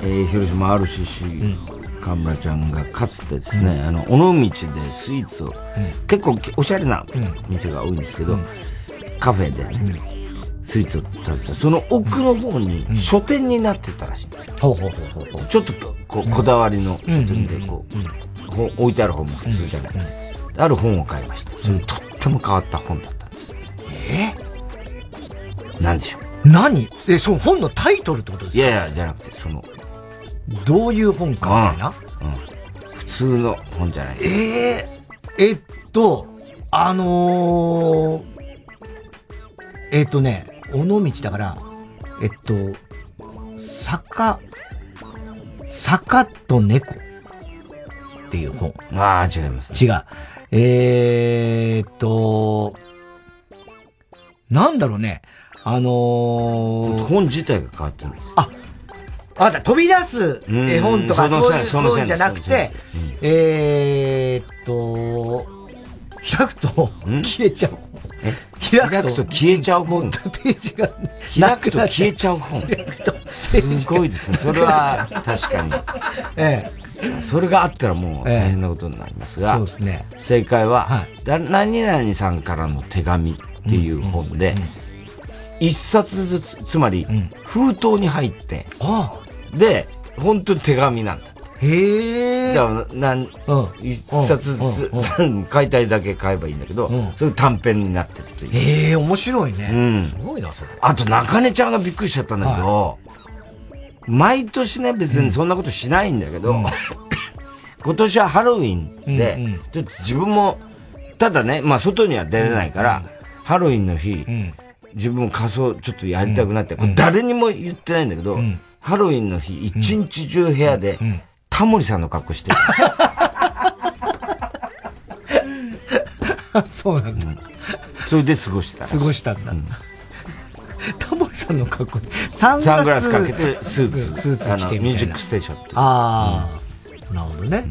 えー、広島 RCC、河村ちゃんがかつてですね、あの、尾道でスイーツを、結構おしゃれな店が多いんですけど、カフェでね、スイーツを食べてた。その奥の方に書店になってたらしいんですよ。ほうほうほうほうほう。ちょっとこう、こだわりの書店で、こう、本置いてある本も普通じゃない。ある本を買いました。それとっても変わった本だったんです。え？なんでしょう。何？え、その本のタイトルってことですか？いやいや、じゃなくて、その、どういう本かみたいな、うん、普通の本じゃない。ええー、えっと、あのー、えっとね、尾道だから、えっと、坂、坂と猫っていう本。ああ、違います、違う。えー、っと、なんだろうね。あのー、本自体が変わってるんです。あ、あだ、飛び出す絵本とかうんそういう、そういうんじゃなくて、えーっと、開くと消えちゃう。開くと消えちゃう本。ページが開くと消えちゃう本。すごいですね。それは確かに。ええ。それがあったらもう大変なことになりますが、そうですね。正解は、だ何々さんからの手紙っていう本で、一冊ずつ、つまり、封筒に入って、で、本当に手紙なんだ。へえ。だから、なん、一冊ずつ、解体だけ買えばいいんだけど、それ短編になってるという。へえ、面白いね。うん。すごいな、それ。あと、中根ちゃんがびっくりしちゃったんだけど、毎年ね、別にそんなことしないんだけど、今年はハロウィンで、ちょっと自分も、ただね、まあ外には出れないから、ハロウィンの日、自分も仮装ちょっとやりたくなって、これ誰にも言ってないんだけど、ハロウィンの日、一日中部屋で、タモリさんの格好してる。そうなんだ。それで過ごした。過ごしたんだ。タモリさんの格好で。サングラスかけて、スーツ。スーツ着てミュージックステーションって。ああ、なるほどね。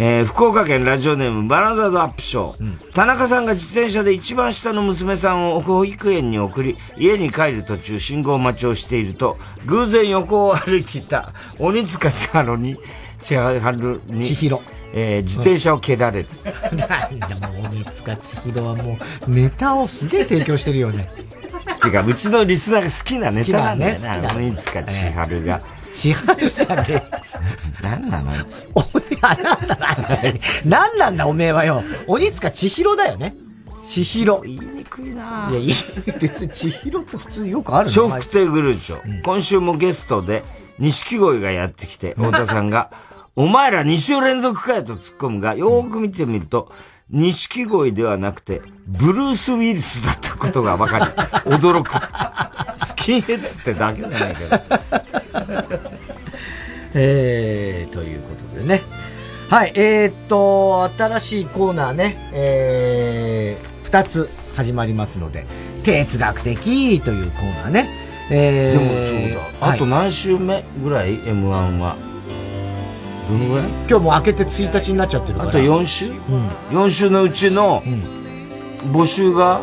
えー福岡県ラジオネームバナザードアップショー、田中さんが自転車で一番下の娘さんを保育園に送り、家に帰る途中信号待ちをしていると、偶然横を歩いていた鬼塚千春に、千春に、千尋。えー自転車を蹴られる。なんだもう、鬼塚千尋はもう、ネタをすげえ提供してるよね。てか、うちのリスナーが好きなネタなんだよね鬼塚千春が。千春じゃねえ。何なのあいつ。何なんだおめえはよ。鬼塚千尋だよね。千尋。言いにくいないや、いい別に千尋って普通よくある笑福亭グルーチョ、今週もゲストで、錦鯉がやってきて、太田さんが、お前ら2週連続かよと突っ込むが、よーく見てみると、錦鯉ではなくて、ブルース・ウィリスだったことが分かり、驚く。スキンヘッズってだけじゃないけど。えー、ということでね。はい、えー、っと、新しいコーナーね、えー、二つ始まりますので、哲学的というコーナーね。えでー、もそうだ。あと何週目ぐらい ?M1 は。どのぐらい？今日も明けて1日になっちゃってるから。あと4週？うん。4週のうちの、募集が、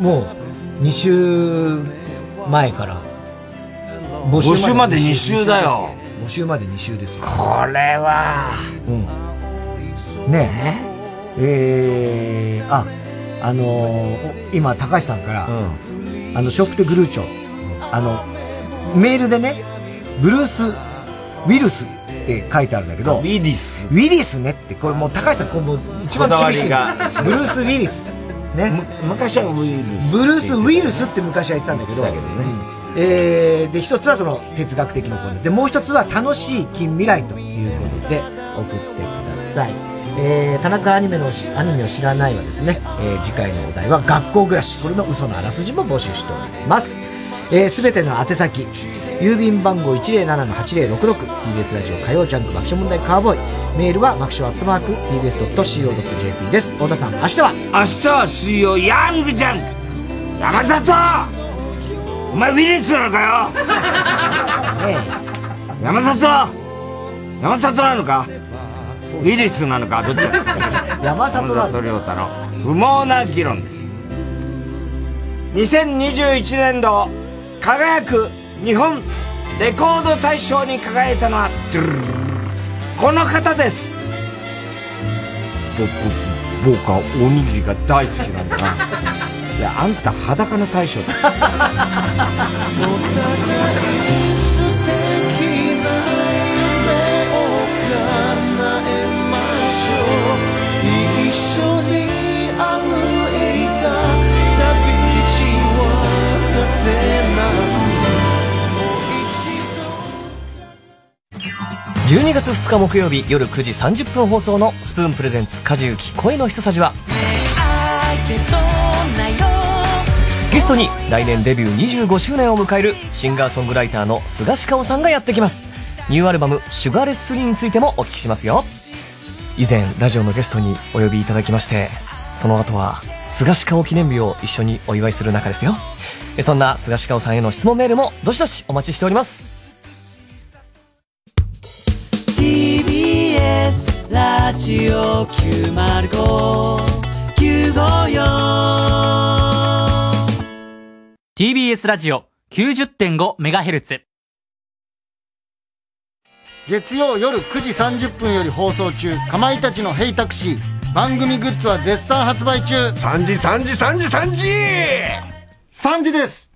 もう、2週前から。募集まで2週だよ。募集まで2週です。これは、うん。ねえ。えー、あ、あのーお今、高橋さんから、あの、ショックテグルーチョ、あの、メールでね、ブルース・ウィルスって書いてあるんだけど、ウィリス。ウィリスねって、これもう高橋さん、こうもう一番厳しいブルース・ウィリス。ね。昔はウィルス。ブルース・ウィルスって昔は言ってたんだけど、ねうんえー、で、一つはその哲学的なコーナー。で、もう一つは楽しい近未来ということで送ってください。えー、田中アニメの、アニメを知らないはですね、えー、次回のお題は学校暮らし。これの嘘のあらすじも募集しております。えー、べての宛先、郵便番号107-8066、TBS ラジオ火曜ジャンク爆笑問題カーボーイ。メールは爆笑アットマーク TBS.CO.JP です。太田さん、明日は？明日は水曜ヤングジャンク山里お前ウィリスなのかよ？山里？山里なのか？ウィリスなのか？どっち？だ 山里だ山里亮太の不毛な議論です。2021年度輝く日本レコード大賞に輝いたのはこの方です。ぼぼ僕はおにぎりが大好きなんだな いやあんた裸の大将だ。一緒に歩いた旅路は果てなく12月2日木曜日夜9時30分放送のスプーンプレゼンツ梶幸恋の一さじは。ゲストに来年デビュー25周年を迎えるシンガーソングライターの菅氏香さんがやってきます。ニューアルバム「シュガーレス3」についてもお聞きしますよ。以前ラジオのゲストにお呼びいただきましてその後は菅氏香記念日を一緒にお祝いする中ですよ。そんな菅氏香さんへの質問メールもどしどしお待ちしております。TBS ラジオ905954 TBS ラジオ 90.5MHz 月曜夜9時30分より放送中かまいたちの「ヘイタクシー」番組グッズは絶賛発売中。3時3時3時3時。3時です